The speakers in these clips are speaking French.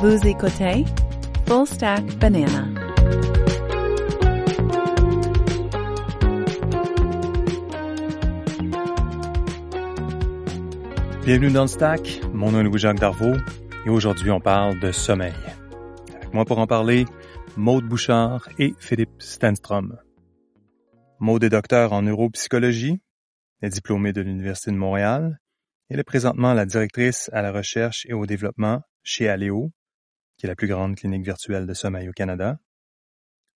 Vous écoutez Full Stack Banana. Bienvenue dans le Stack, mon nom est Louis-Jacques Darvaux et aujourd'hui on parle de sommeil. Avec moi pour en parler, Maude Bouchard et Philippe Stenstrom. Maude est docteur en neuropsychologie, est diplômée de l'Université de Montréal elle est présentement la directrice à la recherche et au développement chez Aléo, qui est la plus grande clinique virtuelle de sommeil au Canada.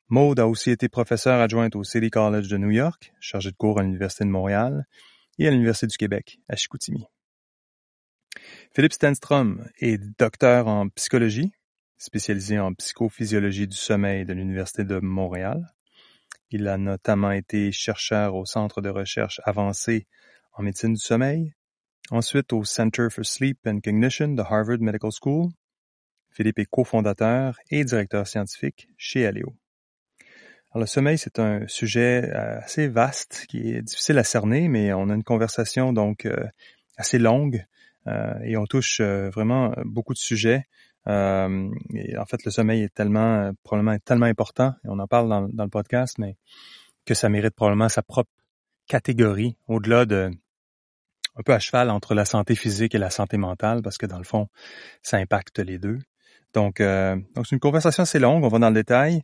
Maude a aussi été professeure adjointe au City College de New York, chargée de cours à l'Université de Montréal et à l'Université du Québec à Chicoutimi. Philippe Stenstrom est docteur en psychologie, spécialisé en psychophysiologie du sommeil de l'Université de Montréal. Il a notamment été chercheur au Centre de recherche avancée en médecine du sommeil Ensuite, au Center for Sleep and Cognition de Harvard Medical School, Philippe est cofondateur et directeur scientifique chez Aleo. Alors, le sommeil, c'est un sujet euh, assez vaste qui est difficile à cerner, mais on a une conversation donc euh, assez longue euh, et on touche vraiment beaucoup de sujets. et en fait, le sommeil est tellement, probablement tellement important, et on en parle dans, dans le podcast, mais que ça mérite probablement sa propre catégorie, au-delà de un peu à cheval entre la santé physique et la santé mentale parce que dans le fond, ça impacte les deux. Donc, euh, donc c'est une conversation assez longue. On va dans le détail.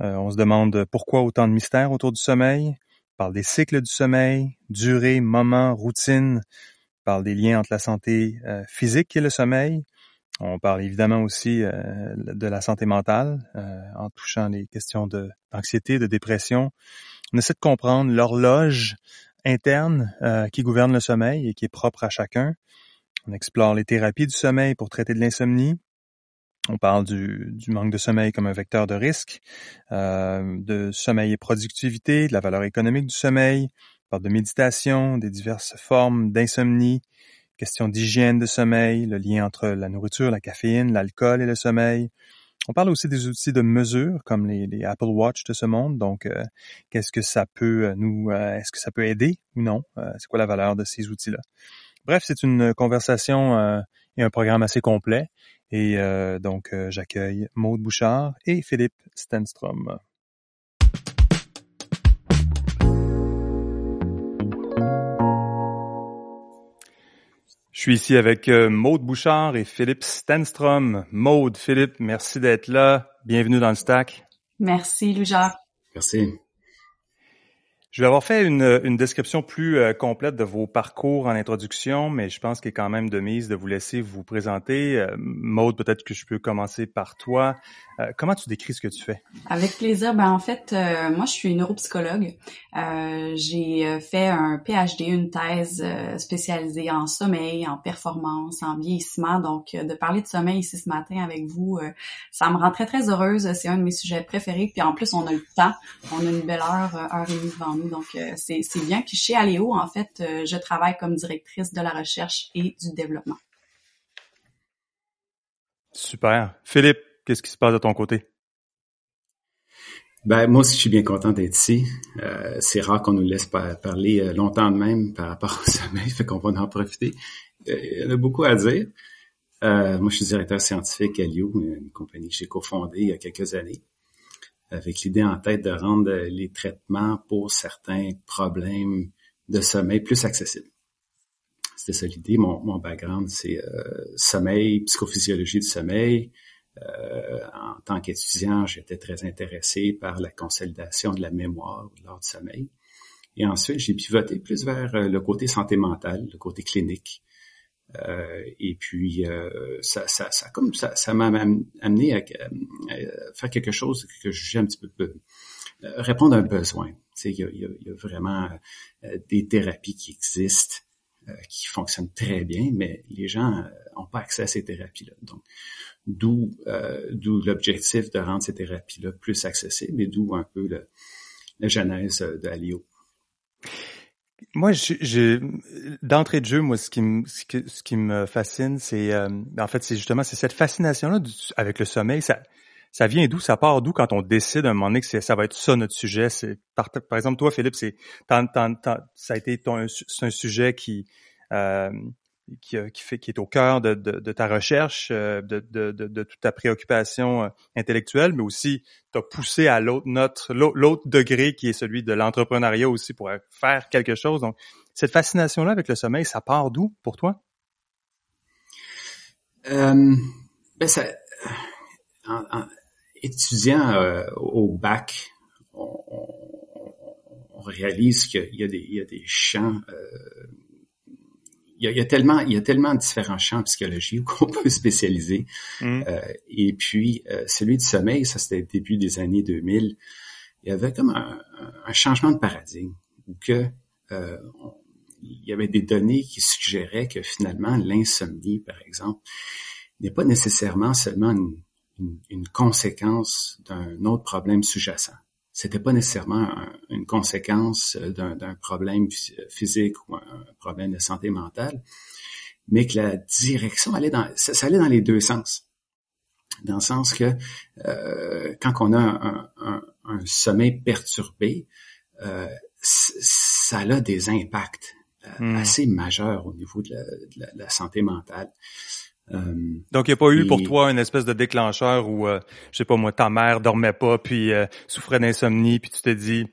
Euh, on se demande pourquoi autant de mystères autour du sommeil. On parle des cycles du sommeil, durée, moment, routine. On parle des liens entre la santé euh, physique et le sommeil. On parle évidemment aussi de la santé mentale en touchant les questions d'anxiété, de dépression. On essaie de comprendre l'horloge interne euh, qui gouverne le sommeil et qui est propre à chacun. On explore les thérapies du sommeil pour traiter de l'insomnie. On parle du, manque de sommeil comme un vecteur de risque, euh, de sommeil et productivité, de la valeur économique du sommeil. On parle de méditation, des diverses formes d'insomnie, question d'hygiène de sommeil, le lien entre la nourriture, la caféine, l'alcool et le sommeil. On parle aussi des outils de mesure comme les, Apple Watch de ce monde. Donc, euh, qu'est-ce que ça peut euh, nous, est-ce que ça peut aider ou non C'est quoi la valeur de ces outils-là? Bref, c'est une conversation et un programme assez complet. Et donc, j'accueille Maude Bouchard et Philippe Stenstrom. Je suis ici avec euh, Maude Bouchard et Philippe Stenstrom. Maude, Philippe, merci d'être là. Bienvenue dans le stack. Merci, Louis-Jacques. Merci. Je vais avoir fait une, une description plus euh, complète de vos parcours en introduction, mais je pense qu'il est quand même de mise de vous laisser vous présenter. Euh, Maude, peut-être que je peux commencer par toi. Euh, comment tu décris ce que tu fais? Avec plaisir. Ben, en fait, euh, moi, je suis neuropsychologue. Euh, j'ai fait un PhD, une thèse spécialisée en sommeil, en performance, en vieillissement. Donc, de parler de sommeil ici ce matin avec vous, ça me rend très, très heureuse. C'est un de mes sujets préférés. Puis en plus, on a le temps. On a une belle heure, heure et demie devant. Donc, c'est bien. Puis chez Aléo, en fait, je travaille comme directrice de la recherche et du développement. Super. Philippe, Qu'est-ce qui se passe de ton côté? Ben, moi aussi, je suis bien content d'être ici. Euh, c'est rare qu'on nous laisse parler euh, longtemps de même par rapport au sommeil, fait qu'on va en profiter. Euh, il y en a beaucoup à dire. moi, je suis directeur scientifique à Lio, une compagnie que j'ai cofondée il y a quelques années, avec l'idée en tête de rendre les traitements pour certains problèmes de sommeil plus accessibles. C'était ça l'idée. Mon, mon background, c'est sommeil, psychophysiologie du sommeil, euh, en tant qu'étudiant, j'étais très intéressé par la consolidation de la mémoire lors du sommeil. Et ensuite, j'ai pivoté plus vers euh, le côté santé mentale, le côté clinique. Euh, et puis, euh, ça, ça, ça, comme ça, ça m'a amené à, faire quelque chose que j'ai un petit peu répondre à un besoin. Il y, a, il y a vraiment des thérapies qui existent, qui fonctionnent très bien, mais les gens n'ont pas accès à ces thérapies-là. Donc, D'où euh, d'où l'objectif de rendre ces thérapies-là plus accessibles et d'où un peu le, la genèse de Alio. Moi, j'ai d'entrée de jeu, moi, ce qui me ce, qui me fascine, c'est euh, en fait, c'est justement c'est cette fascination-là avec le sommeil. Ça ça vient d'où? Ça part d'où quand on décide à un moment donné que ça va être ça notre sujet? C'est par, exemple toi, Philippe, c'est ça a été ton, c'est un sujet qui euh, qui, qui, fait, qui est au cœur de, de, ta recherche, de, de, de, toute ta préoccupation intellectuelle, mais aussi t'as poussé à l'autre notre l'autre degré qui est celui de l'entrepreneuriat aussi pour faire quelque chose. Donc cette fascination là avec le sommeil, ça part d'où pour toi? Euh, ben ça, en, étudiant euh, au bac, on, on, réalise qu'il y, y, a des champs. Euh, il, y a, tellement, il y a tellement de différents champs en psychologie qu'on peut spécialiser. Mm. Euh, et puis, euh, celui du sommeil, ça c'était début des années 2000. Il y avait comme un, un changement de paradigme où que il y avait des données qui suggéraient que finalement l'insomnie, par exemple, n'est pas nécessairement seulement une, une, conséquence d'un autre problème sous-jacent. C'était pas nécessairement une conséquence d'un problème physique ou un problème de santé mentale, mais que la direction allait dans ça, allait dans les deux sens. Dans le sens que euh, quand on a un, un, un sommeil perturbé, euh, ça a des impacts euh, hmm. assez majeurs au niveau de la, de la, de la santé mentale. Euh, Donc, il n'y a pas eu pour toi une espèce de déclencheur où, euh, je sais pas moi, ta mère dormait pas, puis euh, souffrait d'insomnie, puis tu t'es dit,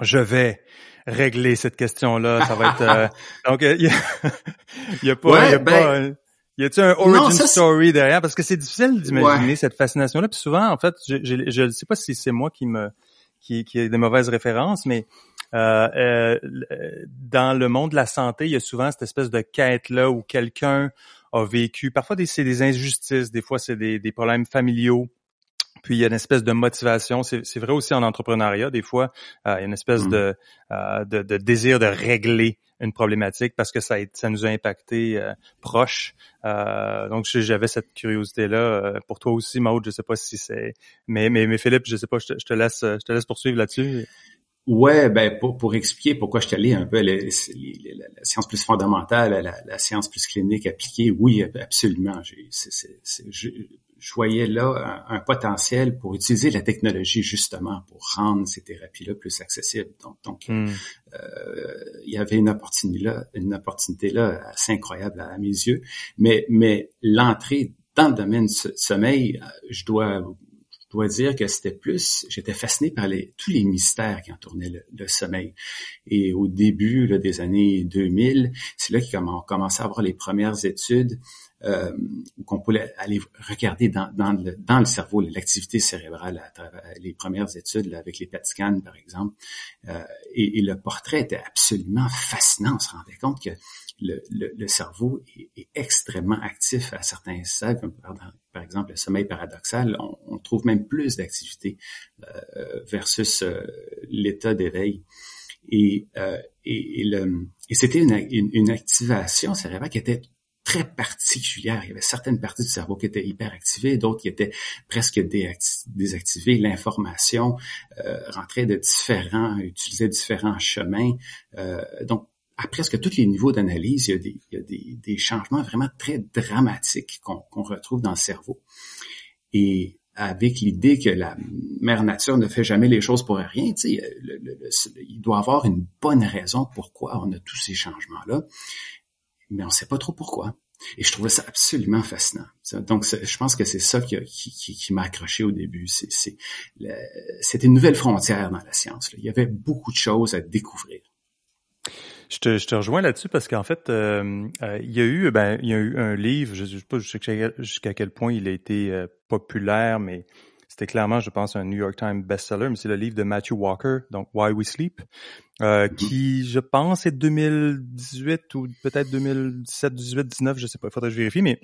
je vais régler cette question-là, ça va être... Donc, il y, a, pas... y a ben, y a-tu un origin story derrière? Parce que c'est difficile d'imaginer cette fascination-là. Puis souvent, en fait, je ne sais pas si c'est moi qui me qui, qui a des mauvaises références, mais euh, dans le monde de la santé, il y a souvent cette espèce de quête-là où quelqu'un a vécu. Parfois, c'est des injustices, des fois, c'est des, des, problèmes familiaux. Puis il y a une espèce de motivation. C'est vrai aussi en entrepreneuriat. Des fois, euh, il y a une espèce mm. de, euh, de, de, désir de régler une problématique parce que ça, ça nous a impacté euh, proche. Euh, donc j'avais cette curiosité là. pour toi aussi, Maud, je sais pas si c'est. Mais, mais mais Philippe, je sais pas. Je te, je te laisse je te laisse poursuivre là-dessus. Ouais, ben pour, pour expliquer pourquoi je t'allais un peu la, la, science plus fondamentale, la, la, science plus clinique appliquée, oui, absolument. je, voyais là un, potentiel pour utiliser la technologie justement pour rendre ces thérapies-là plus accessibles. Donc, donc hmm. euh, il y avait une opportunité là, une opportunité là assez incroyable à, mes yeux. Mais mais l'entrée dans le domaine du sommeil, je dois je dois dire que c'était plus, j'étais fasciné par les, tous les mystères qui entouraient le, le sommeil. Et au début là, des années 2000, c'est là qu'on commençait à avoir les premières études euh, qu'on pouvait aller regarder dans, le, cerveau l'activité cérébrale à travers les premières études avec les PET par exemple. Euh, et, le portrait était absolument fascinant. On se rendait compte que le, le, le cerveau est, extrêmement actif à certains stades, comme par, exemple le sommeil paradoxal. On, on trouve même plus d'activité euh, versus euh, l'état d'éveil. Et, euh, et, et, et c'était une, une, une, activation cérébrale qui était très particulière. Il y avait certaines parties du cerveau qui étaient hyper activées, d'autres qui étaient presque désactivées. L'information euh, rentrait de différents, utilisait différents chemins. Euh, donc, à presque tous les niveaux d'analyse, il y a des, il y a des, des changements vraiment très dramatiques qu'on retrouve dans le cerveau. Et avec l'idée que la mère nature ne fait jamais les choses pour rien, tu sais, il doit avoir une bonne raison pourquoi on a tous ces changements-là mais on ne sait pas trop pourquoi. Et je trouvais ça absolument fascinant. Donc, je pense que c'est ça qui, qui, qui, m'a accroché au début. C'était une nouvelle frontière dans la science. Il y avait beaucoup de choses à découvrir. Je te, je te rejoins là-dessus parce qu'en fait, euh, euh, il y a eu, ben, il y a eu un livre. Je ne sais pas jusqu'à quel point il a été euh, populaire, mais c'était clairement, je pense, un New York Times bestseller, mais c'est le livre de Matthew Walker, donc Why We Sleep, euh, mm-hmm. qui, je pense, est 2018 ou peut-être 2017, 18, 19, je sais pas, il faudrait que je vérifie, mais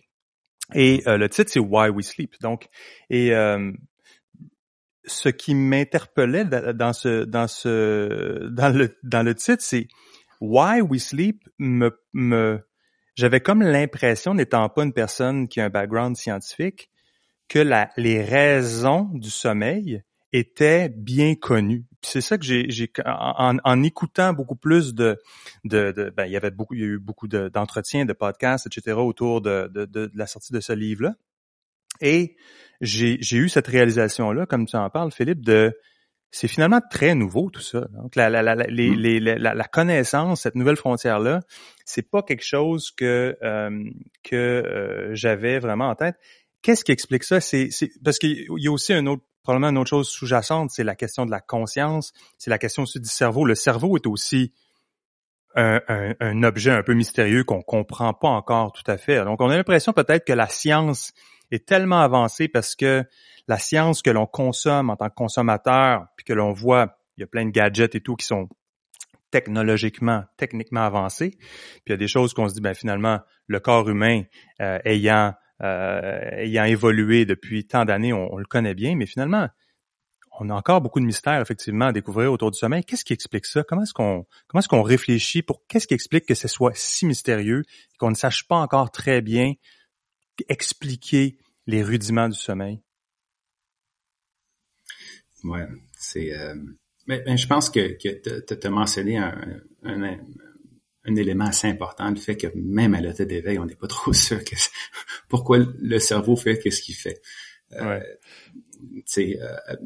et euh, le titre c'est Why We Sleep. Donc, et euh, ce qui m'interpellait dans ce dans ce dans le dans le titre, c'est Why We Sleep me me j'avais comme l'impression, n'étant pas une personne qui a un background scientifique, que la, les raisons du sommeil étaient bien connues. C'est ça que j'ai, en, en, écoutant beaucoup plus de, de, de, ben il y avait beaucoup, il y a eu beaucoup d'entretiens, de, podcasts, etc. autour de, de, la sortie de ce livre-là. Et j'ai eu cette réalisation-là, comme tu en parles, Philippe, de c'est finalement très nouveau tout ça. Donc la, la, la, les, mm. les, la, la connaissance, cette nouvelle frontière là, c'est pas quelque chose que euh, que euh, j'avais vraiment en tête. Qu'est-ce qui explique ça? C'est parce qu'il y a aussi un autre probablement une autre chose sous-jacente, c'est la question de la conscience, c'est la question aussi du cerveau. Le cerveau est aussi un, un, un objet un peu mystérieux qu'on comprend pas encore tout à fait. Donc on a l'impression peut-être que la science est tellement avancée parce que la science que l'on consomme en tant que consommateur, puis que l'on voit, il y a plein de gadgets et tout qui sont technologiquement, techniquement avancés. Puis il y a des choses qu'on se dit, ben finalement, le corps humain euh, ayant euh, ayant évolué depuis tant d'années, on, le connaît bien, mais finalement, on a encore beaucoup de mystères effectivement à découvrir autour du sommeil. Qu'est-ce qui explique ça? Comment est-ce qu'on comment est-ce qu'on réfléchit pour qu'est-ce qui explique que ce soit si mystérieux qu'on ne sache pas encore très bien expliquer les rudiments du sommeil? Ouais, c'est. Euh, mais, je pense que, que tu as mentionné un, un, un, élément assez important, le fait que même à l'état d'éveil, on n'est pas trop sûr que pourquoi le cerveau fait qu'est-ce qu'il fait. Euh, c'est euh,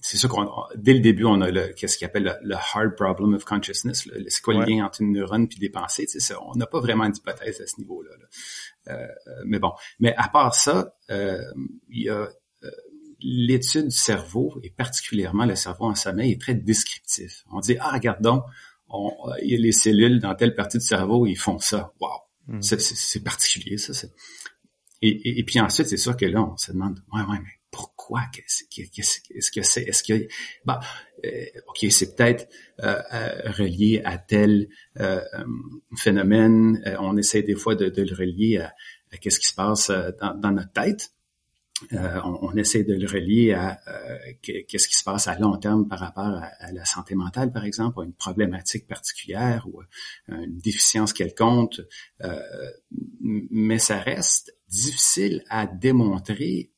c'est sûr qu'on dès le début on a le qu'est-ce qu'il appelle le, hard problem of consciousness c'est quoi le lien entre une neurone puis des pensées ça, on n'a pas vraiment d'hypothèse à ce niveau-là euh, euh, mais bon mais à part ça euh, il y a l'étude du cerveau, et particulièrement le cerveau en sommeil, est très descriptif. On dit, ah, regarde donc, il y a les cellules dans telle partie du cerveau, ils font ça. Wow! Hmm. C'est particulier, ça. Et, et, puis ensuite, c'est sûr que là, on se demande, ouais, ouais, mais pourquoi? Qu'est-ce que c'est? Est-ce que, bah, euh, ok, c'est peut-être euh, euh, relié à tel phénomène. on essaie des fois de, le relier à, à qu'est-ce qui se passe dans, notre tête. Euh, on, essaie de le relier à euh, qu'est-ce qui se passe à long terme par rapport à, la santé mentale, par exemple, à une problématique particulière ou une déficience quelconque, euh, mais ça reste difficile à démontrer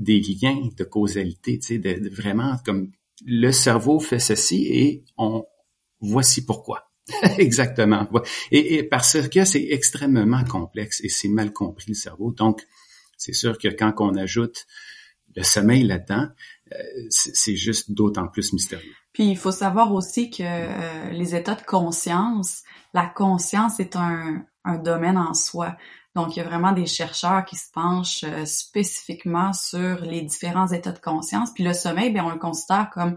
des liens de causalité, tu sais, de, vraiment comme le cerveau fait ceci et on voici pourquoi. Exactement. Et, parce que c'est extrêmement complexe et c'est mal compris le cerveau. Donc, c'est sûr que quand on ajoute le sommeil là-dedans, euh, c'est juste d'autant plus mystérieux. Puis il faut savoir aussi que euh, les états de conscience, la conscience est un, domaine en soi. Donc, il y a vraiment des chercheurs qui se penchent euh, spécifiquement sur les différents états de conscience. Puis le sommeil, bien, on le considère comme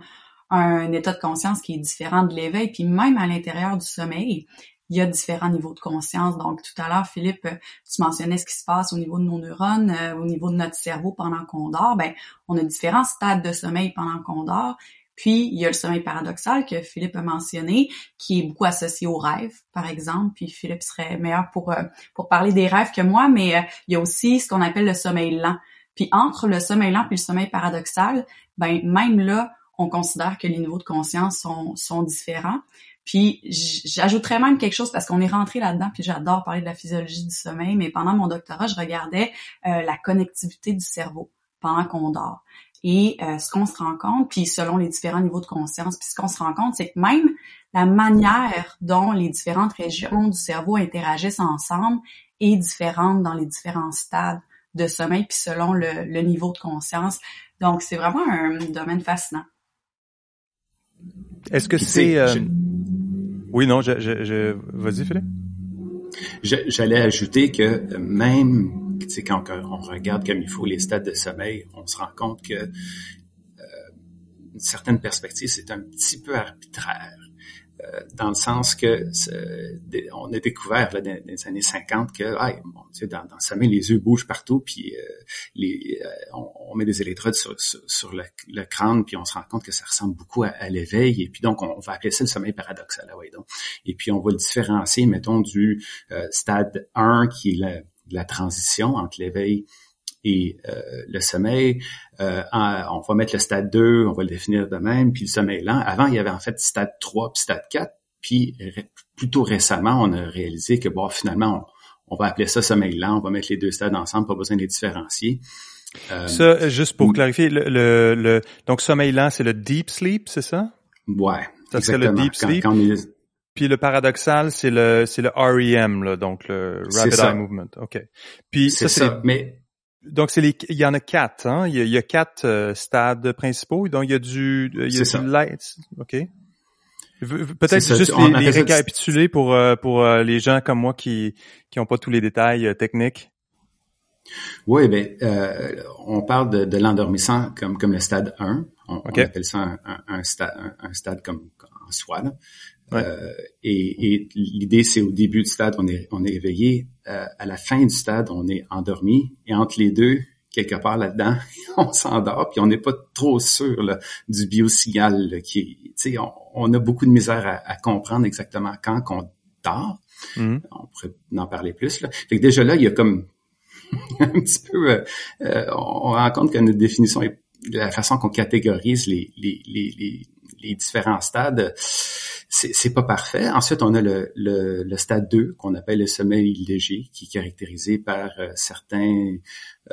un état de conscience qui est différent de l'éveil. Puis même à l'intérieur du sommeil, il y a différents niveaux de conscience. Donc, tout à l'heure, Philippe, tu mentionnais ce qui se passe au niveau de nos neurones, euh, au niveau de notre cerveau pendant qu'on dort. Ben, on a différents stades de sommeil pendant qu'on dort. Puis, il y a le sommeil paradoxal que Philippe a mentionné, qui est beaucoup associé aux rêves, par exemple. Puis, Philippe serait meilleur pour, euh, pour parler des rêves que moi, mais euh, il y a aussi ce qu'on appelle le sommeil lent. Puis, entre le sommeil lent et le sommeil paradoxal, ben, même là, on considère que les niveaux de conscience sont, sont différents. Puis j'ajouterais même quelque chose parce qu'on est rentré là-dedans, puis j'adore parler de la physiologie du sommeil, mais pendant mon doctorat, je regardais euh, la connectivité du cerveau pendant qu'on dort. Et euh, ce qu'on se rend compte, puis selon les différents niveaux de conscience, puis ce qu'on se rend compte, c'est que même la manière dont les différentes régions du cerveau interagissent ensemble est différente dans les différents stades de sommeil, puis selon le, le niveau de conscience. Donc, c'est vraiment un domaine fascinant. Est-ce que c'est... Oui, non, je, je, je... vas-y, Philippe. J'allais ajouter que même quand on regarde comme il faut les stades de sommeil, on se rend compte que euh, certaines perspectives, c'est un petit peu arbitraire. Euh, dans le sens que on a découvert là, dans les années 50 que ah, tu sais, dans, dans le sommeil, les yeux bougent partout, puis euh, euh, on, met des électrodes sur, le, crâne, puis on se rend compte que ça ressemble beaucoup à, l'éveil, et puis donc on, va appeler ça le sommeil paradoxal. Ah ouais, donc. Et puis on va le différencier, mettons, du stade 1 qui est la, la transition entre l'éveil et euh, le sommeil, euh, on va mettre le stade 2, on va le définir de même, puis le sommeil lent. Avant, il y avait en fait stade 3 puis stade 4, puis plutôt récemment, on a réalisé que bon, finalement, on, va appeler ça sommeil lent, on va mettre les deux stades ensemble, pas besoin de les différencier. Euh, ça, juste pour clarifier, le, le, donc sommeil lent, c'est le deep sleep, c'est ça? Ouais. Ça serait le deep sleep. Puis le paradoxal, c'est le c'est le REM là, donc le rapid eye movement. OK. Puis ça, c'est mais donc c'est les, il y en a quatre, hein? Il y a, quatre euh, stades principaux. Donc il y a du, il y a du light. Ok. Peut-être juste les, récapituler pour pour les gens comme moi qui qui ont pas tous les détails techniques. Oui, ben on parle de, de l'endormissant comme comme le stade 1. On, appelle ça un, un, un, stade, un, stade comme en soi. Là. Euh, et, et l'idée, c'est au début du stade, on est, on est éveillé. Euh, à la fin du stade, on est endormi. Et entre les deux, quelque part là-dedans, on s'endort, puis on n'est pas trop sûr là, du biosignal qui tu sais, on, a beaucoup de misère à, à comprendre exactement quand qu'on dort. Mm-hmm. On pourrait en parler plus. Là. Fait que déjà là, il y a comme un petit peu, euh, euh, on rend compte que notre définition est la façon qu'on catégorise les, les, les, les, différents stades, c'est pas parfait. Ensuite, on a le, le, le stade 2 qu'on appelle le sommeil léger, qui est caractérisé par euh, certains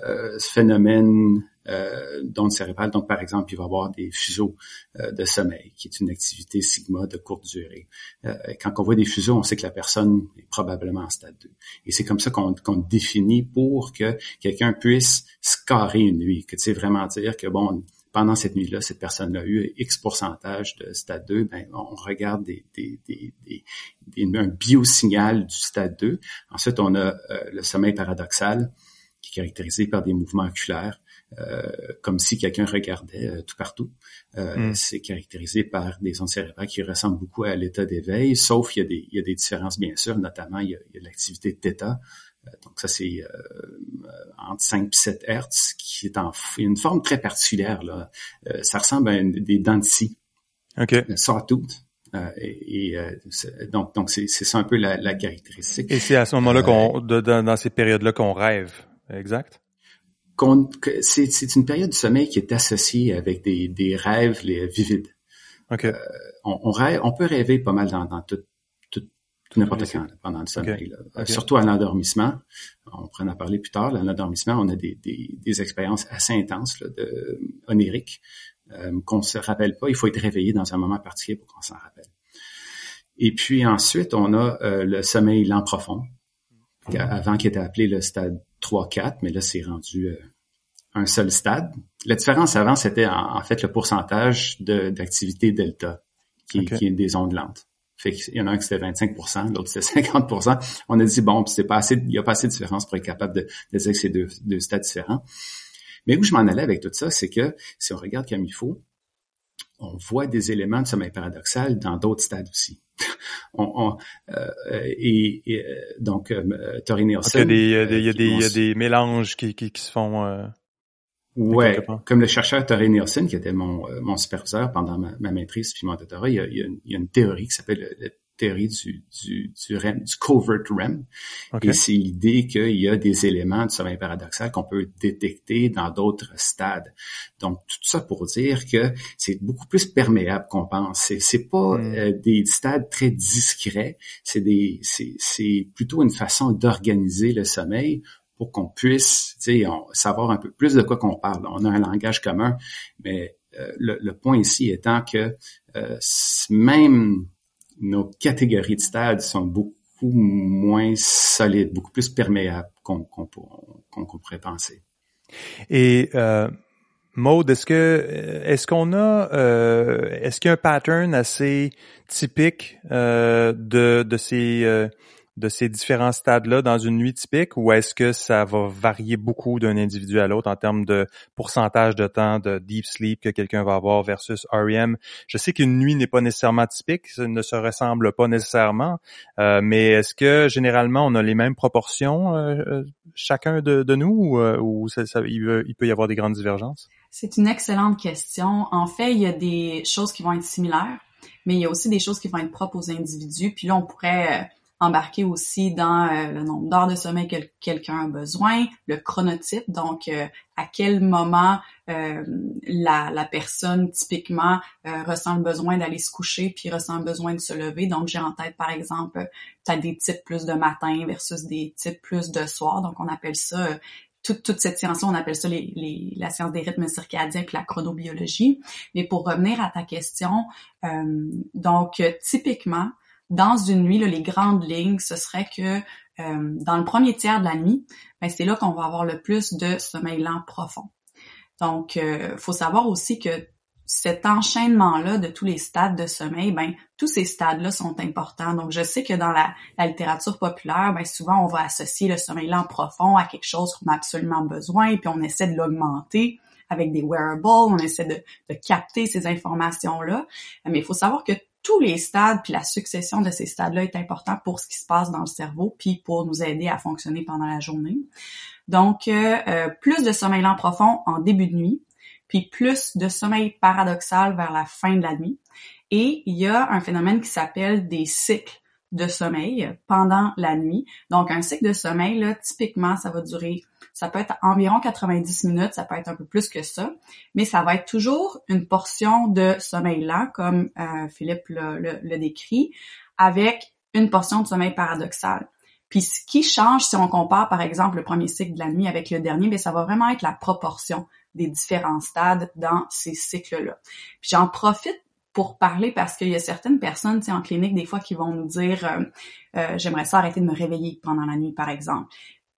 euh, phénomènes euh, d'ondes cérébrales. Donc, par exemple, il va y avoir des fuseaux euh, de sommeil, qui est une activité sigma de courte durée. Euh, quand on voit des fuseaux, on sait que la personne est probablement en stade 2. Et c'est comme ça qu'on définit pour que quelqu'un puisse scarer une nuit, que tu sais vraiment dire que bon, pendant cette nuit-là, cette personne-là a eu X pourcentage de stade 2, ben, on regarde des, des, des, des, un biosignal du stade 2. Ensuite, on a le sommeil paradoxal, qui est caractérisé par des mouvements oculaires. Euh, comme si quelqu'un regardait euh, tout partout. Euh, hmm. C'est caractérisé par des ondes cérébrales qui ressemblent beaucoup à l'état d'éveil, sauf il y, a des, il y a des différences bien sûr, notamment il y a, l'activité de θ. Donc ça c'est entre 5 et 7 Hertz qui est en une forme très particulière là. ça ressemble à des dents de scie. OK. Sawtooth. Euh, et, donc donc c'est ça un peu la, la caractéristique. Et c'est à ce moment-là qu'on dans, dans ces périodes-là qu'on rêve, exact c'est une période du sommeil qui est associée avec des, des rêves les, vivides. Okay. Euh, on, on, rêve, on peut rêver pas mal dans, dans tout, tout, n'importe quand pendant le sommeil. Surtout à l'endormissement. On pourrait en parler plus tard. À l'endormissement, on a des, des, des, expériences assez intenses là, de, oniriques euh, qu'on se rappelle pas. Il faut être réveillé dans un moment particulier pour qu'on s'en rappelle. Et puis ensuite, on a euh, le sommeil lent profond, avant qui était appelé le stade 3-4, mais là, c'est rendu euh, un seul stade. La différence avant, c'était en, fait le pourcentage d'activité delta, qui, qui, est des ondes lentes. Fait qu'il y en a un qui c'était 25% l'autre c'était 50% On a dit, bon, c'est pas assez, il n'y a pas assez de différence pour être capable de, de dire que c'est deux, deux stades différents. Mais où je m'en allais avec tout ça, c'est que si on regarde comme il faut, on voit des éléments de sommeil paradoxal dans d'autres stades aussi. on, euh, et, et, euh, donc, euh, Il y a des, il y a des, il y a des mélanges qui, qui, qui se font. Euh, ouais, comme le chercheur Tori Nielsen, qui était mon, mon superviseur pendant ma, ma maîtrise puis mon doctorat, il y a, il y a, une, théorie qui s'appelle le, théorie du, du, du REM, du covert REM. Et c'est l'idée qu'il y a des éléments de sommeil paradoxal qu'on peut détecter dans d'autres stades. Donc, tout ça pour dire que c'est beaucoup plus perméable qu'on pense. C'est, pas hmm. euh, des stades très discrets. C'est des, c'est, plutôt une façon d'organiser le sommeil pour qu'on puisse savoir un peu plus de quoi qu'on parle. On a un langage commun, mais euh, le, le, point ici étant que euh, même nos catégories de stades sont beaucoup moins solides, beaucoup plus perméables qu'on pourrait penser. Et euh, Maud, est-ce que est-ce qu'on a euh, est-ce qu'il y a un pattern assez typique euh, de de ces euh, de ces différents stades-là dans une nuit typique ou est-ce que ça va varier beaucoup d'un individu à l'autre en termes de pourcentage de temps de deep sleep que quelqu'un va avoir versus REM? Je sais qu'une nuit n'est pas nécessairement typique, ça ne se ressemble pas nécessairement, euh, mais est-ce que généralement on a les mêmes proportions euh, euh, chacun de, nous ou, ça, il, il peut y avoir des grandes divergences? C'est une excellente question. En fait, il y a des choses qui vont être similaires, mais il y a aussi des choses qui vont être propres aux individus. Puis là, on pourrait embarquer aussi dans euh, le nombre d'heures de sommeil que quelqu'un a besoin, le chronotype, donc euh, à quel moment euh, la, la, personne typiquement ressent le besoin d'aller se coucher puis ressent le besoin de se lever. Donc j'ai en tête par exemple, tu as des types plus de matin versus des types plus de soir. Donc on appelle ça toute, toute, cette science-là, on appelle ça les, les, la science des rythmes circadiens et la chronobiologie. Mais pour revenir à ta question, donc typiquement, dans une nuit, là, les grandes lignes, ce serait que dans le premier tiers de la nuit, ben, c'est là qu'on va avoir le plus de sommeil lent profond. Donc, il faut savoir aussi que cet enchaînement-là de tous les stades de sommeil, ben tous ces stades-là sont importants. Donc, je sais que dans la, littérature populaire, ben souvent on va associer le sommeil lent profond à quelque chose qu'on a absolument besoin, puis on essaie de l'augmenter avec des wearables, on essaie de, de capter ces informations-là. Mais il faut savoir que tous les stades puis la succession de ces stades-là est important pour ce qui se passe dans le cerveau puis pour nous aider à fonctionner pendant la journée. Donc, euh, euh, plus de sommeil lent profond en début de nuit, puis plus de sommeil paradoxal vers la fin de la nuit. Et il y a un phénomène qui s'appelle des cycles de sommeil pendant la nuit. Donc, un cycle de sommeil, là, typiquement, ça va durer, ça peut être environ 90 minutes, ça peut être un peu plus que ça, mais ça va être toujours une portion de sommeil lent, comme euh, Philippe le, décrit, avec une portion de sommeil paradoxal. Puis ce qui change si on compare par exemple le premier cycle de la nuit avec le dernier, ben, ça va vraiment être la proportion des différents stades dans ces cycles-là. Puis j'en profite pour parler parce qu'il y a certaines personnes en clinique des fois qui vont nous dire euh, euh, j'aimerais ça arrêter de me réveiller pendant la nuit par exemple.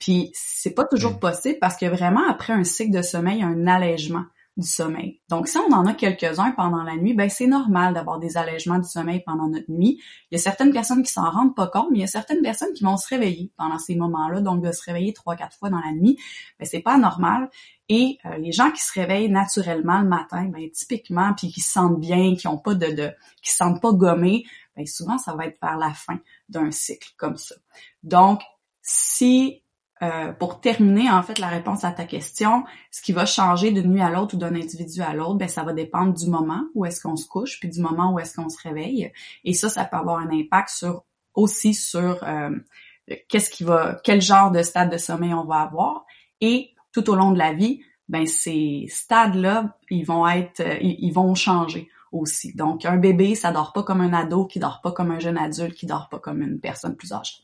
Puis c'est pas toujours possible parce que vraiment après un cycle de sommeil, il y a un allègement du sommeil. Donc, si on en a quelques-uns pendant la nuit, ben c'est normal d'avoir des allègements du sommeil pendant notre nuit. Il y a certaines personnes qui s'en rendent pas compte, mais il y a certaines personnes qui vont se réveiller pendant ces moments-là. Donc, de se réveiller trois, quatre fois dans la nuit, ben c'est pas normal. Et euh, les gens qui se réveillent naturellement le matin, ben typiquement, puis qui se sentent bien, qui ont pas de, de qui se sentent pas gommés, ben souvent ça va être vers la fin d'un cycle comme ça. Donc, si euh, pour terminer en fait la réponse à ta question, ce qui va changer d'une nuit à l'autre ou d'un individu à l'autre, ben ça va dépendre du moment où est-ce qu'on se couche, puis du moment où est-ce qu'on se réveille. Et ça, ça peut avoir un impact sur aussi sur euh, qu'est-ce qui va, quel genre de stade de sommeil on va avoir. Et tout au long de la vie, ben ces stades-là, ils vont être, ils, vont changer aussi. Donc un bébé, ça dort pas comme un ado, qui dort pas comme un jeune adulte, qui dort pas comme une personne plus âgée.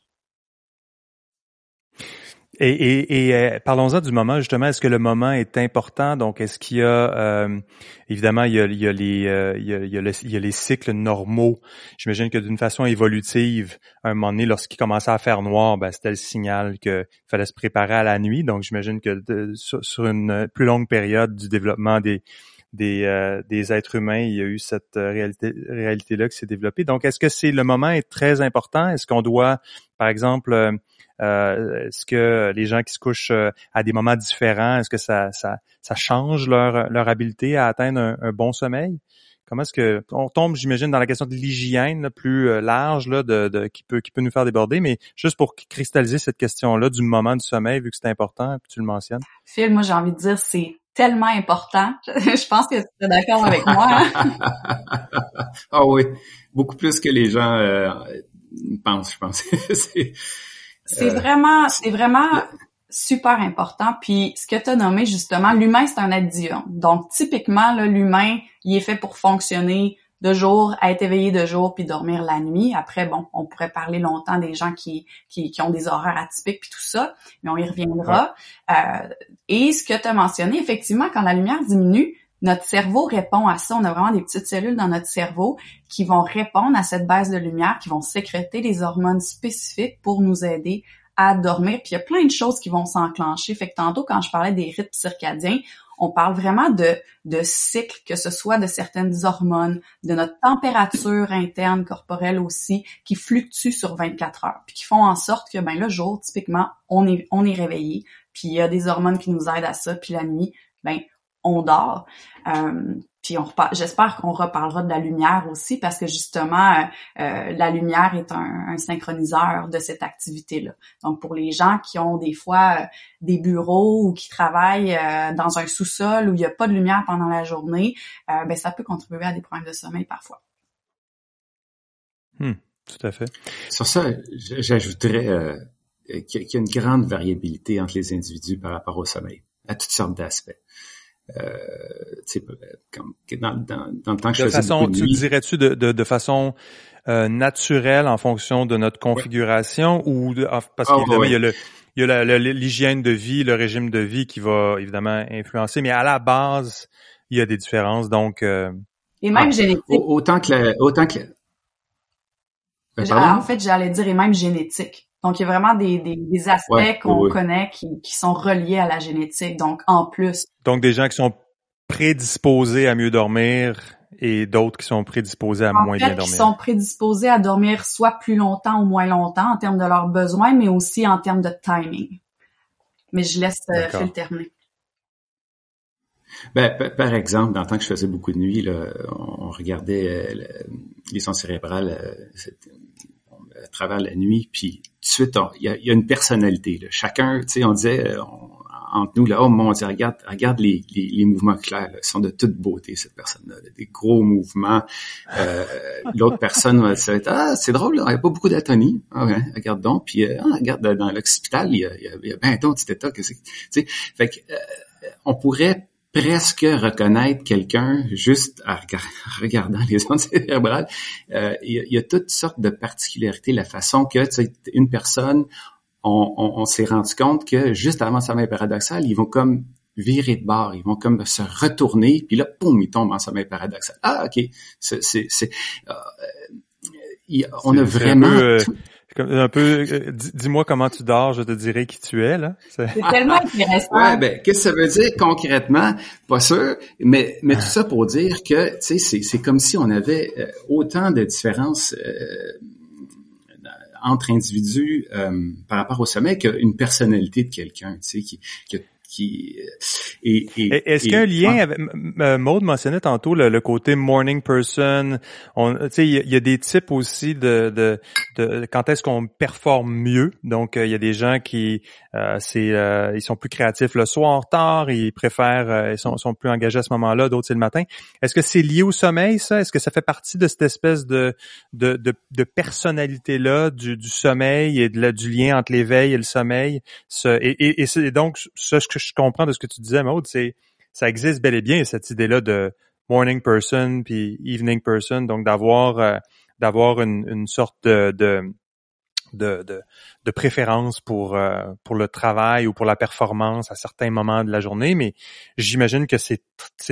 Et, et, et euh, parlons-en du moment justement. Est-ce que le moment est important? Donc, est-ce qu'il y a euh, évidemment il y a, les il y a les cycles normaux. J'imagine que d'une façon évolutive, à un moment donné, lorsqu'il commençait à faire noir, ben, c'était le signal qu'il fallait se préparer à la nuit. Donc, j'imagine que sur, une plus longue période du développement des des, des êtres humains, il y a eu cette réalité réalité là qui s'est développée. Donc, est-ce que c'est le moment est très important? Est-ce qu'on doit, par exemple euh, est-ce que les gens qui se couchent euh, à des moments différents, est-ce que ça, ça, change leur, leur habileté à atteindre un, bon sommeil? Comment est-ce que on tombe, j'imagine, dans la question de l'hygiène plus euh, large là, de, de, qui peut qui peut nous faire déborder, mais juste pour cristalliser cette question-là du moment du sommeil, vu que c'est important, puis tu le mentionnes. Phil, moi j'ai envie de dire c'est tellement important. je pense que tu es d'accord avec moi. Hein? ah oui, beaucoup plus que les gens euh, pensent, je pense. C'est euh, vraiment, c'est vraiment super important. Puis ce que tu as nommé justement, l'humain, c'est un addion. Donc typiquement, l'humain, il est fait pour fonctionner de jour, être éveillé de jour, puis dormir la nuit. Après, bon, on pourrait parler longtemps des gens qui, qui, qui ont des horaires atypiques, puis tout ça, mais on y reviendra. Euh, et ce que tu as mentionné, effectivement, quand la lumière diminue, notre cerveau répond à ça. On a vraiment des petites cellules dans notre cerveau qui vont répondre à cette baisse de lumière, qui vont sécréter des hormones spécifiques pour nous aider à dormir. Puis il y a plein de choses qui vont s'enclencher. Fait que tantôt, quand je parlais des rythmes circadiens, on parle vraiment de, de cycles, que ce soit de certaines hormones, de notre température interne corporelle aussi, qui fluctuent sur 24 heures, puis qui font en sorte que ben le jour, typiquement, on est, on est réveillé, puis il y a des hormones qui nous aident à ça, puis la nuit, ben on dort. Euh, puis on j'espère qu'on reparlera de la lumière aussi parce que justement euh, euh, la lumière est un, synchroniseur de cette activité-là. Donc pour les gens qui ont des fois des bureaux ou qui travaillent dans un sous-sol où il n'y a pas de lumière pendant la journée, ben ça peut contribuer à des problèmes de sommeil parfois. Hmm, tout à fait. Sur ça, j'ajouterais qu'il y a une grande variabilité entre les individus par rapport au sommeil, à toutes sortes d'aspects. Euh, comme, dans, dans, dans, le temps que de je faisais façon, tu dirais-tu de, de, de façon euh, naturelle en fonction de notre configuration ou de, ah, parce oh, qu'évidemment il y a le il y a l'hygiène de vie, le régime de vie qui va évidemment influencer, mais à la base, il y a des différences. Donc euh... et même ah, génétique. Autant que la, autant que la... Ben, en fait, j'allais dire et même génétique. Donc, il y a vraiment des, des, aspects qu'on connaît qui, qui sont reliés à la génétique. Donc, en plus. Donc, des gens qui sont prédisposés à mieux dormir et d'autres qui sont prédisposés à moins bien dormir. Qui sont prédisposés à dormir soit plus longtemps ou moins longtemps en termes de leurs besoins, mais aussi en termes de timing. Mais je laisse euh, Phil terminer. Ben, par exemple, dans le temps que je faisais beaucoup de nuit, là, on regardait euh, les sons cérébrales euh, à travers la nuit, puis tout de suite, il y a, une personnalité. Là. Chacun, tu sais, on disait, entre nous, là, oh mon Dieu, regarde, regarde les, les, les mouvements clairs, ils sont de toute beauté, cette personne-là, des gros mouvements. Euh, L'autre personne va ah, c'est drôle, il n'y a pas beaucoup d'atonie. Ah ouais, regarde donc, puis euh, ah, regarde, dans l'hôpital, il y a, y a, y a bien petit état que. Tu sais, fait que, euh, on pourrait presque reconnaître quelqu'un juste en regardant les ondes cérébrales. Euh, il, y a, toutes sortes de particularités, la façon que une personne, on, s'est rendu compte que juste avant sommeil paradoxal, ils vont comme virer de bord, ils vont comme se retourner, puis là, poum, ils tombent en sommeil paradoxal. Ah, ok, c'est, c'est, euh, on a vraiment euh, un peu, euh, dis-moi comment tu dors, je te dirai qui tu es là. C'est tellement intéressant. Ouais, ben qu'est-ce que ça veut dire concrètement? Pas sûr, mais mais tout ça pour dire que tu sais, c'est c'est comme si on avait autant de différences entre individus euh, par rapport au sommeil qu'une personnalité de quelqu'un, tu sais, qui, qui, qui euh, et, et est-ce qu'il y a un lien avec Maud mentionnait tantôt le, côté morning person. On tu sais il y, a des types aussi de de, de quand est-ce qu'on performe mieux. Donc euh, il y a des gens qui euh, c'est euh, ils sont plus créatifs le soir tard, ils préfèrent euh, ils sont, sont, plus engagés à ce moment-là, d'autres c'est le matin. Est-ce que c'est lié au sommeil ça? Est-ce que ça fait partie de cette espèce de de, de, de personnalité là du, du, sommeil et de du lien entre l'éveil et le sommeil? Ce, Et, et, et donc ce que je comprends de ce que tu disais Maud, c'est ça existe bel et bien cette idée là de morning person puis evening person, donc d'avoir d'avoir une, une sorte de, de de, préférence pour, euh, pour le travail ou pour la performance à certains moments de la journée, mais j'imagine que c'est,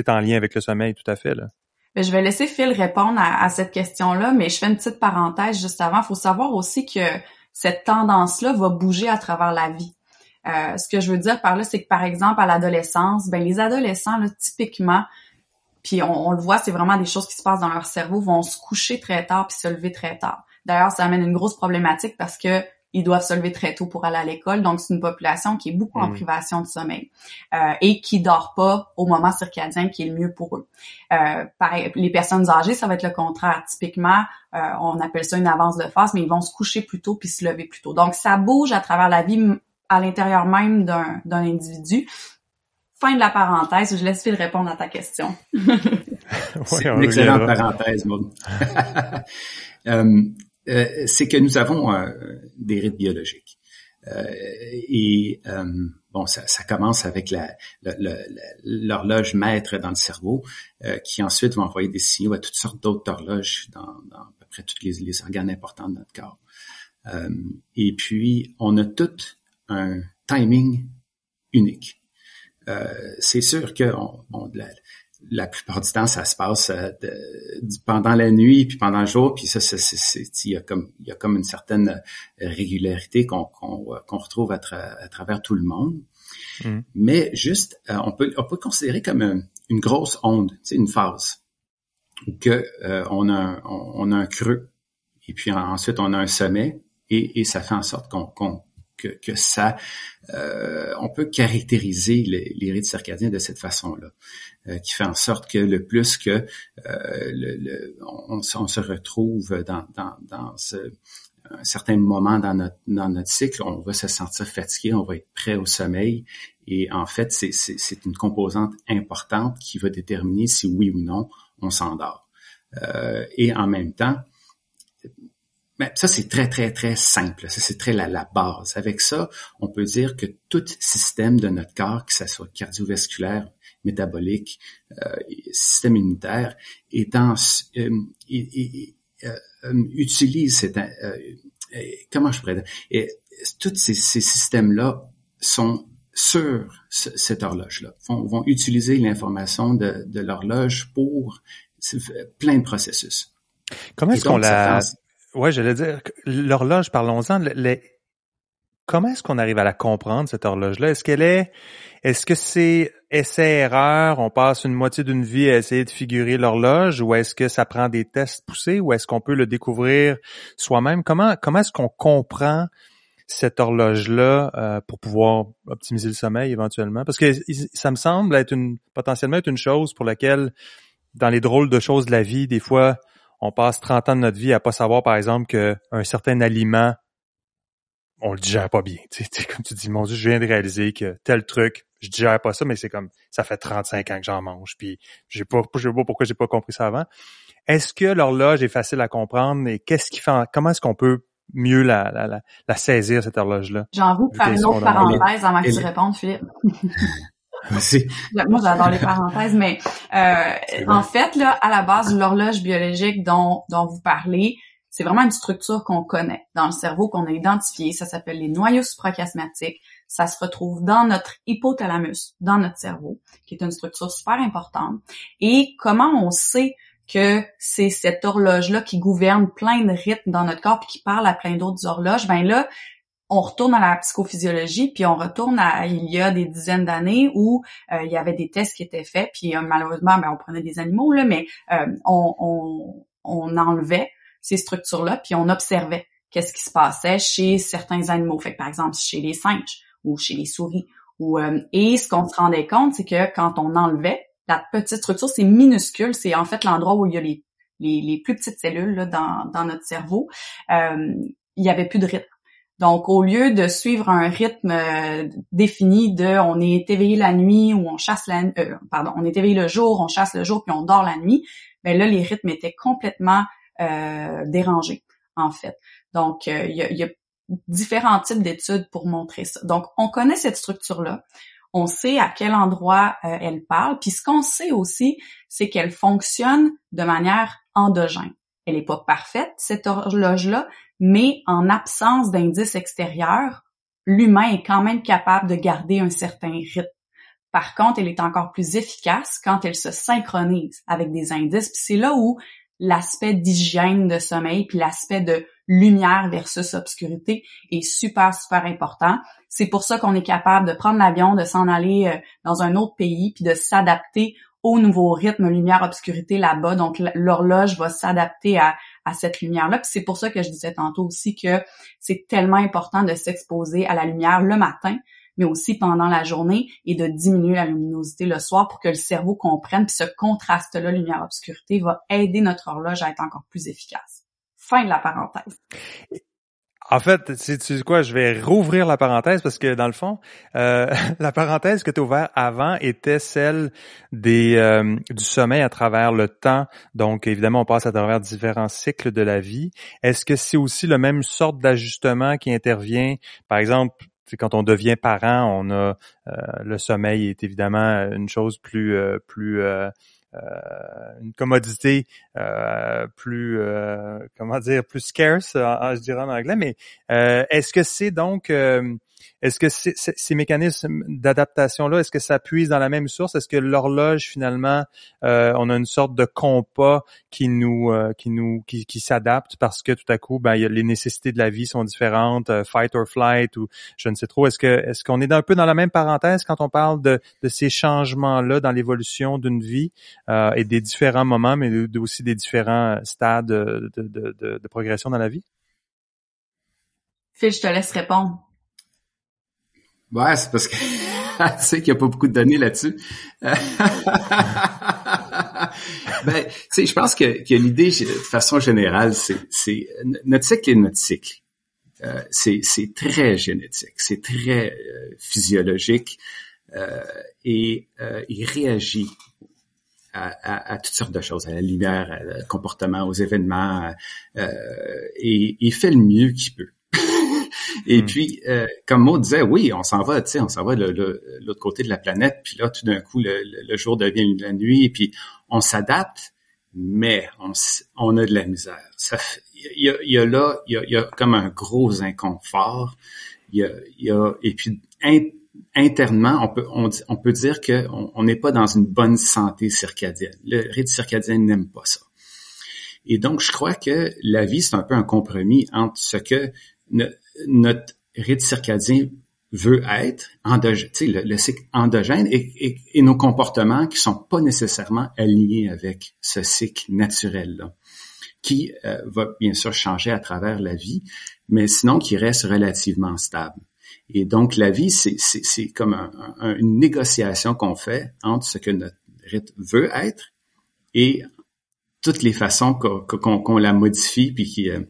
en lien avec le sommeil tout à fait. Là. Je vais laisser Phil répondre à, cette question-là, mais je fais une petite parenthèse juste avant. Il faut savoir aussi que cette tendance-là va bouger à travers la vie. Euh, ce que je veux dire par là, c'est que par exemple à l'adolescence, ben les adolescents typiquement, puis on, on le voit, c'est vraiment des choses qui se passent dans leur cerveau, vont se coucher très tard puis se lever très tard. D'ailleurs, ça amène une grosse problématique parce que ils doivent se lever très tôt pour aller à l'école. Donc, c'est une population qui est beaucoup en mm. privation de sommeil euh, et qui dort pas au moment circadien qui est le mieux pour eux. Euh, pareil, les personnes âgées, ça va être le contraire. Typiquement, euh, on appelle ça une avance de phase, mais ils vont se coucher plus tôt puis se lever plus tôt. Donc, ça bouge à travers la vie à l'intérieur même d'un, d'un individu. Fin de la parenthèse, je laisse Phil répondre à ta question. c'est une excellente parenthèse, Maud. euh, c'est que nous avons euh, des rythmes biologiques. Euh, et bon, ça, ça, commence avec l'horloge maître dans le cerveau, qui ensuite va envoyer des signaux à toutes sortes d'autres horloges dans, dans, à peu près tous les, les, organes importants de notre corps. et puis, on a tout un timing unique. c'est sûr que on, on, la, la plupart du temps, ça se passe euh, pendant la nuit puis pendant le jour, puis ça, il y a comme il y a comme une certaine euh, régularité qu'on qu'on qu'on retrouve à, à, travers tout le monde. Mm. Mais juste, euh, on peut on peut considérer comme une grosse onde, une phase, que on a on, a un creux et puis ensuite on a un sommet et, et ça fait en sorte qu'on qu'on que, que ça, euh, on peut caractériser les, les rythmes circadiens de cette façon-là, euh, qui fait en sorte que le plus que euh, le, on, on, se retrouve dans, dans, dans ce, un certain moment dans notre, dans notre cycle, on va se sentir fatigué, on va être prêt au sommeil. Et en fait, c'est une composante importante qui va déterminer si oui ou non on s'endort. Euh, et en même temps, mais ça, c'est très, très, très simple. Ça, c'est très la, la, base. Avec ça, on peut dire que tout système de notre corps, que ce soit cardiovasculaire, métabolique, euh, système immunitaire, étant, euh, euh, utilise cette, euh, comment je pourrais dire, et tous ces, ces systèmes-là sont sur cette horloge-là, vont, vont utiliser l'information de, de l'horloge pour plein de processus. Comment est-ce qu'on la, Ouais, j'allais dire l'horloge. Parlons-en. comment est-ce qu'on arrive à la comprendre, cette horloge-là? Est-ce qu'elle est, est-ce que c'est essai-erreur, on passe une moitié d'une vie à essayer de figurer l'horloge, ou est-ce que ça prend des tests poussés, ou est-ce qu'on peut le découvrir soi-même? Comment, comment est-ce qu'on comprend cette horloge-là euh, pour pouvoir optimiser le sommeil éventuellement? Parce que ça me semble être une, potentiellement être une chose pour laquelle, dans les drôles de choses de la vie, des fois, on passe 30 ans de notre vie à pas savoir, par exemple, qu'un certain aliment on le digère pas bien. Tu sais, comme tu dis, mon Dieu, je viens de réaliser que tel truc, je digère pas ça, mais c'est comme ça fait 35 ans que j'en mange, puis j'ai pas, je sais pas pourquoi j'ai pas compris ça avant. Est-ce que l'horloge est facile à comprendre et qu'est-ce qui fait, comment est-ce qu'on peut mieux la, la, la, saisir cette horloge-là? J'ai envie de faire une autre parenthèse avant que tu répondes, Philippe. Moi, j'adore les parenthèses, mais euh, en fait, là, à la base, l'horloge biologique dont, dont vous parlez, c'est vraiment une structure qu'on connaît dans le cerveau, qu'on a identifiée. Ça s'appelle les noyaux suprachiasmatiques. Ça se retrouve dans notre hypothalamus, dans notre cerveau, qui est une structure super importante. Et comment on sait que c'est cette horloge-là qui gouverne plein de rythmes dans notre corps puis qui parle à plein d'autres horloges, ben là, on retourne à la psychophysiologie, puis on retourne à il y a des dizaines d'années où euh, il y avait des tests qui étaient faits, puis euh, malheureusement, ben, on prenait des animaux, là, mais euh, on, on, on enlevait ces structures-là, puis on observait qu'est-ce qui se passait chez certains animaux. Fait par exemple, chez les singes ou chez les souris. Ou, et ce qu'on se rendait compte, c'est que quand on enlevait la petite structure, c'est minuscule, c'est en fait l'endroit où il y a les, les, plus petites cellules là, dans, dans notre cerveau, il y avait plus de rythme. Donc, au lieu de suivre un rythme euh, défini de on est éveillé la nuit ou on chasse la euh, pardon, on est éveillé le jour, on chasse le jour puis on dort la nuit, ben là les rythmes étaient complètement euh, dérangé, en fait. Donc, euh, il y, a, différents types d'études pour montrer ça. Donc, on connaît cette structure-là. On sait à quel endroit euh, elle parle. Puis ce qu'on sait aussi, c'est qu'elle fonctionne de manière endogène. Elle n'est pas parfaite, cette horloge-là, mais en absence d'indices extérieurs, l'humain est quand même capable de garder un certain rythme. Par contre, elle est encore plus efficace quand elle se synchronise avec des indices. C'est là où l'aspect d'hygiène de sommeil puis l'aspect de lumière versus obscurité est super super important. C'est pour ça qu'on est capable de prendre l'avion, de s'en aller euh, dans un autre pays puis de s'adapter au nouveau rythme lumière obscurité là-bas. Donc l'horloge va s'adapter à, à cette lumière-là. Puis c'est pour ça que je disais tantôt aussi que c'est tellement important de s'exposer à la lumière le matin mais aussi pendant la journée et de diminuer la luminosité le soir pour que le cerveau comprenne. Puis ce contraste-là, lumière-obscurité, va aider notre horloge à être encore plus efficace. Fin de la parenthèse. En fait, tu sais quoi, je vais rouvrir la parenthèse parce que dans le fond, euh, la parenthèse que tu as avant était celle des euh, du sommeil à travers le temps. Donc évidemment, on passe à travers différents cycles de la vie. Est-ce que c'est aussi le même sorte d'ajustement qui intervient, par exemple, quand on devient parent, on a euh, le sommeil est évidemment une chose plus plus une commodité plus comment dire plus scarce, je dirais en anglais. Mais est-ce que c'est donc est-ce que ces mécanismes d'adaptation-là, est-ce que ça puise dans la même source? Est-ce que l'horloge, finalement, euh, on a une sorte de compas qui nous euh, qui nous qui, s'adapte parce que tout à coup, ben, les nécessités de la vie sont différentes, euh, fight or flight ou je ne sais trop. Est-ce que est-ce qu'on est un peu dans la même parenthèse quand on parle de, ces changements-là dans l'évolution d'une vie et des différents moments, mais aussi des différents stades de, de, de, de progression dans la vie? Phil, je te laisse répondre. Ouais, c'est parce que tu sais qu'il n'y a pas beaucoup de données là-dessus. ben, tu sais, je pense que, que l'idée, de façon générale, c'est notre cycle est notre cycle. Euh, c'est très génétique, c'est très euh, physiologique euh, et il réagit à, à, à, toutes sortes de choses, à la lumière, au comportement, aux événements, et il fait le mieux qu'il peut. Et hmm. puis, euh, comme Maud disait, oui, on s'en va, tu sais, on s'en va de l'autre côté de la planète, puis là, tout d'un coup, le, jour devient la nuit, et puis on s'adapte, mais on, on, a de la misère. Il y a, y a, là, il y a, y a, comme un gros inconfort. Il y a, y a et puis internement, on peut, on, on peut dire qu'on n'est pas dans une bonne santé circadienne. Le rythme circadien n'aime pas ça. Et donc, je crois que la vie, c'est un peu un compromis entre ce que notre rythme circadien veut être, endogène, le, le cycle endogène, et, nos comportements qui sont pas nécessairement alignés avec ce cycle naturel-là, qui euh, va bien sûr changer à travers la vie, mais sinon qui reste relativement stable. Et donc la vie, c'est comme une négociation qu'on fait entre ce que notre rythme veut être et toutes les façons qu'on la modifie puis qui euh,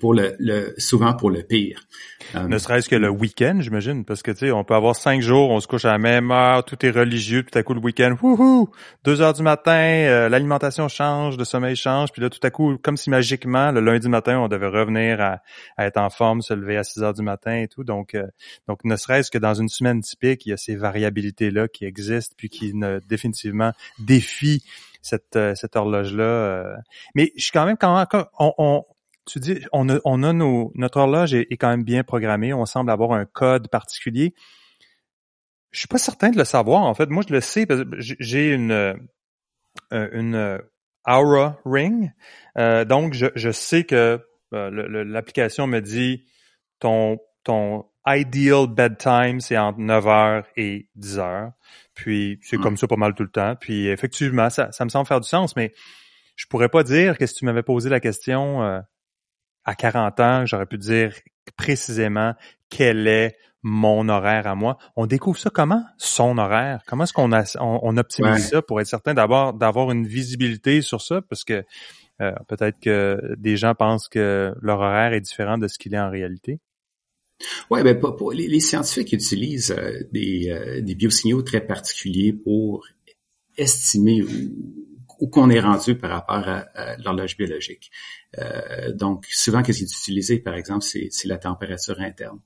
pour le, le, souvent pour le pire. Euh, ne serait-ce que le week-end, j'imagine, parce que tu sais, on peut avoir cinq jours, on se couche à la même heure, tout est religieux, tout à coup le week-end, wouhou, deux heures du matin, euh, l'alimentation change, le sommeil change, puis là tout à coup, comme si magiquement, le lundi matin, on devait revenir à, être en forme, se lever à 6 heures du matin et tout. Donc, euh, donc ne serait-ce que dans une semaine typique, il y a ces variabilités là qui existent, puis qui ne, définitivement défient cette, cette horloge-là. Mais je suis quand même quand même, on, tu dis, on a, on a nos, notre horloge est, quand même bien programmée. On semble avoir un code particulier. Je suis pas certain de le savoir. En fait, moi, je le sais parce que j'ai une, euh, une Aura Ring. Euh, donc, je, je sais que euh, l'application me dit ton, ton ideal bedtime, c'est entre 9h et 10h. Puis, c'est comme ça pas mal tout le temps. Puis, effectivement, ça, ça me semble faire du sens, mais je pourrais pas dire que si tu m'avais posé la question à 40 ans, j'aurais pu dire précisément quel est mon horaire à moi. On découvre ça comment? Son horaire. Comment est-ce qu'on on, optimise ça pour être certain d'avoir d'avoir une visibilité sur ça? Parce que euh, peut-être que des gens pensent que leur horaire est différent de ce qu'il est en réalité. Oui, ben, pour, les, scientifiques utilisent euh, des, euh, des biosignaux très particuliers pour estimer où qu'on est rendu par rapport à, l'horloge biologique. Euh, donc, souvent, qu'est-ce qui est utilisé, par exemple, c'est la température interne.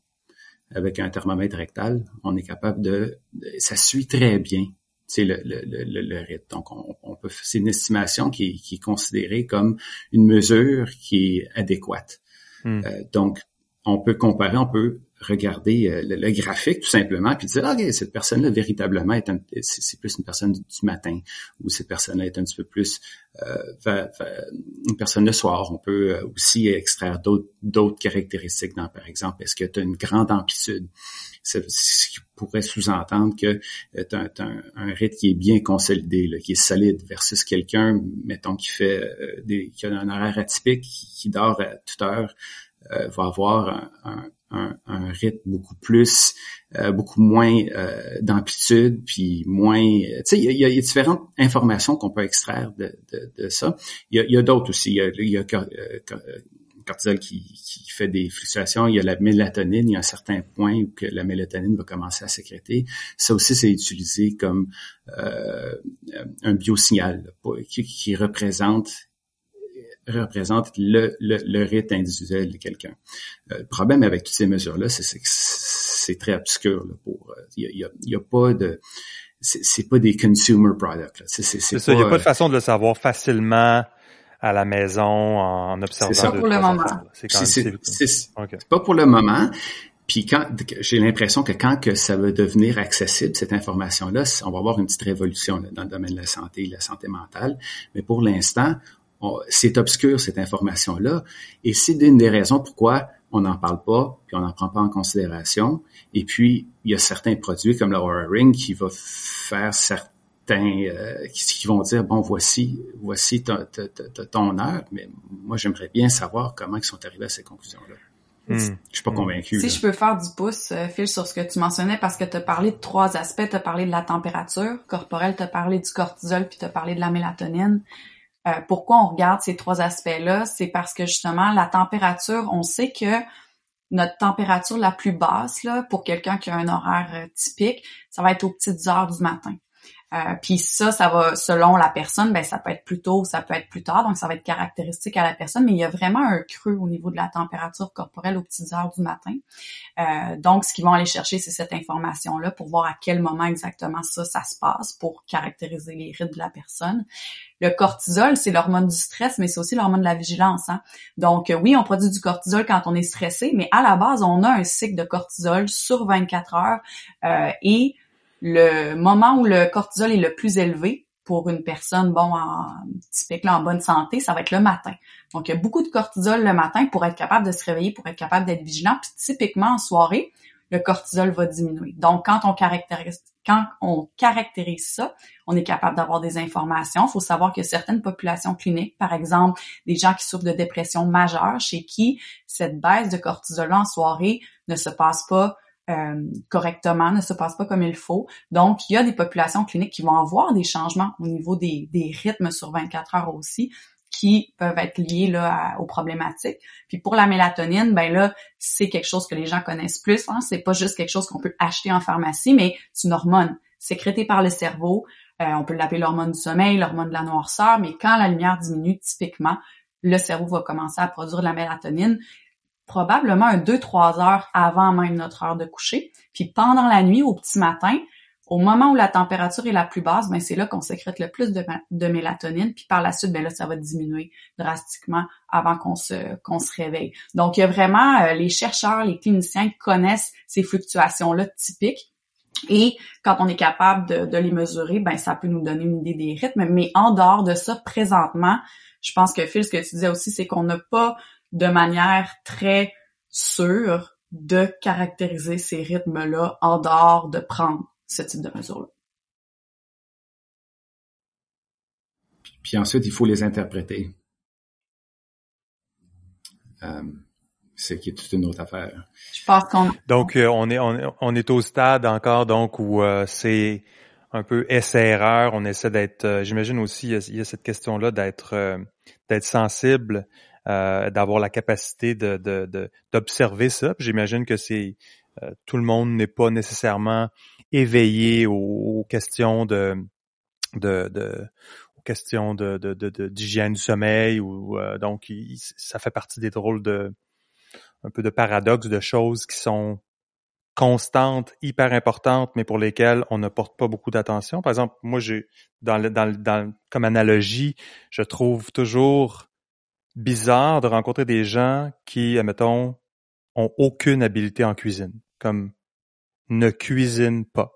Avec un thermomètre rectal, on est capable de... Ça suit très bien c'est le, le, le, le, rythme. Donc, on, on peut, c'est une estimation qui est, qui est, considérée comme une mesure qui est adéquate. Hmm. Euh, donc, on peut comparer, on peut regarder euh, le, graphique tout simplement, puis dire, OK, cette personne-là, véritablement, est c'est plus une personne du, matin, ou cette personne-là est un petit peu plus euh, une personne le soir. On peut euh, aussi extraire d'autres caractéristiques, dans, par exemple, est-ce que tu as une grande amplitude? Ce qui pourrait sous-entendre que tu as, un, rythme qui est bien consolidé, là, qui est solide, versus quelqu'un, mettons, qui fait des, qui a un horaire atypique, qui, dort à toute heure, va avoir un, un, un, rythme beaucoup plus, euh, beaucoup moins euh, d'amplitude, puis moins. Tu sais, il y, a, différentes informations qu'on peut extraire de, de, de ça. Il y a, a d'autres aussi. Il y a, y a euh, cortisol qui, qui, fait des fluctuations. Il y a la mélatonine. Il y a un certain point où que la mélatonine va commencer à sécréter. Ça aussi, c'est utilisé comme euh, un biosignal qui, qui représente représente le, le, le rythme individuel de quelqu'un. Euh, le problème avec toutes ces mesures-là, c'est que c'est très obscur. pour, il euh, y a, y a, pas de, c'est pas des consumer products. C'est ça. Il n'y a pas de façon de le savoir facilement à la maison en observant. C'est pour le moment. C'est pas pour le moment. Puis quand j'ai l'impression que quand que ça va devenir accessible cette information-là, on va avoir une petite révolution dans le domaine de la santé, la santé mentale. Mais pour l'instant, c'est obscur cette information-là, et c'est une des raisons pourquoi on n'en parle pas, puis on n'en prend pas en considération. Et puis, il y a certains produits comme le Aura Ring qui va faire certains, euh, qui, vont dire, bon, voici, voici ton, ton heure, mais moi, j'aimerais bien savoir comment ils sont arrivés à ces conclusions-là. Hmm. Je suis pas convaincu. Si je peux faire du pouce, euh, Phil, sur ce que tu mentionnais, parce que tu as parlé de trois aspects. Tu as parlé de la température corporelle, tu as parlé du cortisol, puis tu as parlé de la mélatonine. Euh, pourquoi on regarde ces trois aspects-là? C'est parce que justement, la température, on sait que notre température la plus basse, là, pour quelqu'un qui a un horaire euh, typique, ça va être aux petites heures du matin. Euh, puis ça, ça va selon la personne, ben ça peut être plus tôt, ça peut être plus tard, donc ça va être caractéristique à la personne, mais il y a vraiment un creux au niveau de la température corporelle aux petites heures du matin. Euh, donc, ce qu'ils vont aller chercher, c'est cette information-là pour voir à quel moment exactement ça, ça se passe pour caractériser les rythmes de la personne. Le cortisol, c'est l'hormone du stress, mais c'est aussi l'hormone de la vigilance. Hein? Donc, oui, on produit du cortisol quand on est stressé, mais à la base, on a un cycle de cortisol sur 24 heures euh, et le moment où le cortisol est le plus élevé pour une personne, bon, en, typiquement en bonne santé, ça va être le matin. Donc, il y a beaucoup de cortisol le matin pour être capable de se réveiller, pour être capable d'être vigilant. Puis typiquement en soirée, le cortisol va diminuer. Donc, quand on caractérise, quand on caractérise ça, on est capable d'avoir des informations. Il faut savoir que certaines populations cliniques, par exemple, des gens qui souffrent de dépression majeure, chez qui cette baisse de cortisol en soirée ne se passe pas euh, correctement, ne se passe pas comme il faut. Donc, il y a des populations cliniques qui vont avoir des changements au niveau des, des rythmes sur 24 heures aussi qui peuvent être liés là, aux problématiques. Puis pour la mélatonine, ben là, c'est quelque chose que les gens connaissent plus. Hein? C'est pas juste quelque chose qu'on peut acheter en pharmacie, mais c'est une hormone sécrétée par le cerveau. Euh, on peut l'appeler l'hormone du sommeil, l'hormone de la noirceur, mais quand la lumière diminue, typiquement, le cerveau va commencer à produire de la mélatonine probablement un 2-3 heures avant même notre heure de coucher. Puis pendant la nuit, au petit matin, au moment où la température est la plus basse, ben c'est là qu'on sécrète le plus de, mélatonine, puis par la suite, ben là, ça va diminuer drastiquement avant qu'on se qu'on se réveille. Donc, il y a vraiment euh, les chercheurs, les cliniciens connaissent ces fluctuations-là typiques. Et quand on est capable de, de, les mesurer, ben ça peut nous donner une idée des rythmes. Mais en dehors de ça, présentement, je pense que Phil, ce que tu disais aussi, c'est qu'on n'a pas de manière très sûre de caractériser ces rythmes-là en dehors de prendre ce type de mesures-là. Puis ensuite, il faut les interpréter. Euh, c'est qui est toute une autre affaire. Je pense qu'on donc euh, on est on, est au stade encore donc où euh, c'est un peu essai-erreur. On essaie d'être. J'imagine aussi il y, a, cette question là d'être d'être sensible, d'avoir la capacité de d'observer de, ça. J'imagine que c'est tout le monde n'est pas nécessairement éveillé aux, questions de, de, de aux questions de, d'hygiène du sommeil ou euh, donc ça fait partie des drôles de un peu de paradoxes de choses qui sont constantes, hyper importantes, mais pour lesquelles on ne porte pas beaucoup d'attention. Par exemple, moi, j'ai dans, dans, dans comme analogie, je trouve toujours bizarre de rencontrer des gens qui, admettons, ont aucune habileté en cuisine, comme ne cuisine pas.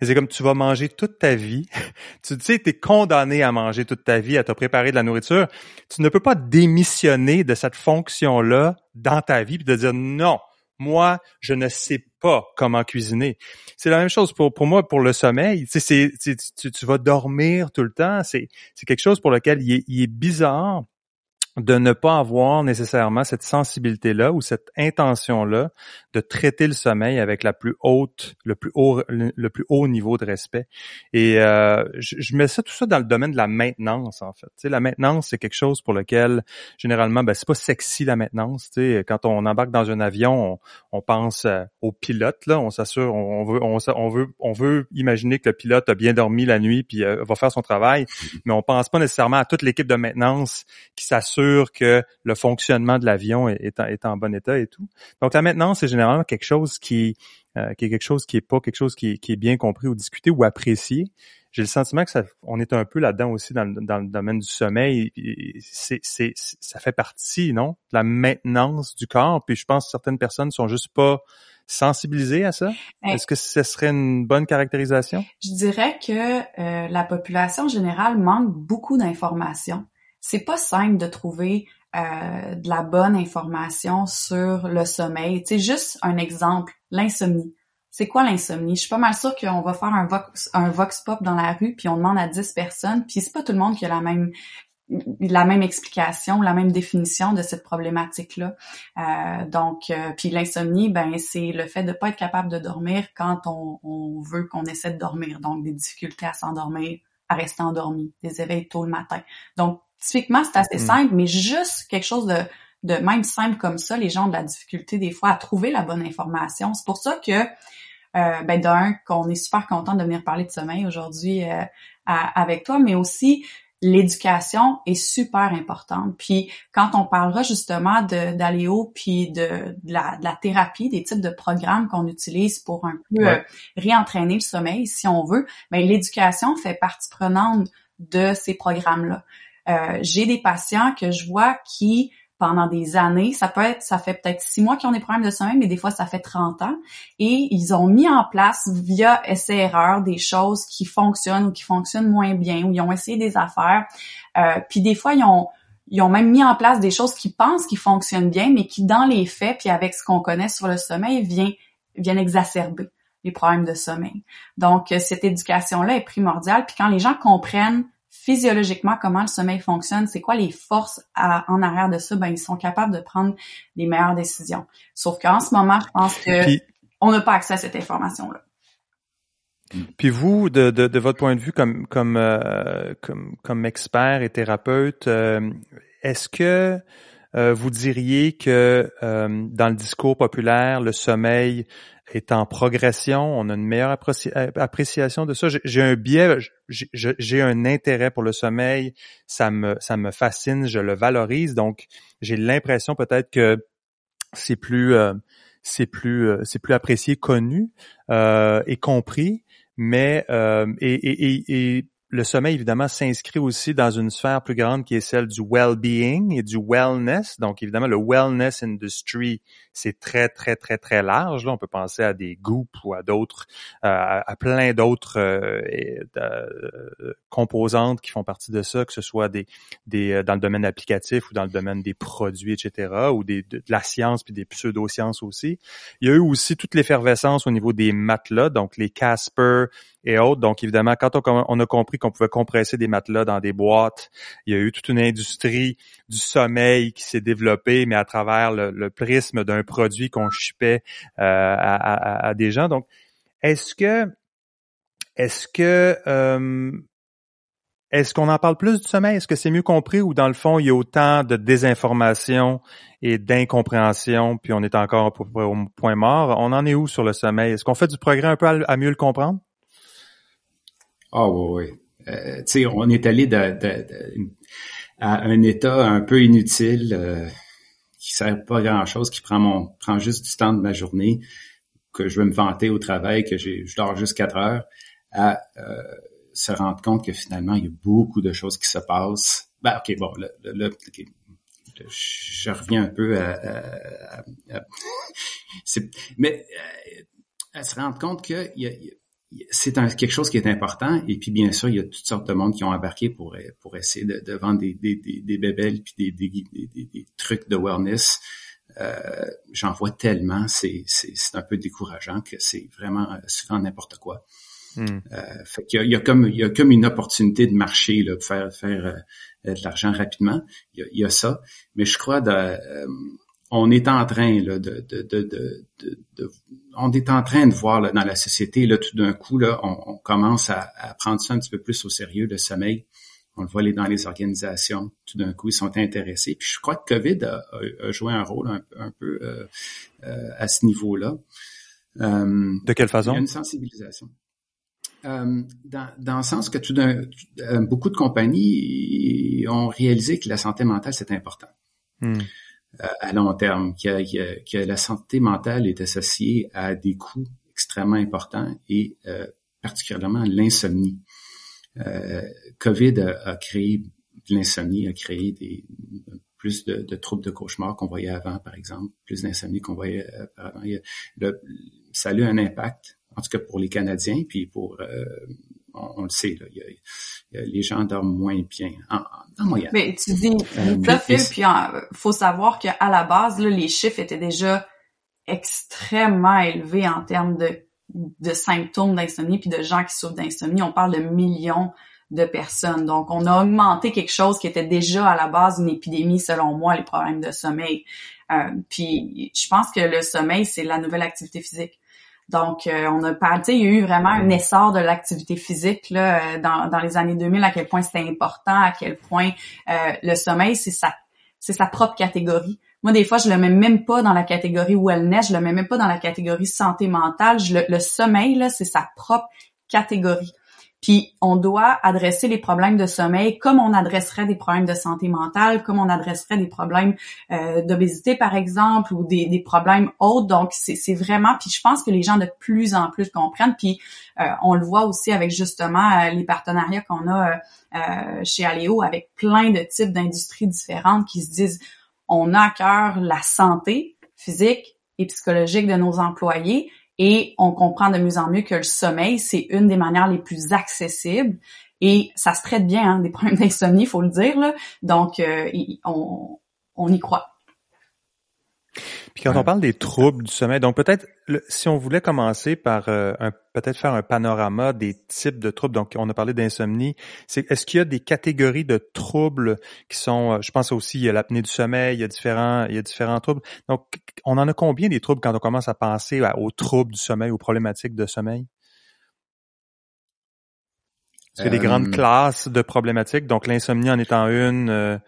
Mais c'est comme tu vas manger toute ta vie. tu sais, tu es condamné à manger toute ta vie, à te préparer de la nourriture. Tu ne peux pas démissionner de cette fonction-là dans ta vie et de dire non, moi, je ne sais pas comment cuisiner. C'est la même chose pour, moi, pour le sommeil. Tu, sais, tu, vas dormir tout le temps. C'est quelque chose pour lequel il est bizarre de ne pas avoir nécessairement cette sensibilité-là ou cette intention-là de traiter le sommeil avec la plus haute, le plus haut, le, plus haut niveau de respect. Et euh, je, mets ça tout ça dans le domaine de la maintenance en fait. Tu sais, la maintenance c'est quelque chose pour lequel généralement, ben c'est pas sexy la maintenance. Tu sais, quand on embarque dans un avion, on, pense euh, au pilote là, on s'assure, on, veut, on, veut, on veut imaginer que le pilote a bien dormi la nuit puis euh, va faire son travail, mais on pense pas nécessairement à toute l'équipe de maintenance qui s'assure que le fonctionnement de l'avion est, en, bon état et tout. Donc la maintenance, c'est généralement quelque chose qui, euh, qui est quelque chose qui est pas quelque chose qui, est bien compris ou discuté ou apprécié. J'ai le sentiment que ça, on est un peu là-dedans aussi dans, le domaine du sommeil. C'est, c'est, ça fait partie, non, de la maintenance du corps. Puis je pense que certaines personnes sont juste pas sensibilisées à ça. Est-ce que ce serait une bonne caractérisation? Je dirais que euh, la population générale manque beaucoup d'informations c'est pas simple de trouver euh, de la bonne information sur le sommeil. Tu sais, juste un exemple, l'insomnie. C'est quoi l'insomnie? Je suis pas mal sûre qu'on va faire un vox, un vox pop dans la rue, puis on demande à 10 personnes, puis c'est pas tout le monde qui a la même la même explication, la même définition de cette problématique-là. Euh, donc, euh, puis l'insomnie, ben c'est le fait de pas être capable de dormir quand on, on veut qu'on essaie de dormir. Donc, des difficultés à s'endormir, à rester endormi, des éveils tôt le matin. Donc, typiquement, c'est assez mm. simple, mais juste quelque chose de, de même simple comme ça, les gens ont de la difficulté des fois à trouver la bonne information. C'est pour ça que, euh, ben d'un, qu'on est super content de venir parler de sommeil aujourd'hui euh, avec toi, mais aussi l'éducation est super importante. Puis quand on parlera justement d'Aléo puis de, de, la, de, la, thérapie, des types de programmes qu'on utilise pour un peu euh, réentraîner le sommeil, si on veut, ben l'éducation fait partie prenante de ces programmes-là. Euh, j'ai des patients que je vois qui pendant des années. Ça peut être, ça fait peut-être six mois qu'ils ont des problèmes de sommeil, mais des fois ça fait 30 ans. Et ils ont mis en place via essai-erreur des choses qui fonctionnent ou qui fonctionnent moins bien, ou ils ont essayé des affaires. Euh, puis des fois, ils ont ils ont même mis en place des choses qui pensent qu'ils fonctionnent bien, mais qui, dans les faits, puis avec ce qu'on connaît sur le sommeil, viennent exacerber les problèmes de sommeil. Donc, euh, cette éducation-là est primordiale. Puis quand les gens comprennent physiologiquement comment le sommeil fonctionne, c'est quoi les forces en arrière de ça, ben ils sont capables de prendre des meilleures décisions. Sauf qu'en ce moment, je pense que on n'a pas accès à cette information-là. Puis vous, de, de, de, votre point de vue comme comme euh, comme, comme expert et thérapeute, euh, est-ce que euh, vous diriez que dans le discours populaire, le sommeil est en progression, on a une meilleure appréciation de ça. J'ai un biais, j'ai un intérêt pour le sommeil, ça me ça me fascine, je le valorise, donc j'ai l'impression peut-être que c'est plus c'est plus c'est plus apprécié, connu et compris. Mais euh, et, et, et, le sommeil, évidemment, s'inscrit aussi dans une sphère plus grande qui est celle du well-being et du wellness. Donc, évidemment, le wellness industry, c'est très, très, très, très large. Là, on peut penser à des Goop ou à d'autres, euh, à plein d'autres euh, euh, composantes qui font partie de ça, que ce soit des, des dans le domaine applicatif ou dans le domaine des produits, etc., ou des, de, la science puis des pseudosciences aussi. Il y a eu aussi toute l'effervescence au niveau des matelas, donc les Casper, et autres. Donc, évidemment, quand on, a compris qu'on pouvait compresser des matelas dans des boîtes, il y a eu toute une industrie du sommeil qui s'est développée, mais à travers le, prisme d'un produit qu'on chipait euh, à, des gens. Donc, est-ce que est-ce que euh, est-ce qu'on en parle plus du sommeil? Est-ce que c'est mieux compris ou dans le fond, il y a autant de désinformation et d'incompréhension, puis on est encore au point mort? On en est où sur le sommeil? Est-ce qu'on fait du progrès un peu à mieux le comprendre? Ah oui, oui. Euh, tu sais, on est allé de, à un état un peu inutile euh, qui sert pas à grand chose, qui prend mon prend juste du temps de ma journée, que je veux me vanter au travail, que je dors juste quatre heures, à euh, se rendre compte que finalement il y a beaucoup de choses qui se passent. Ben ok, bon, là, je reviens un peu à, à, mais euh, à se rendre compte qu'il y a c'est quelque chose qui est important. Et puis, bien sûr, il y a toutes sortes de monde qui ont embarqué pour, pour essayer de, de vendre des, des, des, des bébelles puis des, des, des, trucs de wellness. Euh, J'en vois tellement, c'est un peu décourageant que c'est vraiment euh, souvent n'importe quoi. Hmm. Euh, fait qu'il y, y, a comme il y a comme une opportunité de marcher là, de faire faire euh, de l'argent rapidement. Il y, a, il y, a, ça, mais je crois de, euh, on est en train là, de, de, de, de, on est en train de voir là, dans la société là, tout d'un coup là, on, commence à, prendre ça un petit peu plus au sérieux le sommeil. On le voit dans les organisations. Tout d'un coup, ils sont intéressés. Puis je crois que Covid a, joué un rôle un, peu euh, euh, à ce niveau-là. Euh, de quelle façon? Il y a une sensibilisation. dans, dans le sens que tout d'un, beaucoup de compagnies ont réalisé que la santé mentale c'est important. Hmm à long terme, que, que, la santé mentale est associée à des coûts extrêmement importants et euh, particulièrement l'insomnie. Euh, COVID a, créé de l'insomnie, a créé des, plus de, troubles de cauchemar qu'on voyait avant, par exemple, plus d'insomnie qu'on voyait euh, avant. ça a eu un impact, en tout cas pour les Canadiens, puis pour euh, on, le sait, là, les gens dorment moins bien en, moyenne. Mais tu dis euh, tout fait, puis faut savoir qu'à la base, là, les chiffres étaient déjà extrêmement élevés en termes de, de symptômes d'insomnie puis de gens qui souffrent d'insomnie. On parle de millions de personnes. Donc, on a augmenté quelque chose qui était déjà à la base une épidémie, selon moi, les problèmes de sommeil. Euh, puis, je pense que le sommeil, c'est la nouvelle activité physique. Donc, euh, on a parlé, il y a eu vraiment un essor de l'activité physique là, euh, dans, dans les années 2000, à quel point c'était important, à quel point euh, le sommeil, c'est sa, c'est sa propre catégorie. Moi, des fois, je le mets même pas dans la catégorie wellness, je le mets même pas dans la catégorie santé mentale. Je, le, le sommeil, là, c'est sa propre catégorie. Puis on doit adresser les problèmes de sommeil comme on adresserait des problèmes de santé mentale, comme on adresserait des problèmes euh, d'obésité par exemple ou des, problèmes autres. Donc c'est vraiment, puis je pense que les gens de plus en plus comprennent. Puis euh, on le voit aussi avec justement euh, les partenariats qu'on a chez Aléo avec plein de types d'industries différentes qui se disent on a à cœur la santé physique et psychologique de nos employés et on comprend de mieux en mieux que le sommeil, c'est une des manières les plus accessibles et ça se traite bien, hein, des problèmes d'insomnie, il faut le dire. Donc, euh, on, on y croit. Puis quand on parle des troubles du sommeil, donc peut-être si on voulait commencer par euh, peut-être faire un panorama des types de troubles. Donc on a parlé d'insomnie. C'est est-ce qu'il y a des catégories de troubles qui sont euh, je pense aussi il y a l'apnée du sommeil, il y a différents il y a différents troubles. Donc on en a combien des troubles quand on commence à penser aux troubles du sommeil, aux problématiques de sommeil? C'est des grandes euh, classes de problématiques. Donc l'insomnie en étant une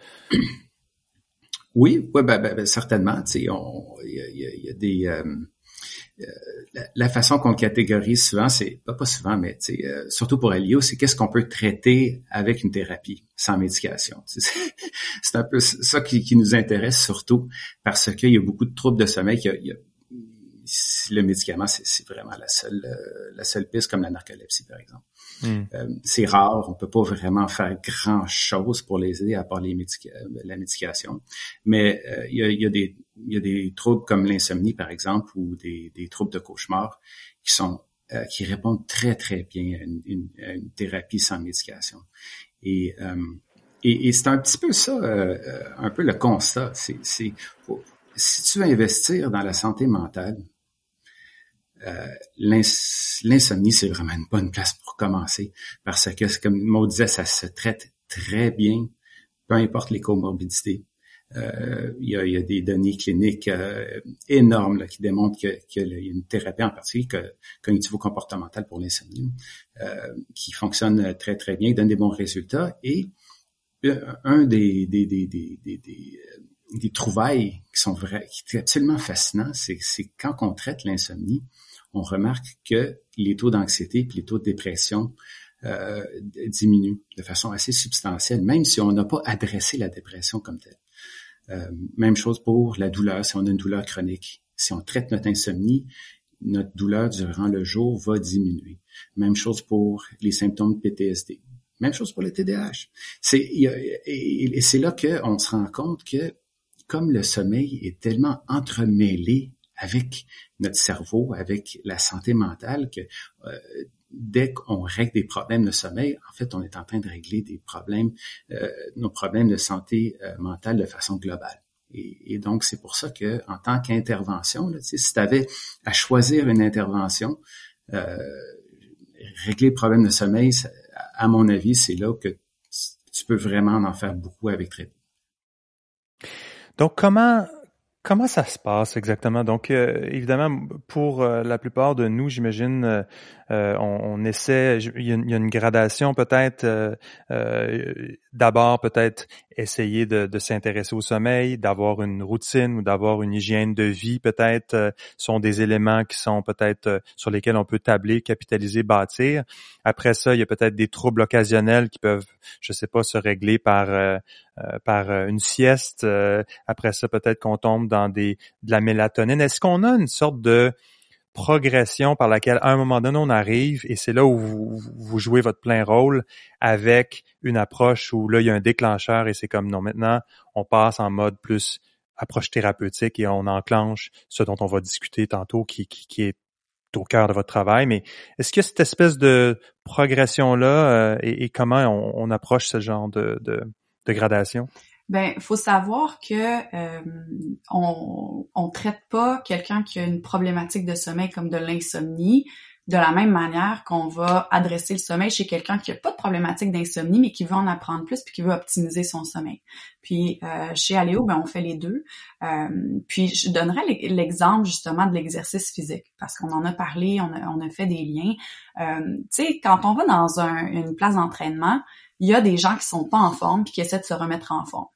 Oui, ouais, ben, ben, ben certainement. Il y, y a, des euh, euh, la, façon qu'on catégorise souvent, c'est pas pas souvent, mais euh, surtout pour Elio, c'est qu'est-ce qu'on peut traiter avec une thérapie sans médication. C'est un peu ça qui, qui, nous intéresse surtout parce qu'il y a beaucoup de troubles de sommeil. Il y a, le médicament, c'est vraiment la seule, euh, la seule piste, comme la narcolepsie, par exemple. Hmm. Euh, c'est rare, on peut pas vraiment faire grand-chose pour les aider à part les la médication. Mais euh, il, y a, des, troubles comme l'insomnie, par exemple, ou des, troubles de cauchemar qui sont qui répondent très, très bien à une, thérapie sans médication. Et c'est un petit peu ça, un peu le constat. C'est, si tu veux investir dans la santé mentale, euh, l'insomnie, c'est vraiment une bonne place pour commencer parce que, comme Maud disait, ça se traite très bien, peu importe les comorbidités. Euh, il, y a, des données cliniques euh, énormes qui démontrent qu'il y a une thérapie en particulier que, cognitivo-comportementale pour l'insomnie qui fonctionne très très bien, donne des bons résultats. Et un des, des, des, des, des, trouvailles qui sont vrais, qui est absolument fascinant, c'est quand on traite l'insomnie, on remarque que les taux d'anxiété et les taux de dépression euh, diminuent de façon assez substantielle, même si on n'a pas adressé la dépression comme telle. Euh, même chose pour la douleur, si on a une douleur chronique. Si on traite notre insomnie, notre douleur durant le jour va diminuer. Même chose pour les symptômes de PTSD. Même chose pour le TDAH. C'est, et, c'est là qu'on se rend compte que comme le sommeil est tellement entremêlé avec notre cerveau, avec la santé mentale, que euh, dès qu'on règle des problèmes de sommeil, en fait, on est en train de régler des problèmes, euh, nos problèmes de santé euh, mentale de façon globale. Et, donc, c'est pour ça que, en tant qu'intervention, si tu avais à choisir une intervention, régler le problème de sommeil, à mon avis, c'est là que tu peux vraiment en faire beaucoup avec très peu. Donc, comment Comment ça se passe exactement? Donc, euh, évidemment, pour euh, la plupart de nous, j'imagine, euh, on, essaie, il y, a, une gradation peut-être. D'abord, peut-être essayer de, s'intéresser au sommeil, d'avoir une routine ou d'avoir une hygiène de vie, peut-être, sont des éléments qui sont peut-être sur lesquels on peut tabler, capitaliser, bâtir. Après ça, il y a peut-être des troubles occasionnels qui peuvent, je sais pas, se régler par par une sieste. après ça, peut-être qu'on tombe dans des, de la mélatonine. Est-ce qu'on a une sorte de progression par laquelle, à un moment donné, on arrive et c'est là où vous, jouez votre plein rôle avec une approche où là, il y a un déclencheur et c'est comme non, maintenant, on passe en mode plus approche thérapeutique et on enclenche ce dont on va discuter tantôt qui, qui, est au cœur de votre travail. Mais est-ce qu'il y a cette espèce de progression-là euh, et, comment on, approche ce genre de, de, de gradation? Ben, faut savoir que euh, on, on traite pas quelqu'un qui a une problématique de sommeil comme de l'insomnie de la même manière qu'on va adresser le sommeil chez quelqu'un qui a pas de problématique d'insomnie mais qui veut en apprendre plus puis qui veut optimiser son sommeil. Puis euh, chez Aléo, ben on fait les deux. Euh, puis je donnerai l'exemple justement de l'exercice physique parce qu'on en a parlé, on a, on a fait des liens. Euh, tu sais, quand on va dans un, une place d'entraînement, il y a des gens qui sont pas en forme puis qui essaient de se remettre en forme.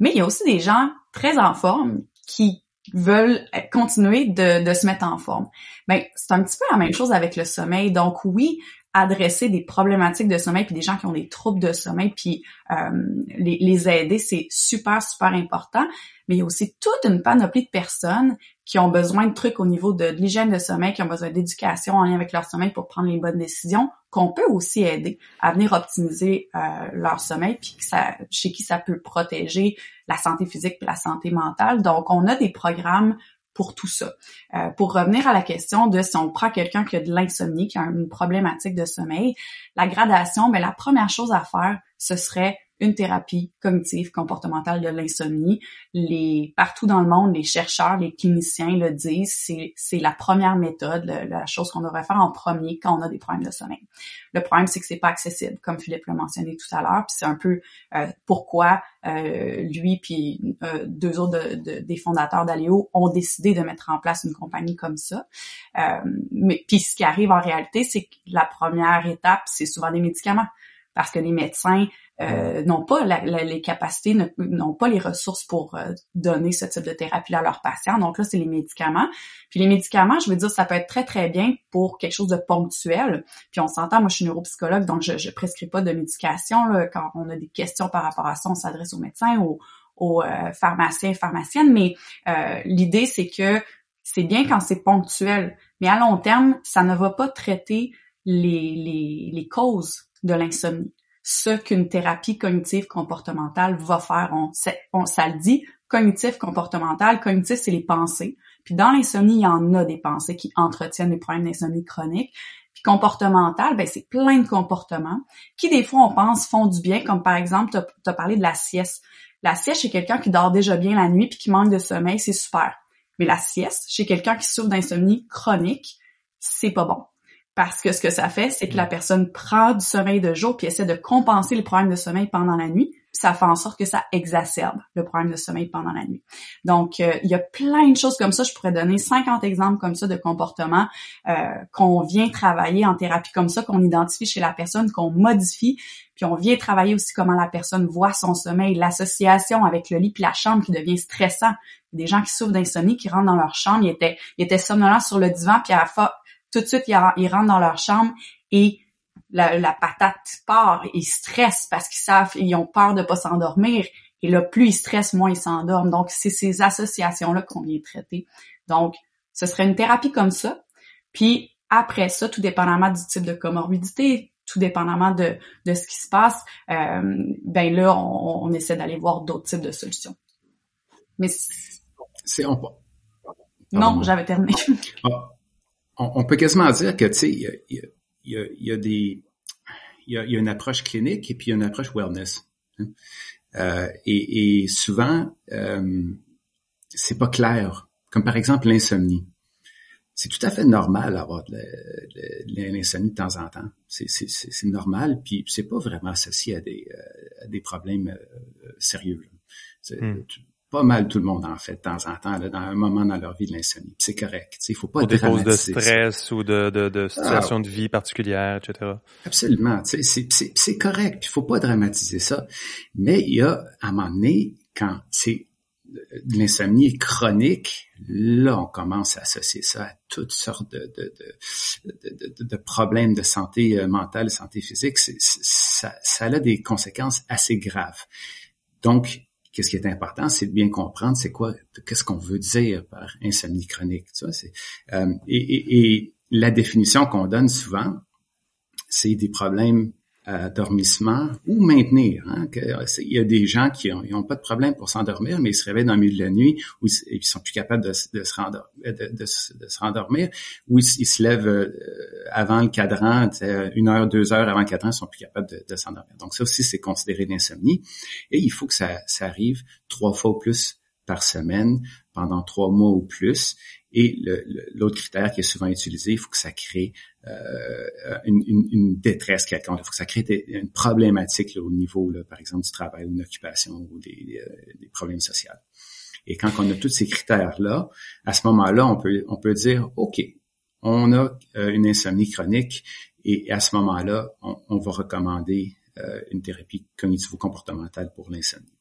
Mais il y a aussi des gens très en forme qui veulent continuer de, de se mettre en forme. Ben, c'est un petit peu la même chose avec le sommeil. Donc oui, adresser des problématiques de sommeil puis des gens qui ont des troubles de sommeil puis euh, les, les aider, c'est super super important. Mais il y a aussi toute une panoplie de personnes qui ont besoin de trucs au niveau de, l'hygiène de sommeil, qui ont besoin d'éducation en lien avec leur sommeil pour prendre les bonnes décisions, qu'on peut aussi aider à venir optimiser euh, leur sommeil, puis ça, chez qui ça peut protéger la santé physique et la santé mentale. Donc, on a des programmes pour tout ça. Euh, pour revenir à la question de si on prend quelqu'un qui a de l'insomnie, qui a une problématique de sommeil, la gradation, mais ben, la première chose à faire, ce serait une thérapie cognitive comportementale de l'insomnie. Les partout dans le monde, les chercheurs, les cliniciens le disent, c'est c'est la première méthode, la chose qu'on devrait faire en premier quand on a des problèmes de sommeil. Le problème c'est que c'est pas accessible, comme Philippe l'a mentionné tout à l'heure, puis c'est un peu euh, pourquoi euh, lui puis euh, deux autres des fondateurs d'Aléo ont décidé de mettre en place une compagnie comme ça. mais puis ce qui arrive en réalité, c'est que la première étape, c'est souvent des médicaments parce que les médecins euh, n'ont pas les capacités, n'ont pas les ressources pour euh, donner ce type de thérapie à leurs patients. Donc là, c'est les médicaments. Puis les médicaments, je veux dire, ça peut être très, très bien pour quelque chose de ponctuel. Puis on s'entend, moi, je suis neuropsychologue, donc je ne prescris pas de médication. Là. Quand on a des questions par rapport à ça, on s'adresse aux médecins, aux, aux euh, pharmaciens, pharmaciennes. Mais l'idée, c'est que c'est bien quand c'est ponctuel. Mais à long terme, ça ne va pas traiter les, les, les causes de l'insomnie ce qu'une thérapie cognitive comportementale va faire. On, ça le dit, cognitif comportemental. Cognitif, c'est les pensées. Puis dans l'insomnie, il y en a des pensées qui entretiennent les problèmes d'insomnie chronique. Puis comportemental, ben c'est plein de comportements qui des fois on pense font du bien, comme par exemple, tu as, parlé de la sieste. La sieste chez quelqu'un qui dort déjà bien la nuit puis qui manque de sommeil, c'est super. Mais la sieste chez quelqu'un qui souffre d'insomnie chronique, c'est pas bon. Parce que ce que ça fait, c'est que la personne prend du sommeil de jour puis essaie de compenser les problèmes de sommeil pendant la nuit. ça fait en sorte que ça exacerbe le problème de sommeil pendant la nuit. Donc, euh, il y a plein de choses comme ça. Je pourrais donner 50 exemples comme ça de comportements euh, qu'on vient travailler en thérapie comme ça, qu'on identifie chez la personne, qu'on modifie, puis on vient travailler aussi comment la personne voit son sommeil, l'association avec le lit puis la chambre qui devient stressant. Des gens qui souffrent d'insomnie, qui rentrent dans leur chambre, ils étaient, ils étaient somnolents sur le divan, puis à la, tout de suite, ils, rentrent dans leur chambre et la, patate part, ils stressent parce qu'ils savent, ils ont peur de pas s'endormir. Et là, plus ils stressent, moins ils s'endorment. Donc, c'est ces associations-là qu'on vient traiter. Donc, ce serait une thérapie comme ça. Puis après ça, tout dépendamment du type de comorbidité, tout dépendamment de, de ce qui se passe, euh, ben là, on, essaie d'aller voir d'autres types de solutions. Mais c'est on... Non, j'avais terminé. Ah, on, peut quasiment dire que, tu sais, il y a, des... Il y a, une approche clinique et puis il y a une approche wellness. Hein. Euh, et, souvent, euh, c'est pas clair. Comme par exemple l'insomnie. C'est tout à fait normal d'avoir de, l'insomnie de temps en temps. C'est normal, puis c'est pas vraiment associé à des, euh, problèmes euh, sérieux. Pas mal tout le monde en fait de temps en temps, là, dans un moment dans leur vie de l'insomnie. C'est correct. Il faut pas Pour des causes de stress ou de, de, de situation ah. de vie particulière, etc. Absolument. C'est correct. Il faut pas dramatiser ça. Mais il y a, à un moment donné, quand c'est de l'insomnie chronique, là, on commence à associer ça à toutes sortes de, de, de, de problèmes de santé euh, mentale, de santé physique. Ça, ça a des conséquences assez graves. Donc, qu'est-ce qui est important, c'est de bien comprendre c'est quoi, qu'est-ce qu'on veut dire par insomnie chronique. Tu vois, c'est, euh, et, la définition qu'on donne souvent, c'est des problèmes dormissement ou maintenir. Hein, que, il y a des gens qui n'ont pas de problème pour s'endormir, mais ils se réveillent dans le milieu de la nuit ou ils sont plus capables de, de, se, rendormir, de, de, se rendormir, ou ils, se lèvent euh, avant le cadran, une heure, deux heures avant le cadran, ils sont plus capables de, s'endormir. Donc ça aussi, c'est considéré l'insomnie. Et il faut que ça, ça arrive trois fois ou plus par semaine pendant trois mois ou plus. Et l'autre critère qui est souvent utilisé, il faut que ça crée euh, une, détresse quelconque. Il faut que ça crée une problématique au niveau, par exemple, du travail une occupation ou des, euh, des problèmes sociaux. Et quand on a tous ces critères-là, à ce moment-là, on peut, on peut dire, OK, on a euh, une insomnie chronique et à ce moment-là, on, on va recommander une thérapie cognitivo-comportementale pour l'insomnie.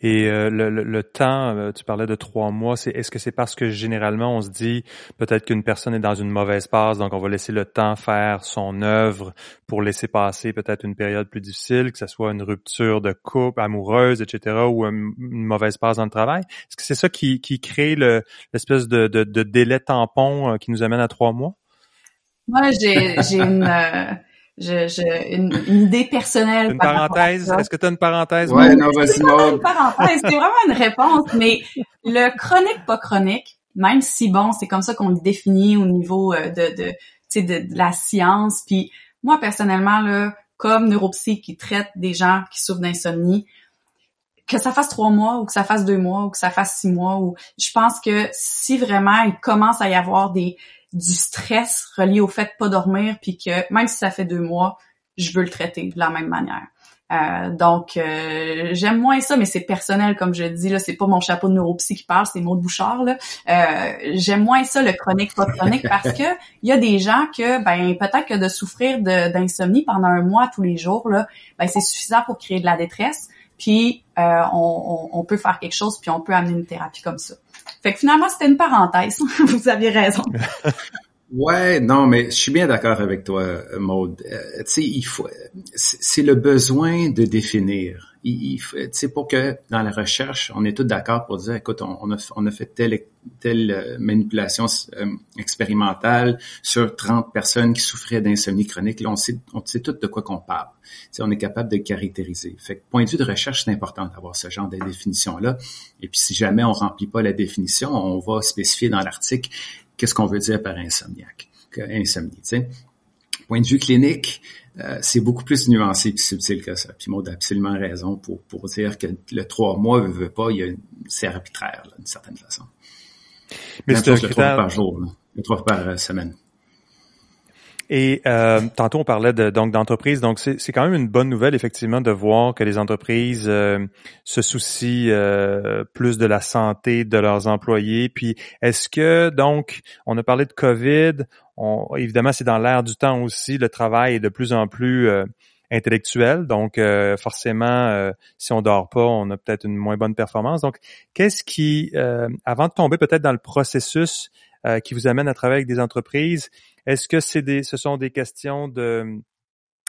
Et euh, le, le, temps, euh, tu parlais de trois mois, c'est est-ce que c'est parce que généralement on se dit peut-être qu'une personne est dans une mauvaise passe, donc on va laisser le temps faire son œuvre pour laisser passer peut-être une période plus difficile, que ce soit une rupture de couple amoureuse, etc., ou une, mauvaise passe dans le travail? Est-ce que c'est ça qui, qui crée l'espèce de, de, de, délai tampon euh, qui nous amène à trois mois? Moi, j'ai une je, je, une, une, idée personnelle. Une parenthèse? Est-ce que tu as une parenthèse? Ouais, non, vas-y, C'est une parenthèse, c'est vraiment une réponse, mais le chronique, pas chronique, même si bon, c'est comme ça qu'on le définit au niveau euh, de, de, de, de la science, puis moi, personnellement, là, comme neuropsy qui traite des gens qui souffrent d'insomnie, que ça fasse trois mois ou que ça fasse deux mois ou que ça fasse six mois ou je pense que si vraiment il commence à y avoir des du stress relié au fait de pas dormir, puis que même si ça fait deux mois, je veux le traiter de la même manière. Euh, donc euh, j'aime moins ça, mais c'est personnel comme je dis là, c'est pas mon chapeau de neuropsy qui parle, c'est Maud Bouchard là. Euh, j'aime moins ça le chronique pas chronique parce que il y a des gens que ben peut-être que de souffrir d'insomnie pendant un mois tous les jours là, ben c'est suffisant pour créer de la détresse. Puis on, on, on, peut faire quelque chose, puis on peut amener une thérapie comme ça. Fait que finalement, c'était une parenthèse. Vous aviez raison. Ouais, non, mais je suis bien d'accord avec toi, Maude. Euh, tu sais, il faut, c'est le besoin de définir. Il, sais, pour que dans la recherche, on est tous d'accord pour dire, écoute, on, a, on a fait telle telle euh, manipulation euh, expérimentale sur 30 personnes qui souffraient d'insomnie chronique. Là, on sait, on sait tout de quoi qu'on parle. sais, on est capable de caractériser. Fait point de vue de recherche, c'est important d'avoir ce genre de définition-là. Et puis, si jamais on remplit pas la définition, on va spécifier dans l'article qu'est-ce qu'on veut dire par insomniaque, insomnie. Point de vue clinique, euh, c'est beaucoup plus nuancé et subtil que ça. Puis Maud a absolument raison pour, pour dire que le trois mois ne veut pas, c'est arbitraire d'une certaine façon. Mais c'est le trois par jour, le trois par euh, semaine. Et euh, tantôt on parlait de, donc d'entreprise, donc c'est quand même une bonne nouvelle effectivement de voir que les entreprises euh, se soucient euh, plus de la santé de leurs employés. Puis est-ce que donc on a parlé de Covid, on, évidemment c'est dans l'air du temps aussi, le travail est de plus en plus intellectuel, donc forcément si on dort pas, on a peut-être une moins bonne performance. Donc qu'est-ce qui, avant de tomber peut-être dans le processus qui vous amène à travailler avec des entreprises, est-ce que c'est des, ce sont des questions de,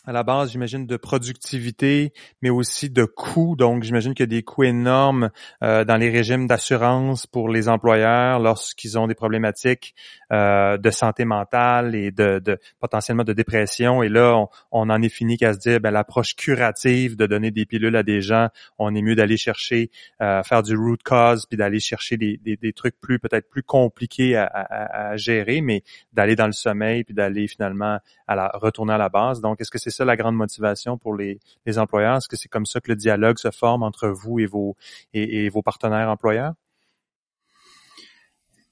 à la base, j'imagine, de productivité, mais aussi de coûts. Donc, j'imagine qu'il y a des coûts énormes euh, dans les régimes d'assurance pour les employeurs lorsqu'ils ont des problématiques euh, de santé mentale et de, de, potentiellement de dépression. Et là, on, on en est fini qu'à se dire, ben, l'approche curative de donner des pilules à des gens, on est mieux d'aller chercher, euh, faire du root cause, puis d'aller chercher des, des, des, trucs plus peut-être plus compliqués à, à, à gérer, mais d'aller dans le sommeil, puis d'aller finalement à la, retourner à la base. Donc, est-ce que c'est ça la grande motivation pour les, employeurs? Est-ce que c'est comme ça que le dialogue se forme entre vous et vos, partenaires employeurs?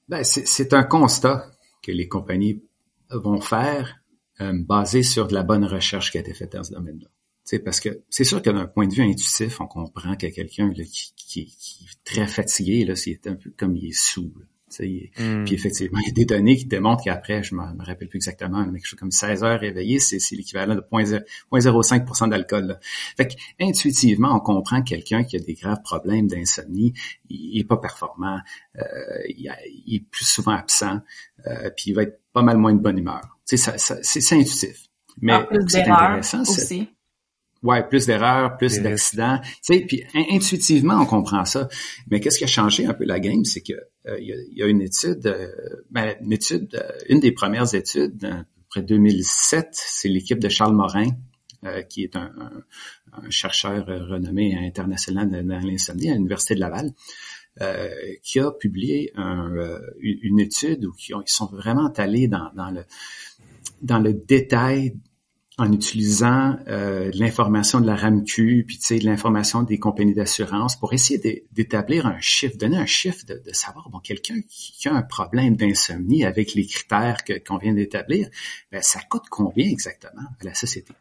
Ben, c'est un constat que les compagnies vont faire euh, basé sur de la bonne recherche qui a été faite dans ce domaine-là. Parce que c'est sûr que d'un point de vue intuitif, on comprend qu'il y a quelqu'un qui, est très fatigué, là, c'est un peu comme il est sous. Hmm. Puis effectivement, il y a des données qui démontrent qu'après, je me, me rappelle plus exactement, mais quelque chose comme 16 heures réveillé, c'est, l'équivalent de 0,05% d'alcool. Fait que, intuitivement, on comprend que quelqu'un qui a des graves problèmes d'insomnie, il, est pas performant, euh, il, est plus souvent absent, euh, puis il va être pas mal moins de bonne humeur. c'est, c'est intuitif. Mais c'est intéressant. Aussi. Ouais, plus d'erreurs, plus d'accidents. Tu sais, puis intuitivement, on comprend ça. Mais qu'est-ce qui a changé un peu la game, c'est que euh, il y, a une étude, euh, ben, une étude, euh, une des premières études, après 2007, c'est l'équipe de Charles Morin, qui est un, chercheur renommé international dans l'insomnie à l'université de Laval, qui a publié une étude où ils sont vraiment allés dans, dans le dans le détail en utilisant euh, l'information de la RAMQ, puis tu sais, de l'information des compagnies d'assurance pour essayer d'établir un chiffre, donner un chiffre de, savoir, bon, quelqu'un qui, a un problème d'insomnie avec les critères qu'on vient d'établir, ben, ça coûte combien exactement à la société?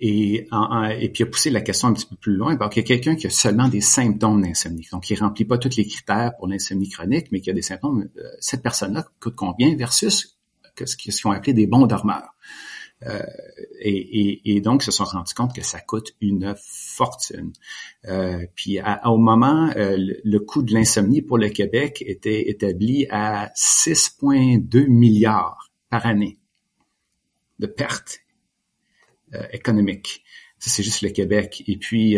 Et, et puis, il a poussé la question un petit peu plus loin. qu'il y a quelqu'un qui a seulement des symptômes d'insomnie. Donc, il remplit pas tous les critères pour l'insomnie chronique, mais qui a des symptômes. Euh, cette personne-là coûte combien versus ce qu'ils ont appelé des bons dormeurs? Euh, et, et, donc, se sont rendus compte que ça coûte une fortune. Euh, puis au moment, euh, le, coût de l'insomnie pour le Québec était établi à 6,2 milliards par année de pertes économiques. Ça, c'est juste le Québec. Et puis,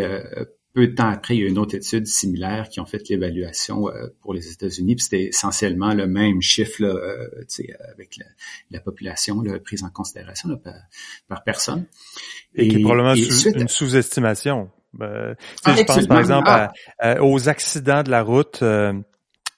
peu de temps après, il y a une autre étude similaire qui ont fait l'évaluation euh, pour les États-Unis, puis c'était essentiellement le même chiffre là, euh, avec la, population là, prise en considération par, personne. Et, qui est probablement une sous-estimation. Ben, je pense par exemple ah. aux accidents de la route.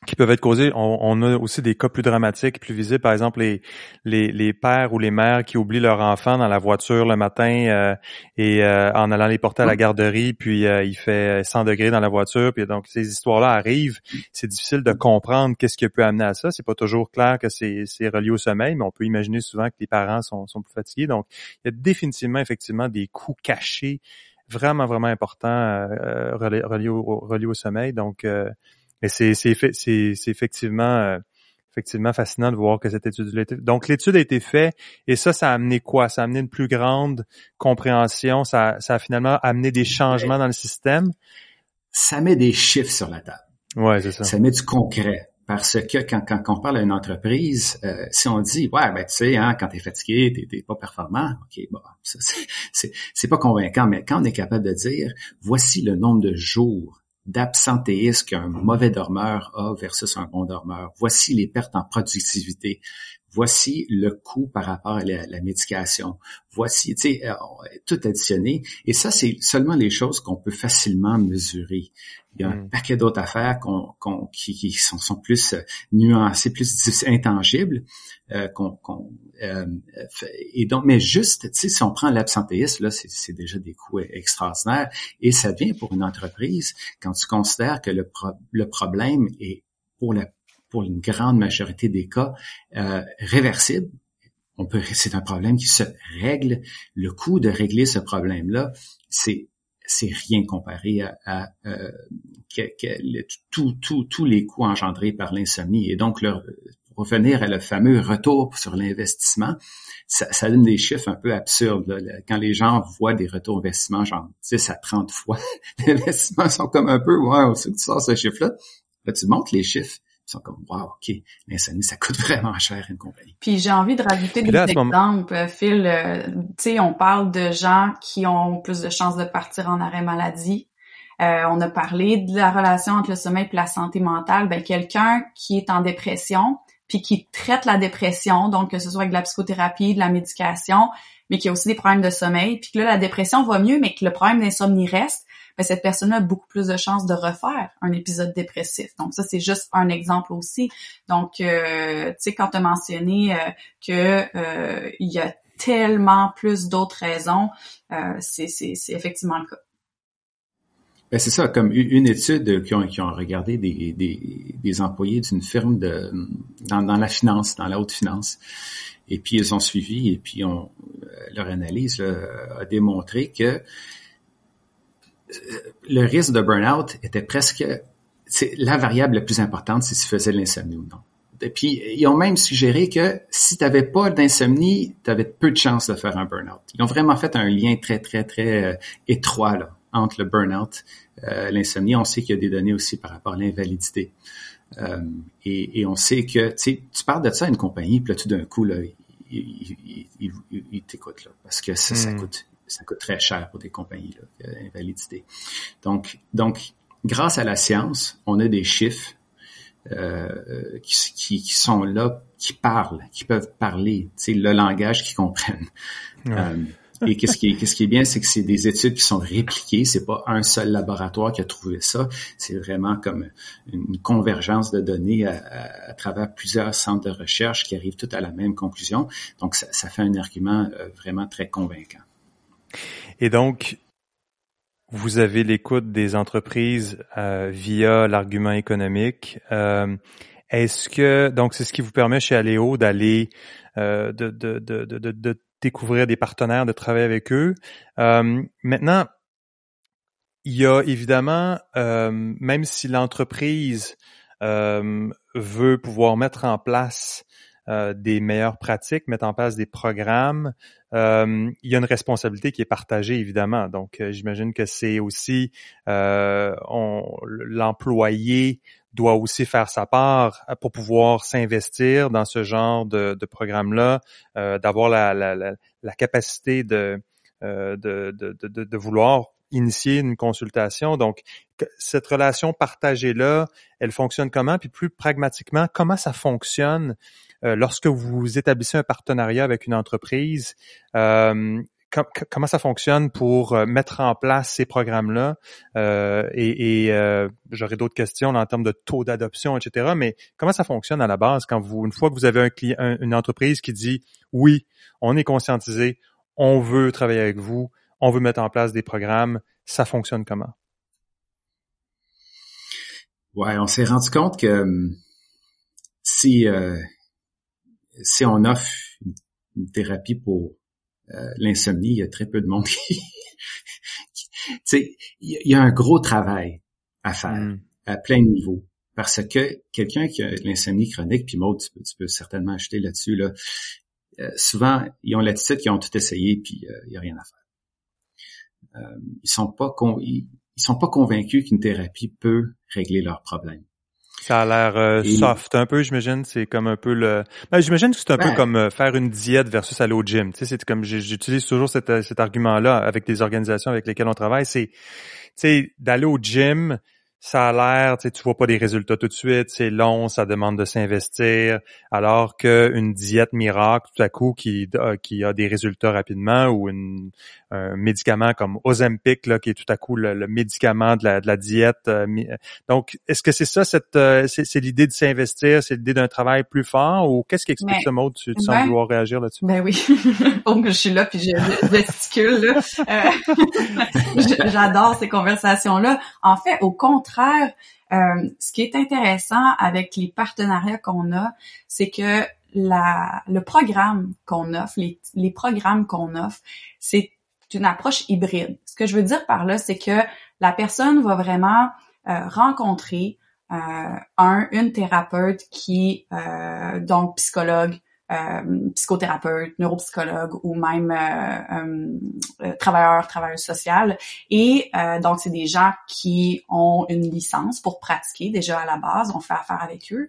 Euh, qui peuvent être causés. On, a aussi des cas plus dramatiques, plus visibles. Par exemple, les, les, les, pères ou les mères qui oublient leur enfant dans la voiture le matin euh, et euh, en allant les porter à la garderie, puis euh, il fait 100 degrés dans la voiture. Puis donc ces histoires-là arrivent. C'est difficile de comprendre qu'est-ce qui peut amener à ça. C'est pas toujours clair que c'est relié au sommeil, mais on peut imaginer souvent que les parents sont, sont plus fatigués. Donc il y a définitivement effectivement des coûts cachés vraiment vraiment importants reliés, au, reliés au sommeil. Donc mais c'est c'est c'est effectivement euh, effectivement fascinant de voir que cette étude été... donc l'étude a été faite et ça ça a amené quoi? Ça a amené une plus grande compréhension ça ça a finalement amené des changements dans le système. Ça met des chiffres sur la table. Ouais c'est ça. Ça met du concret. Parce que quand, quand, on parle à une entreprise, euh, si on dit ouais ben tu sais hein, quand t'es fatigué, t'es, t'es pas performant, ok bon c'est, c'est pas convaincant, mais quand on est capable de dire voici le nombre de jours d'absentéisme qu'un mauvais dormeur a versus un bon dormeur. Voici les pertes en productivité. Voici le coût par rapport à la, médication. Voici, tu sais, euh, tout additionné. Et ça, c'est seulement les choses qu'on peut facilement mesurer. Il y a un mm. paquet d'autres affaires qui, sont, plus euh, nuancées, plus intangibles. Euh, euh, et donc, mais juste, tu sais, si on prend l'absentéisme, là, c'est déjà des coûts extraordinaires. Et ça vient pour une entreprise quand tu considères que le, le problème est pour la pour une grande majorité des cas réversible. On peut, c'est un problème qui se règle. Le coût de régler ce problème-là, c'est c'est rien comparé à, euh, tous les coûts engendrés par l'insomnie. Et donc, pour revenir à le fameux retour sur l'investissement, ça, donne des chiffres un peu absurdes. Quand les gens voient des retours d'investissement, genre 10 à 30 fois l'investissement, sont comme un peu, wow, c'est que tu sors ce chiffre-là. Là, tu montres les chiffres sont comme wow, ok, l'insomnie ça coûte vraiment cher une compagnie. Puis j'ai envie de rajouter des exemples, Phil. Euh, tu sais, on parle de gens qui ont plus de chances de partir en arrêt maladie. Euh, on a parlé de la relation entre le sommeil et la santé mentale. Ben quelqu'un qui est en dépression puis qui traite la dépression, donc que ce soit avec de la psychothérapie, de la médication, mais qui a aussi des problèmes de sommeil, puis que là la dépression va mieux, mais que le problème d'insomnie reste ben, cette personne-là a beaucoup plus de chances de refaire un épisode dépressif. Donc ça, c'est juste un exemple aussi. Donc, euh, tu sais, quand tu as mentionné euh, que euh, y a tellement plus d'autres raisons, c'est effectivement le cas. Ben c'est ça, comme une étude qui ont, qui ont regardé des, des, des employés d'une firme de, dans, dans, la finance, dans la haute finance. Et puis ils ont suivi et puis on, leur analyse a démontré que le risque de burn-out était presque c'est la variable la plus importante, c'est si tu faisais de l'insomnie ou non. Et puis, ils ont même suggéré que si tu n'avais pas d'insomnie, tu avais peu de chances de faire un burn-out. Ils ont vraiment fait un lien très, très, très euh, étroit là, entre le burn-out, euh, l'insomnie. On sait qu'il y a des données aussi par rapport à l'invalidité. Euh, et, on sait que, tu tu parles de ça à une compagnie, puis là, tout d'un coup, là, il, il, t'écoute, là, parce que ça, ça hmm. coûte ça coûte très cher pour des compagnies, l'invalidité. Donc, donc, grâce à la science, on a des chiffres euh, qui, qui, sont là, qui parlent, qui peuvent parler, tu sais, le langage qu'ils comprennent. Euh, et qu'est-ce qui est, qu'est-ce qui est bien, c'est que c'est des études qui sont répliquées. C'est pas un seul laboratoire qui a trouvé ça. C'est vraiment comme une convergence de données à, travers plusieurs centres de recherche qui arrivent toutes à la même conclusion. Donc, ça, ça fait un argument euh, vraiment très convaincant. Et donc, vous avez l'écoute des entreprises euh, via l'argument économique. Euh, est-ce que donc c'est ce qui vous permet chez Aléo d'aller euh, de, de, de, de, découvrir des partenaires, de travailler avec eux. maintenant, il y a évidemment, même si l'entreprise veut pouvoir mettre en place euh, des meilleures pratiques, mettre en place des programmes, euh, il y a une responsabilité qui est partagée évidemment. Donc, euh, j'imagine que c'est aussi l'employé doit aussi faire sa part pour pouvoir s'investir dans ce genre de, programme-là, d'avoir la, capacité de, de, vouloir initier une consultation. Donc, cette relation partagée-là, elle fonctionne comment? Puis plus pragmatiquement, comment ça fonctionne lorsque vous établissez un partenariat avec une entreprise? Euh, comment ça fonctionne pour euh, mettre en place ces programmes-là? et, et j'aurai d'autres questions en termes de taux d'adoption, etc. Mais comment ça fonctionne à la base quand vous, une fois que vous avez une entreprise qui dit oui, on est conscientisé, on veut travailler avec vous, on veut mettre en place des programmes, ça fonctionne comment? Ouais, on s'est rendu compte que hum, si euh, si on offre une thérapie pour euh, l'insomnie, il y a très peu de monde qui, tu sais, il y a un gros travail à faire hmm. à plein de niveaux parce que quelqu'un qui a l'insomnie chronique, puis Maud, tu peux, certainement acheter là-dessus là. Euh, souvent, ils ont l'attitude qu'ils ont tout essayé, puis il n'y a rien à faire. Euh, ils sont pas ils, sont pas convaincus qu'une thérapie peut régler leurs problèmes. Ça a l'air euh, soft un peu, j'imagine. C'est comme un peu le. Ben, j'imagine que c'est un peu ben comme euh, faire une diète versus aller au gym. Tu sais, c'est comme j'utilise toujours cet, cet argument-là avec des organisations avec lesquelles on travaille. C'est, tu sais, d'aller au gym ça a l'air, tu vois pas des résultats tout de suite, c'est long, ça demande de s'investir, alors qu'une diète miracle, tout à coup, qui, euh, qui a des résultats rapidement, ou une, un médicament comme Ozempic, là, qui est tout à coup le, médicament de la, de la diète. Euh, donc, est-ce que c'est ça, cette, euh, c'est, l'idée de s'investir, c'est l'idée d'un travail plus fort, ou qu'est-ce qui explique ce mode? Tu, tu sembles vouloir réagir là-dessus? Ben oui. Donc, je suis là, puis je, gesticule, J'adore ces conversations-là. En fait, au contraire, euh, ce qui est intéressant avec les partenariats qu'on a, c'est que la, le programme qu'on offre, les, les programmes qu'on offre, c'est une approche hybride. Ce que je veux dire par là, c'est que la personne va vraiment euh, rencontrer euh, un, une thérapeute qui, euh, donc psychologue, euh, psychothérapeute, neuropsychologue ou même euh, euh, travailleur, travailleur social. Et donc, c'est des gens qui ont une licence pour pratiquer déjà à la base. On fait affaire avec eux.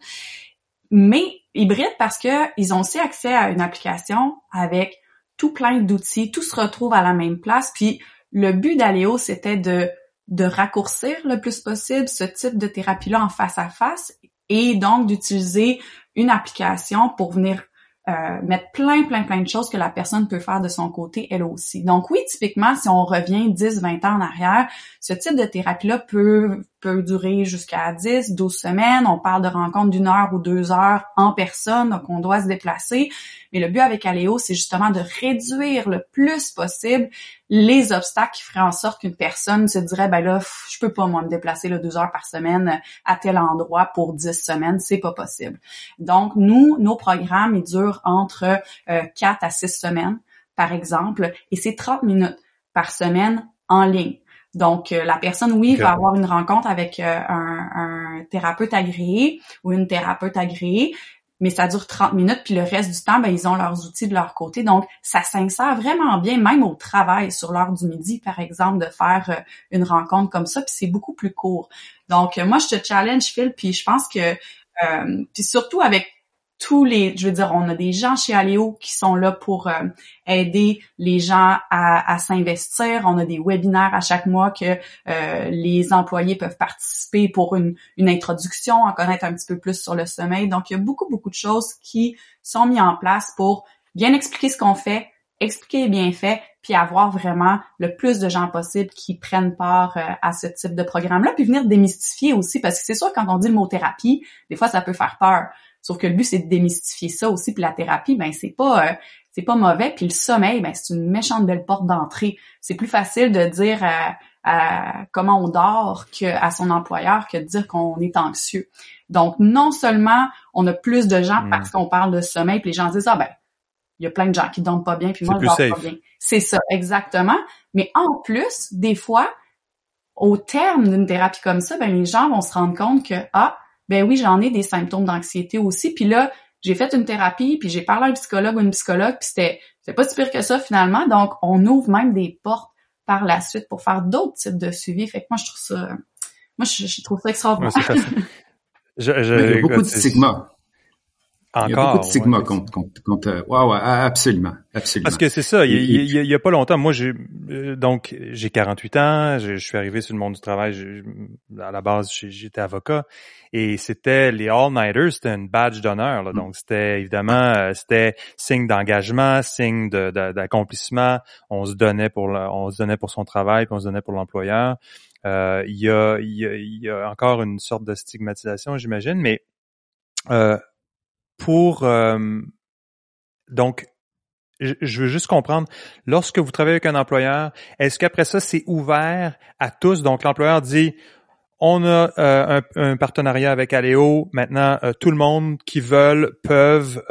Mais hybride parce que ils ont aussi accès à une application avec tout plein d'outils. Tout se retrouve à la même place. Puis le but d'Aléo, c'était de de raccourcir le plus possible ce type de thérapie-là en face à face et donc d'utiliser une application pour venir euh, mettre plein, plein, plein de choses que la personne peut faire de son côté, elle aussi. Donc oui, typiquement, si on revient 10, 20 ans en arrière, ce type de thérapie-là peut, peut durer jusqu'à 10, 12 semaines. On parle de rencontres d'une heure ou deux heures en personne, donc on doit se déplacer. Mais le but avec Aléo, c'est justement de réduire le plus possible les obstacles qui feraient en sorte qu'une personne se dirait, ben là, je peux pas, moi, me déplacer là, deux heures par semaine à tel endroit pour dix semaines, c'est pas possible. Donc, nous, nos programmes, ils durent entre euh, quatre à six semaines, par exemple, et c'est 30 minutes par semaine en ligne. Donc, euh, la personne, oui, va avoir une rencontre avec euh, un, un, thérapeute agréé ou une thérapeute agréée, mais ça dure 30 minutes, puis le reste du temps, ben, ils ont leurs outils de leur côté. Donc, ça s'insère vraiment bien, même au travail, sur l'heure du midi, par exemple, de faire euh, une rencontre comme ça, puis c'est beaucoup plus court. Donc, euh, moi, je te challenge, Phil, puis je pense que, euh, puis surtout avec tous les, je veux dire, on a des gens chez Aléo qui sont là pour euh, aider les gens à, s'investir. On a des webinaires à chaque mois que euh, les employés peuvent participer pour une, une introduction, en connaître un petit peu plus sur le sommeil. Donc, il y a beaucoup, beaucoup de choses qui sont mises en place pour bien expliquer ce qu'on fait, expliquer les bienfaits, puis avoir vraiment le plus de gens possible qui prennent part euh, à ce type de programme-là, puis venir démystifier aussi, parce que c'est sûr, quand on dit le mot thérapie, des fois, ça peut faire peur. Sauf que le but, c'est de démystifier ça aussi. Puis la thérapie, ben c'est pas euh, c'est pas mauvais. Puis le sommeil, ben c'est une méchante belle porte d'entrée. C'est plus facile de dire comment on dort que à son employeur que de dire qu'on est anxieux. Donc non seulement on a plus de gens parce mm. qu'on parle de sommeil, puis les gens disent ah ben il y a plein de gens qui dorment pas bien, puis moi je dors pas bien. C'est ça exactement. Mais en plus, des fois, au terme d'une thérapie comme ça, ben les gens vont se rendre compte que ah ben oui, j'en ai des symptômes d'anxiété aussi. Puis là, j'ai fait une thérapie, puis j'ai parlé à un psychologue ou une psychologue, puis c'était c'est pas si pire que ça finalement. Donc, on ouvre même des portes par la suite pour faire d'autres types de suivi. Fait que moi, je trouve ça, moi, je, trouve ça extraordinaire. je, je, il y a beaucoup de stigma. Encore, il y a beaucoup de stigma contre, contre, contre, ouais, ouais, absolument, absolument. Parce que c'est ça, il, y a pas longtemps, moi j'ai euh, donc j'ai 48 ans, je, je, suis arrivé sur le monde du travail, à la base j'étais avocat et c'était les all-nighters, c'était une badge d'honneur, mm. donc c'était évidemment euh, c'était signe d'engagement, signe d'accomplissement, on se donnait pour on se donnait pour son travail, puis on se donnait pour l'employeur. Euh, il, y a, il, y a, il y a encore une sorte de stigmatisation, j'imagine, mais euh, pour euh, donc je veux juste comprendre, lorsque vous travaillez avec un employeur, est-ce qu'après ça, c'est ouvert à tous? Donc, l'employeur dit, on a euh, un, partenariat avec Aléo. Maintenant, euh, tout le monde qui veulent peuvent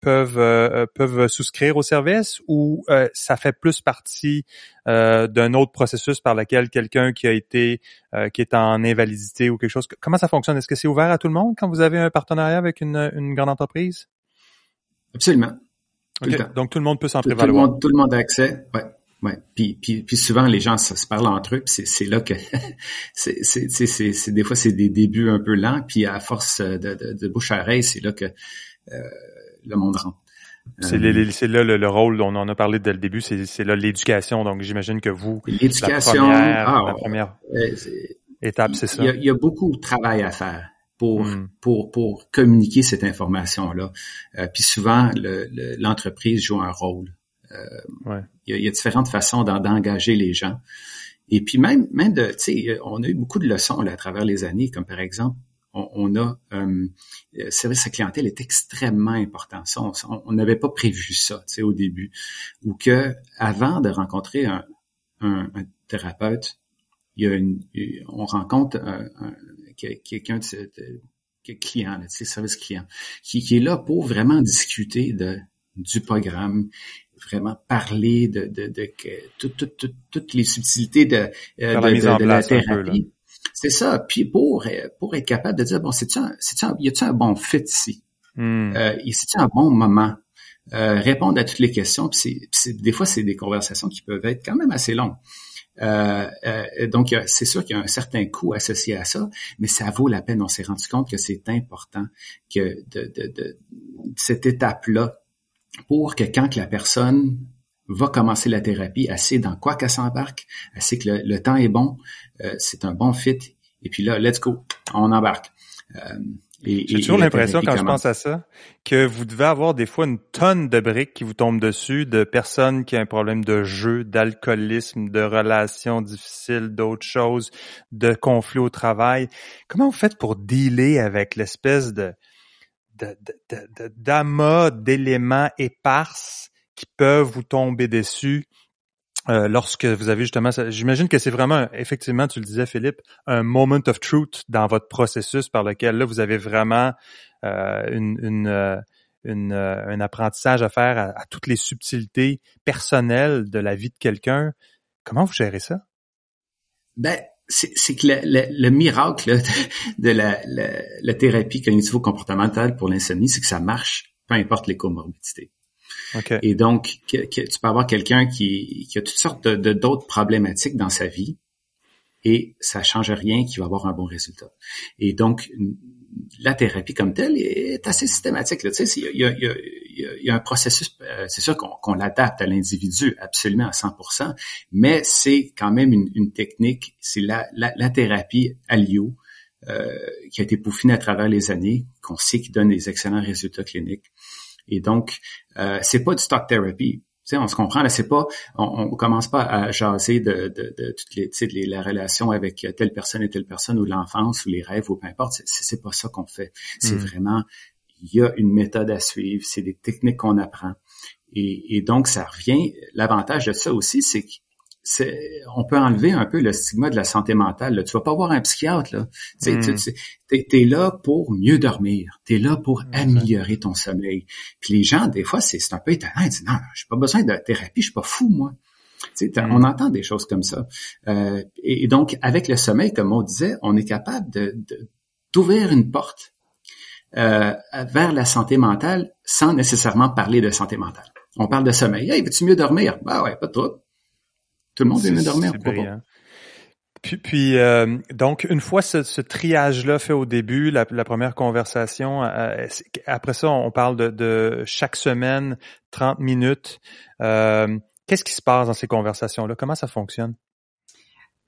peuvent peuvent souscrire au service ou ça fait plus partie d'un autre processus par lequel quelqu'un qui a été qui est en invalidité ou quelque chose. Comment ça fonctionne? Est-ce que c'est ouvert à tout le monde quand vous avez un partenariat avec une, une grande entreprise? Absolument. Donc tout le monde peut s'en prévaloir. Tout le monde, tout le monde a accès. Ouais. Ouais. Puis, puis, puis souvent les gens se, parlent entre eux, puis c'est là que c'est c'est des fois c'est des débuts un peu lents, puis à force de, de, de bouche à oreille, c'est là que euh, le monde rentre. C'est euh, là le, rôle dont on en a parlé dès le début, c'est là l'éducation. Donc j'imagine que vous, l'éducation, la première, la première étape, c'est ça? Il y, a, il y, a, beaucoup de travail à faire pour hmm. pour pour communiquer cette information là. Euh, puis souvent l'entreprise joue un rôle. Euh, il, y a, différentes façons d'engager les gens. Et puis même même de tu sais on a eu beaucoup de leçons là, à travers les années comme par exemple on, a euh, service à clientèle est extrêmement important. Ça, on n'avait pas prévu ça, tu sais, au début, ou que avant de rencontrer un, un, un thérapeute, il y a une, on rencontre un, quelqu'un de, de, client, de service client, qui, qui est là pour vraiment discuter de, du programme, vraiment parler de, de, de, toutes les subtilités de, euh, de, de, la thérapie. C'est ça. Puis pour, pour être capable de dire, bon, c'est-tu un, un, y a-tu un bon fit ici? Hmm. Euh, c'est-tu un bon moment? Euh, répondre à toutes les questions. Puis c'est, des fois, c'est des conversations qui peuvent être quand même assez longues. Euh, euh, donc, c'est sûr qu'il y a un certain coût associé à ça, mais ça vaut la peine. On s'est rendu compte que c'est important que de, de, de cette étape-là pour que quand la personne va commencer la thérapie, elle sait dans quoi qu'elle s'embarque, elle sait que le, temps est bon, euh, c'est un bon fit, et puis là, let's go, on embarque. Euh, j'ai toujours l'impression quand je pense à ça que vous devez avoir des fois une tonne de briques qui vous tombent dessus de personnes qui ont un problème de jeu, d'alcoolisme, de relations difficiles, d'autres choses, de conflits au travail. Comment vous faites pour dealer avec l'espèce de d'amas d'éléments éparses qui peuvent vous tomber dessus euh, lorsque vous avez justement, j'imagine que c'est vraiment, effectivement, tu le disais Philippe, un moment of truth dans votre processus par lequel là vous avez vraiment euh, une, une, euh, un apprentissage à faire à, toutes les subtilités personnelles de la vie de quelqu'un. Comment vous gérez ça? Ben, c'est que le, miracle de, la, la, thérapie cognitivo-comportementale pour l'insomnie, c'est que ça marche, peu importe les comorbidités. Et donc, que, tu peux avoir quelqu'un qui, qui, a toutes sortes de d'autres problématiques dans sa vie et ça change rien, qui va avoir un bon résultat. Et donc, la thérapie comme telle est assez systématique. Tu sais, il y a, un processus, euh, c'est sûr qu'on l'adapte à l'individu absolument à 100%, mais c'est quand même une, technique, c'est la, thérapie Alio euh, qui a été peaufinée à travers les années, qu'on sait qui donne des excellents résultats cliniques. Et donc, euh, c'est pas du stock therapy. Tu sais, on se comprend là, c'est pas, on, on, commence pas à jaser de, de, de toutes les, tu sais, la relation avec telle personne et telle personne ou l'enfance ou les rêves ou peu importe. C'est pas ça qu'on fait. C'est hmm. vraiment, il y a une méthode à suivre. C'est des techniques qu'on apprend. Et, et, donc, ça revient. L'avantage de ça aussi, c'est que on peut enlever un peu le stigma de la santé mentale. Là. Tu vas pas voir un psychiatre. Là. Tu hmm. es, là pour mieux dormir. Tu es là pour améliorer ton sommeil. Puis les gens, des fois, c'est un peu étonnant. Ils disent, non, j'ai pas besoin de thérapie, je suis pas fou, moi. Hmm. On entend des choses comme ça. Euh, et, donc, avec le sommeil, comme on disait, on est capable de d'ouvrir une porte euh, vers la santé mentale sans nécessairement parler de santé mentale. On parle de sommeil. Hey, veux-tu mieux dormir? Bah ouais, pas de tout. Tout le monde mieux dormir. Puis, puis euh, donc, une fois ce, ce triage-là fait au début, la, la première conversation, euh, après ça, on parle de, de, chaque semaine, 30 minutes. Euh, Qu'est-ce qui se passe dans ces conversations-là? Comment ça fonctionne?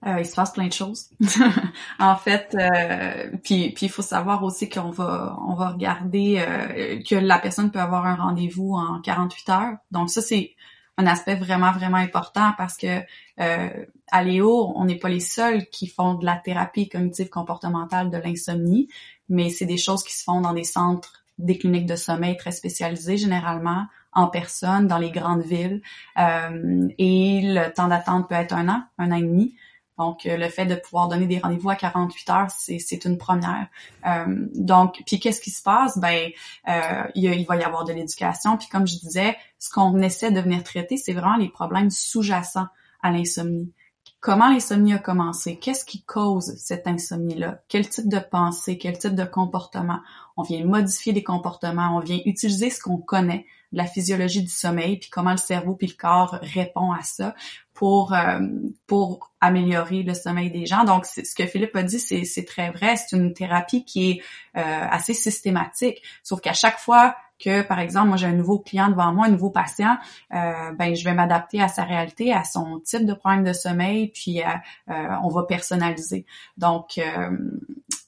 Euh, il se passe plein de choses. en fait, euh, puis puis il faut savoir aussi qu'on va on va regarder euh, que la personne peut avoir un rendez-vous en 48 heures. Donc ça c'est un aspect vraiment vraiment important parce que euh, à Léo, on n'est pas les seuls qui font de la thérapie cognitive comportementale de l'insomnie, mais c'est des choses qui se font dans des centres des cliniques de sommeil très spécialisées généralement en personne dans les grandes villes euh, et le temps d'attente peut être un an, un an et demi. Donc, euh, le fait de pouvoir donner des rendez-vous à 48 heures, c'est une première. Euh, donc, puis qu'est-ce qui se passe? Ben, euh, il, il, va y avoir de l'éducation. Puis comme je disais, ce qu'on essaie de venir traiter, c'est vraiment les problèmes sous-jacents à l'insomnie. Comment l'insomnie a commencé? Qu'est-ce qui cause cette insomnie-là? Quel type de pensée? Quel type de comportement? On vient modifier les comportements, on vient utiliser ce qu'on connaît, la physiologie du sommeil, puis comment le cerveau puis le corps répond à ça pour euh, pour améliorer le sommeil des gens. Donc, ce que Philippe a dit, c'est très vrai. C'est une thérapie qui est euh, assez systématique. Sauf qu'à chaque fois que, par exemple, moi j'ai un nouveau client devant moi, un nouveau patient, euh, ben je vais m'adapter à sa réalité, à son type de problème de sommeil, puis on va personnaliser. Donc,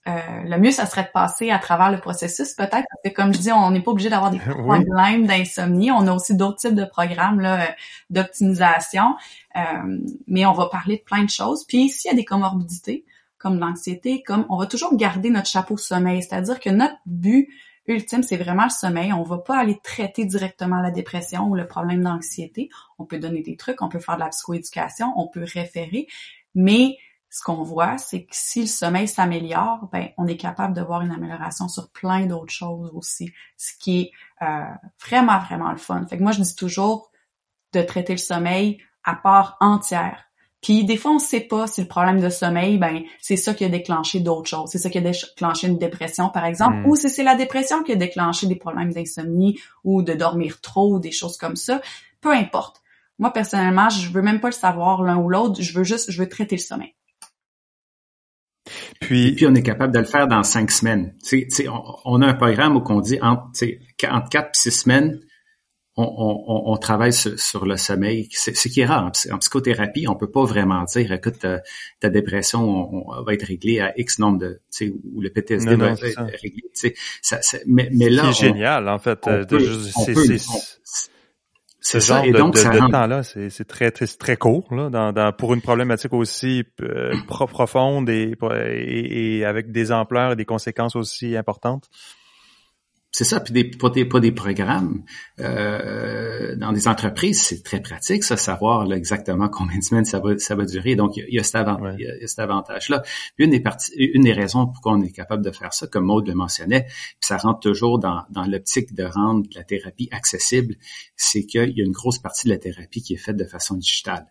euh, le mieux, ça serait de passer à travers le processus, peut-être, parce que comme je dis, on n'est pas obligé d'avoir des problèmes d'insomnie. On a aussi d'autres types de programmes là, euh, d'optimisation, euh, mais on va parler de plein de choses. Puis s'il y a des comorbidités, comme l'anxiété, comme on va toujours garder notre chapeau sommeil, c'est-à-dire que notre but ultime, c'est vraiment le sommeil. On va pas aller traiter directement la dépression ou le problème d'anxiété. On peut donner des trucs, on peut faire de la psychoéducation, on peut référer, mais ce qu'on voit, c'est que si le sommeil s'améliore, ben on est capable de voir une amélioration sur plein d'autres choses aussi, ce qui est euh, vraiment vraiment le fun. Fait que moi je dis toujours de traiter le sommeil à part entière. Puis des fois on sait pas si le problème de sommeil, ben c'est ça qui a déclenché d'autres choses, c'est ça qui a déclenché une dépression par exemple, hmm. ou si c'est la dépression qui a déclenché des problèmes d'insomnie ou de dormir trop ou des choses comme ça. Peu importe. Moi personnellement, je veux même pas le savoir l'un ou l'autre, je veux juste je veux traiter le sommeil. Puis, puis on est capable de le faire dans cinq semaines. on, a un programme où on dit entre, entre quatre et six semaines, on, travaille sur, le sommeil. Ce qui est rare en, psychothérapie, on peut pas vraiment dire, écoute, ta, dépression va être réglée à X nombre de, ou le PTSD va être réglé. mais, mais là, c'est génial en fait. Ce genre de, de, temps-là, c'est très, très, très court là, dans, dans, pour une problématique aussi euh, profonde et, et, avec des ampleurs et des conséquences aussi importantes. C'est ça, puis des, pas, des, pas des programmes. Euh, dans des entreprises, c'est très pratique, ça, savoir là, exactement combien de semaines ça va, ça va durer. Donc, il y a, cet, avantage-là. Une des, parties, une des raisons pourquoi on est capable de faire ça, comme Maud le mentionnait, puis ça rentre toujours dans, dans l'optique de rendre la thérapie accessible, c'est qu'il y a une grosse partie de la thérapie qui est faite de façon digitale.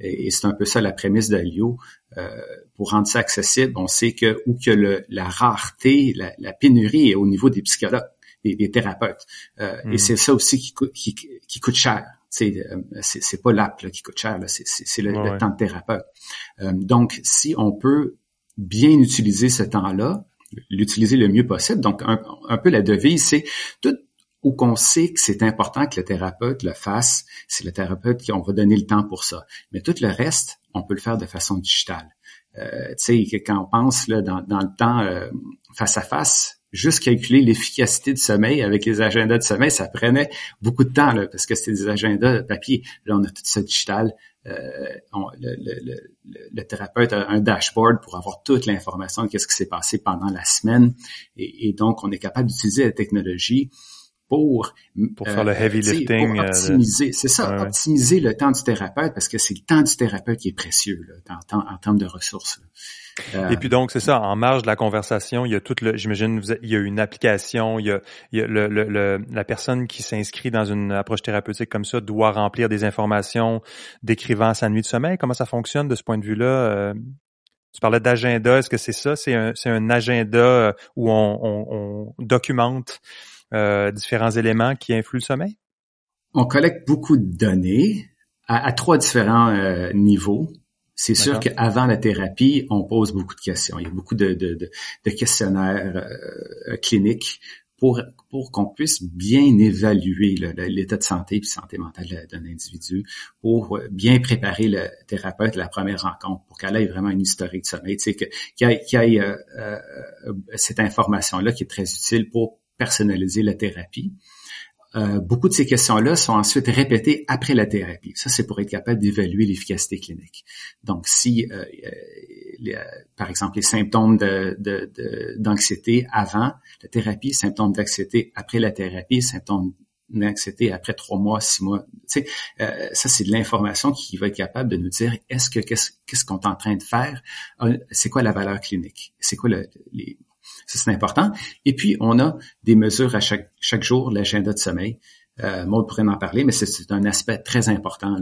Et, c'est un peu ça la prémisse d'Alio. Euh, pour rendre ça accessible, on sait que où que le, la rareté, la, la pénurie est au niveau des psychologues des, thérapeutes. Euh, et hmm. c'est ça aussi qui, qui, qui coûte cher. Euh, c'est c'est pas l'app qui coûte cher, c'est le, temps de thérapeute. Euh, donc, si on peut bien utiliser ce temps-là, l'utiliser le mieux possible. Donc, un, un peu la devise, c'est tout où qu'on sait que c'est important que le thérapeute le fasse, c'est le thérapeute qui on va donner le temps pour ça. Mais tout le reste, on peut le faire de façon digitale. Euh, tu sais, quand on pense là, dans, dans le temps euh, face à face, juste calculer l'efficacité du sommeil avec les agendas de sommeil, ça prenait beaucoup de temps là, parce que c'était des agendas papier. Là, on a tout ça digital. Euh, le, le, le, thérapeute a un dashboard pour avoir toute l'information de ce qui s'est passé pendant la semaine. Et, donc, on est capable d'utiliser la technologie pour, pour faire le heavy euh, lifting. Pour euh, optimiser, c'est ça, optimiser le temps du thérapeute parce que c'est le temps du thérapeute qui est précieux là, en, en, termes de ressources. Et puis donc c'est ça, en marge de la conversation, il y a toute le, j'imagine, il y a une application, il y a, il y a le, le, la personne qui s'inscrit dans une approche thérapeutique comme ça doit remplir des informations décrivant sa nuit de sommeil. Comment ça fonctionne de ce point de vue-là? Euh? Tu parlais d'agenda, est-ce que c'est ça? C'est un, un agenda où on, on, documente différents éléments qui influent le sommeil? On collecte beaucoup de données à, à trois différents niveaux. C'est sûr qu'avant la thérapie, on pose beaucoup de questions. Il y a beaucoup de, de, de, questionnaires euh, cliniques pour, pour qu'on puisse bien évaluer l'état de santé et santé mentale d'un individu, pour bien préparer le thérapeute à la première rencontre, pour qu'elle ait vraiment une historique de sommeil, tu sais, qu'il y ait, euh, euh, cette information-là qui est très utile pour personnaliser la thérapie. Euh, beaucoup de ces questions-là sont ensuite répétées après la thérapie. Ça, c'est pour être capable d'évaluer l'efficacité clinique. Donc, si, euh, euh, par exemple, les symptômes d'anxiété de, avant la thérapie, symptômes d'anxiété après la thérapie, symptômes d'anxiété après trois mois, six mois, tu sais, ça, c'est de l'information qui va être capable de nous dire est-ce que qu'est-ce qu'on est en train de faire, c'est quoi la valeur clinique, c'est quoi le, les ça, c'est important. Et puis, on a des mesures à chaque, chaque jour, l'agenda de sommeil. Euh, Maud pourrait en parler, mais c'est un aspect très important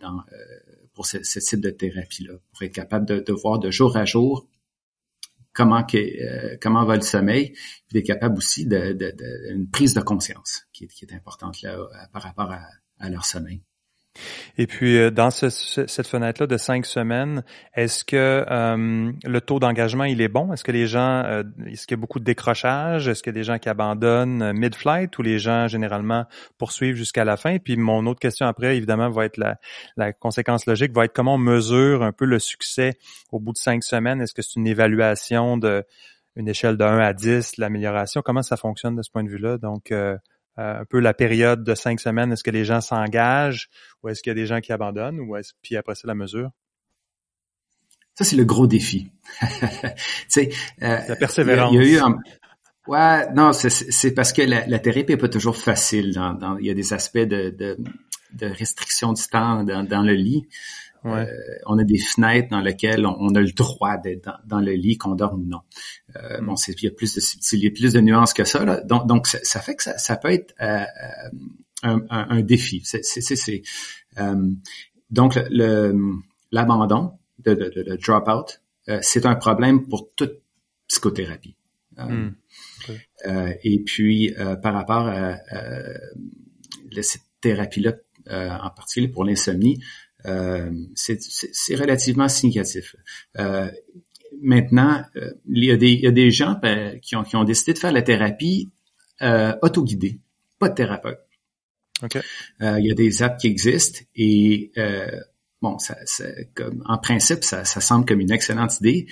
dans, euh, pour ce, type de thérapie-là, pour être capable de, voir de jour à jour comment euh, comment va le sommeil, puis d'être capable aussi d'une de, prise de conscience qui est, qui est importante là, par rapport à leur sommeil. Et puis, euh, dans cette fenêtre-là de cinq semaines, est-ce que euh, le taux d'engagement, il est bon? Est-ce que les gens, euh, est-ce qu'il y a beaucoup de décrochage? Est-ce qu'il y a des gens qui abandonnent mid-flight ou les gens, généralement, poursuivent jusqu'à la fin? Puis, mon autre question après, évidemment, va être la, la conséquence logique, va être comment on mesure un peu le succès au bout de cinq semaines? Est-ce que c'est une évaluation de une échelle de 1 à 10, l'amélioration? Comment ça fonctionne de ce point de vue-là? Donc, euh, un peu la période de cinq semaines, est-ce que les gens s'engagent ou est-ce qu'il y a des gens qui abandonnent ou est-ce puis après c'est la mesure? Ça, c'est le gros défi. euh, la persévérance. Il y a, eu un... Ouais, non, c'est parce que la, thérapie n'est pas toujours facile. Dans, il y a des aspects de, de, de restriction du temps dans, dans le lit. Euh, on a des fenêtres dans lesquelles on, a le droit d'être dans, le lit, qu'on dorme ou non. Euh, mm. Bon, il y a plus de il y a plus de nuances que ça. Là. Donc, donc ça, fait que ça, ça peut être euh, un, un, défi. C'est, c'est, donc le, l'abandon, de, de, de, drop-out, c'est un problème pour toute psychothérapie. Mm. et puis, par rapport à, cette thérapie-là, en particulier pour l'insomnie, euh, c'est relativement significatif. Euh, maintenant, euh, il, y a des, il y a des gens ben, qui, ont, qui ont décidé de faire la thérapie euh, autoguidée, pas de thérapeute. Okay. Euh, il y a des apps qui existent et bon, ça, ça, comme, en principe, ça, ça semble comme une excellente idée,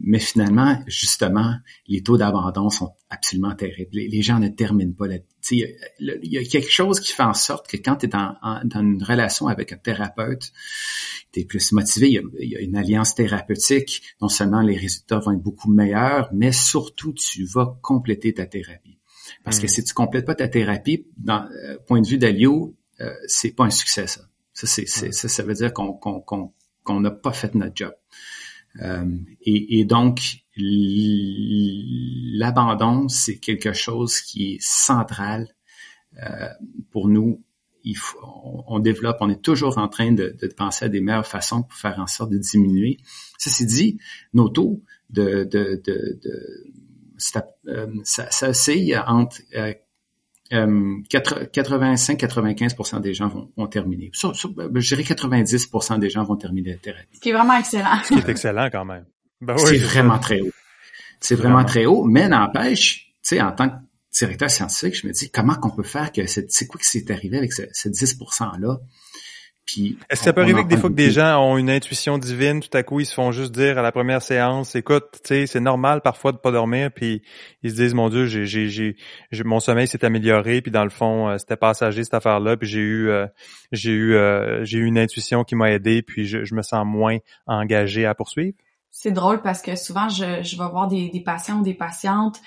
mais finalement, justement, les taux d'abandon sont absolument terribles. Les, gens ne terminent pas. La, il y a quelque chose qui fait en sorte que quand tu es dans une relation avec un thérapeute, tu es plus motivé. Il y, a, une alliance thérapeutique. Non seulement les résultats vont être beaucoup meilleurs, mais surtout tu vas compléter ta thérapie. Parce que hmm. si tu complètes pas ta thérapie, dans euh, point de vue d'Alio, euh, c'est pas un succès ça. Ça, c'est, ça, ça veut dire qu'on qu'on n'a pas fait notre job. Euh, et, donc, l'abandon, c'est quelque chose qui est central euh, pour nous. On, développe, on est toujours en train de, penser à des meilleures façons pour faire en sorte de diminuer. Ceci dit, nos taux de, de, de, de ça, euh, ça, entre euh, 85-95% euh, des gens vont, vont terminer. Ben, je dirais 90% des gens vont terminer la thérapie. Ce qui est vraiment excellent. Ce qui est excellent quand même. Ben c'est vraiment très haut. C'est vraiment, très haut, mais n'empêche, tu sais, en tant que directeur scientifique, je me dis comment qu'on peut faire que c'est quoi qui s'est arrivé avec ce, ce 10% est-ce que ça peut arriver que des fois que des gens ont une intuition divine, tout à coup ils se font juste dire à la première séance, écoute, tu sais, c'est normal parfois de pas dormir, puis ils se disent mon Dieu, j'ai, j'ai, j'ai, mon sommeil s'est amélioré, puis dans le fond euh, c'était passager cette affaire-là, puis j'ai eu, euh, j'ai eu, euh, j'ai eu une intuition qui m'a aidé, puis je, me sens moins engagé à poursuivre. C'est drôle parce que souvent je, je vais voir des, des patients ou des patientes,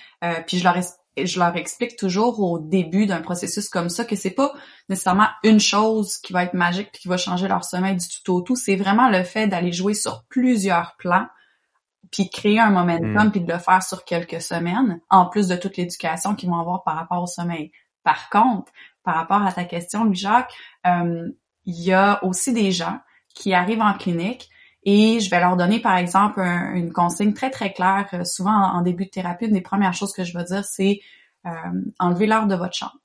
puis je leur je leur explique toujours au début d'un processus comme ça que c'est pas nécessairement une chose qui va être magique puis qui va changer leur sommeil du tout au tout. C'est vraiment le fait d'aller jouer sur plusieurs plans puis créer un momentum mm. puis de le faire sur quelques semaines, en plus de toute l'éducation qu'ils vont avoir par rapport au sommeil. Par contre, par rapport à ta question, Louis-Jacques, euh, il y a aussi des gens qui arrivent en clinique Et je vais leur donner, par exemple, une consigne très, très claire. Euh, souvent, en, début de thérapie, une des premières choses que je vais dire, c'est euh, enlever l'heure de votre chambre.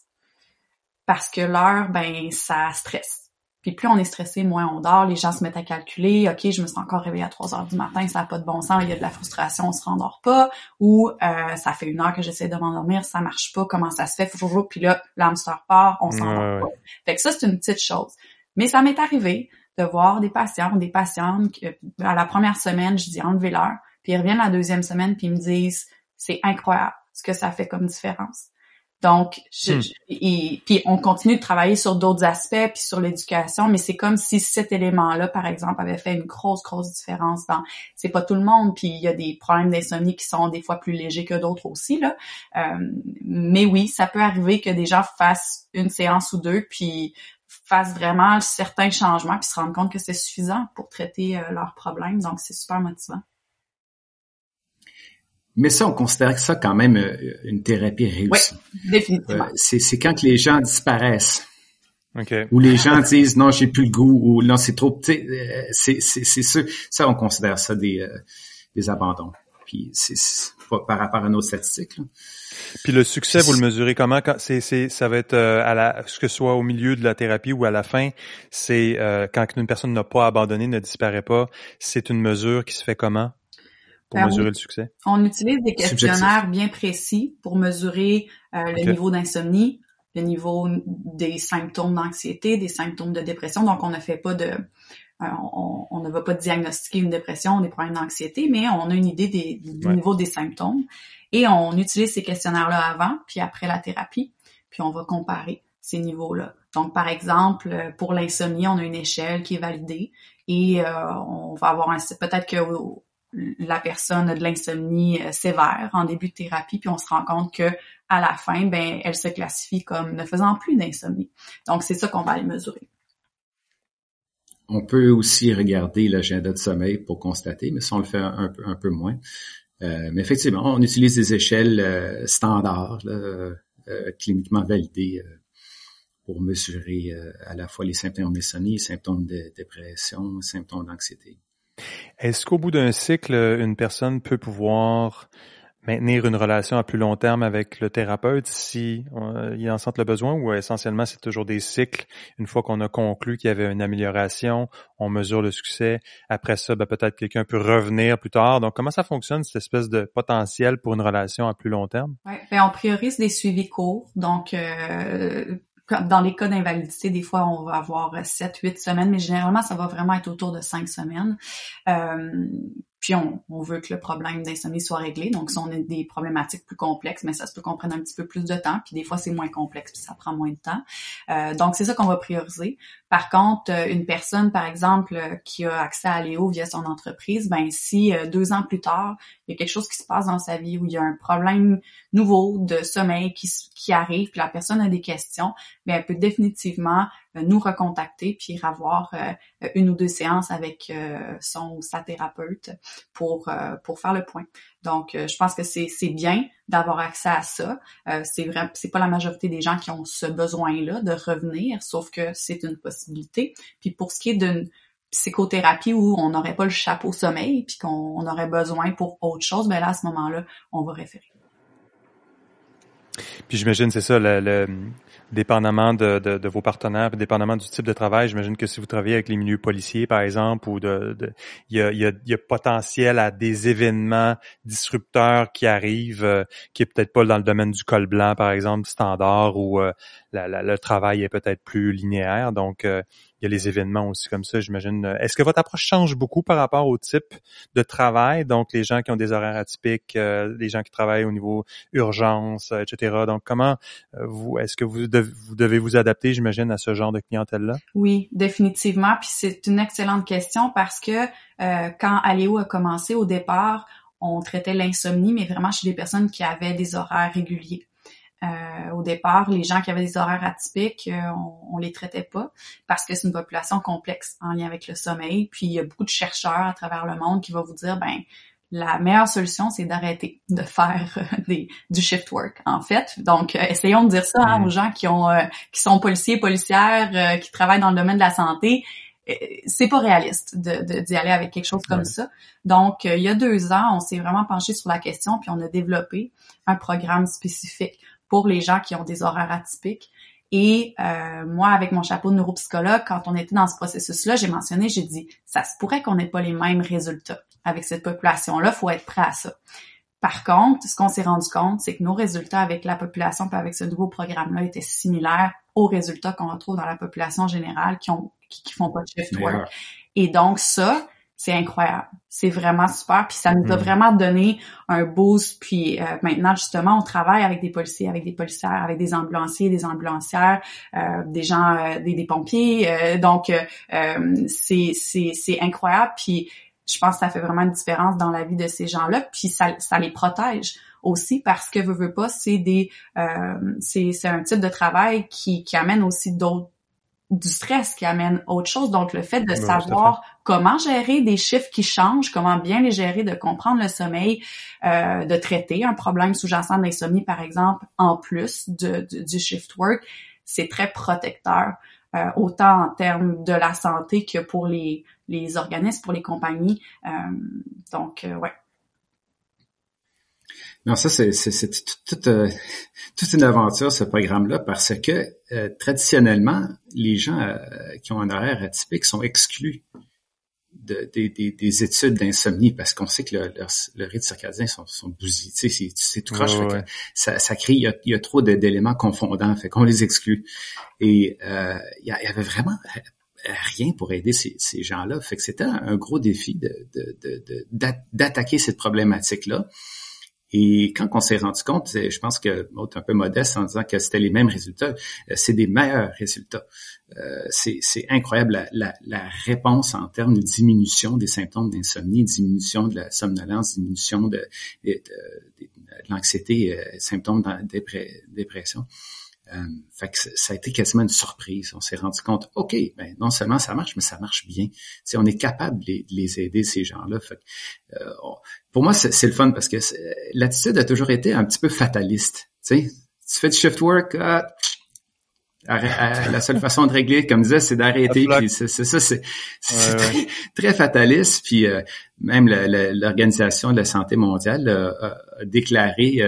Parce que l'heure, ben, ça stresse. Puis plus on est stressé, moins on dort. Les gens se mettent à calculer. OK, je me suis encore réveillée à 3 heures du matin, ça n'a pas de bon sens, il y a de la frustration, on se rendort pas. Ou euh, ça fait une heure que j'essaie de m'endormir, ça marche pas, comment ça se fait? Puis là, l'hamster part, on s'endort pas. Fait que ça, c'est une petite chose. Mais ça m'est arrivé de voir des patients des patientes à la première semaine, je dis enlevez-leur, puis ils reviennent la deuxième semaine puis ils me disent c'est incroyable ce que ça fait comme différence. Donc, je, hmm. puis on continue de travailler sur d'autres aspects puis sur l'éducation, mais c'est comme si cet élément-là, par exemple, avait fait une grosse, grosse différence dans. C'est pas tout le monde, puis il y a des problèmes d'insomnie qui sont des fois plus légers que d'autres aussi là. Euh, mais oui, ça peut arriver que des gens fassent une séance ou deux, puis fassent vraiment certains changements puis se rendent compte que c'est suffisant pour traiter euh, leurs problèmes. Donc, c'est super motivant. Mais ça, on considère que ça quand même euh, une thérapie réussie. Oui, définitivement. Euh, c'est quand les gens disparaissent. Okay. Ou les gens disent non, j'ai plus le goût ou non, c'est trop. C'est c'est ça, ça, on considère ça des des abandons. Puis c'est par rapport à nos statistiques. Là. Puis le succès, vous le mesurez comment? Quand c'est c'est ça va être euh, à la ce que ce soit au milieu de la thérapie ou à la fin, c'est euh, quand une personne n'a pas abandonné, ne disparaît pas, c'est une mesure qui se fait comment pour ben, mesurer le succès? On utilise des questionnaires bien précis pour mesurer euh, le niveau d'insomnie, le niveau des symptômes d'anxiété, des symptômes de dépression. Donc on ne fait pas de on, on, ne va pas diagnostiquer une dépression, des problèmes d'anxiété, mais on a une idée des, du niveau des symptômes. Et on utilise ces questionnaires-là avant, puis après la thérapie, puis on va comparer ces niveaux-là. Donc, par exemple, pour l'insomnie, on a une échelle qui est validée et euh, on va avoir un... Peut-être que la personne a de l'insomnie euh, sévère en début de thérapie, puis on se rend compte que à la fin, ben, elle se classifie comme ne faisant plus d'insomnie. Donc, c'est ça qu'on va aller mesurer. On peut aussi regarder l'agenda de sommeil pour constater, mais ça, on le fait un, peu, moins. Euh, mais effectivement, on utilise des échelles euh, standards, euh, cliniquement validées pour mesurer à la fois les symptômes d'insomnie, les symptômes de dépression, symptômes d'anxiété. Est-ce qu'au bout d'un cycle, une personne peut pouvoir maintenir une relation à plus long terme avec le thérapeute si euh, il en sent le besoin ou essentiellement c'est toujours des cycles? Une fois qu'on a conclu qu'il y avait une amélioration, on mesure le succès. Après ça, ben, peut-être quelqu'un peut revenir plus tard. Donc, comment ça fonctionne cette espèce de potentiel pour une relation à plus long terme? Ouais, ben, on priorise des suivis courts. Donc, euh, dans les cas d'invalidité, des fois, on va avoir 7, 8 semaines, mais généralement, ça va vraiment être autour de 5 semaines. Euh, puis on, veut que le problème d'insomnie soit réglé. Donc, si on a des problématiques plus complexes, mais ça se peut qu'on prenne un petit peu plus de temps. Puis des fois, c'est moins complexe, puis ça prend moins de temps. Euh, donc, c'est ça qu'on va prioriser. Par contre, euh, une personne, par exemple, euh, qui a accès à Léo via son entreprise, ben si deux ans plus tard, il y a quelque chose qui se passe dans sa vie où il y a un problème nouveau de sommeil qui, qui arrive, puis la personne a des questions, ben elle peut définitivement nous recontacter puis avoir une ou deux séances avec son ou sa thérapeute pour pour faire le point. Donc, je pense que c'est bien d'avoir accès à ça. Euh, c'est vrai, c'est pas la majorité des gens qui ont ce besoin-là de revenir, sauf que c'est une possibilité. Puis pour ce qui est d'une psychothérapie où on n'aurait pas le chapeau sommeil, puis qu'on aurait besoin pour autre chose, ben là à ce moment-là, on va référer. Puis j'imagine c'est ça le, le, dépendamment de, de, de, vos partenaires, dépendamment du type de travail, j'imagine que si vous travaillez avec les milieux policiers, par exemple, ou de, il y, a, y, a, y, a, potentiel à des événements disrupteurs qui arrivent, euh, qui est peut-être pas dans le domaine du col blanc, par exemple, standard, où euh, le travail est peut-être plus linéaire. Donc, euh, il y a les événements aussi comme ça, j'imagine. Est-ce que votre approche change beaucoup par rapport au type de travail? Donc, les gens qui ont des horaires atypiques, euh, les gens qui travaillent au niveau urgence, euh, etc. Donc, comment vous, est-ce que vous, vous devez vous adapter, j'imagine, à ce genre de clientèle-là? Oui, définitivement. Puis c'est une excellente question parce que quand Aléo a commencé au départ, on traitait l'insomnie, mais vraiment chez des personnes qui avaient des horaires réguliers. Euh, au départ, les gens qui avaient des horaires atypiques, euh, on, on, les traitait pas parce que c'est une population complexe en lien avec le sommeil. Puis il y a beaucoup de chercheurs à travers le monde qui vont vous dire, ben la meilleure solution, c'est d'arrêter de faire euh, des, du shift work, en fait. Donc, essayons de dire ça hein, aux gens qui ont qui sont policiers, policières, qui travaillent dans le domaine de la santé. c'est pas réaliste de d'y aller avec quelque chose comme ça. Donc, il y a deux ans, on s'est vraiment penché sur la question, puis on a développé un programme spécifique pour les gens qui ont des horaires atypiques. Et euh, moi, avec mon chapeau de neuropsychologue, quand on était dans ce processus-là, j'ai mentionné, j'ai dit, ça se pourrait qu'on n'ait pas les mêmes résultats avec cette population-là, faut être prêt à ça. Par contre, ce qu'on s'est rendu compte, c'est que nos résultats avec la population avec ce nouveau programme-là étaient similaires aux résultats qu'on retrouve dans la population générale qui ont qui, font pas de shift work. Et donc ça, c'est incroyable. C'est vraiment super. Puis ça nous a hmm. vraiment donné un boost. Puis euh, maintenant, justement, on travaille avec des policiers, avec des policières, avec des ambulanciers, des ambulancières, euh, des gens, euh, des, pompiers. donc, c'est, c'est, c'est incroyable. Puis je pense que ça fait vraiment une différence dans la vie de ces gens-là. Puis ça, ça les protège aussi parce que veut, veut pas, c'est des, c'est, c'est un type de travail qui, qui amène aussi d'autres du stress qui amène autre chose. Donc, le fait de savoir comment gérer des chiffres qui changent, comment bien les gérer, de comprendre le sommeil, euh, de traiter un problème sous-jacent d'insomnie, par exemple, en plus de, du shift work, c'est très protecteur, euh, autant en termes de la santé que pour les, les organismes, pour les compagnies. Euh, donc, ouais. Non, ça, c'est, c'est, toute, euh, toute une aventure, ce programme-là, parce que euh, traditionnellement, les gens euh, qui ont un horaire atypique sont exclus de, des études d'insomnie parce qu'on sait que le, le, rythme circadien sont, sont bousillés. Tu sais, c'est, tout croche. Ça, ça crée, il y a, trop d'éléments confondants, fait qu'on les exclut. Et il y, avait vraiment rien pour aider ces, gens-là. Fait que c'était un gros défi de, de, d'attaquer cette problématique-là. Et quand on s'est rendu compte, je pense que est un peu modeste en disant que c'était les mêmes résultats, euh, c'est des meilleurs résultats. Euh, c'est incroyable la, réponse en termes de diminution des symptômes d'insomnie, diminution de la somnolence, diminution de, l'anxiété, euh, symptômes de dépression. Euh, fait que ça a été quasiment une surprise. On s'est rendu compte, OK, ben non seulement ça marche, mais ça marche bien. T'sais, on est capable de les, aider, ces gens-là. Euh, pour moi, c'est le fun parce que l'attitude a toujours été un petit peu fataliste. Tu fais du shift work, ah, la seule façon de régler, comme disais, c'est d'arrêter. C'est ça, c'est très, fataliste. Puis euh, même l'Organisation de la santé mondiale a, déclaré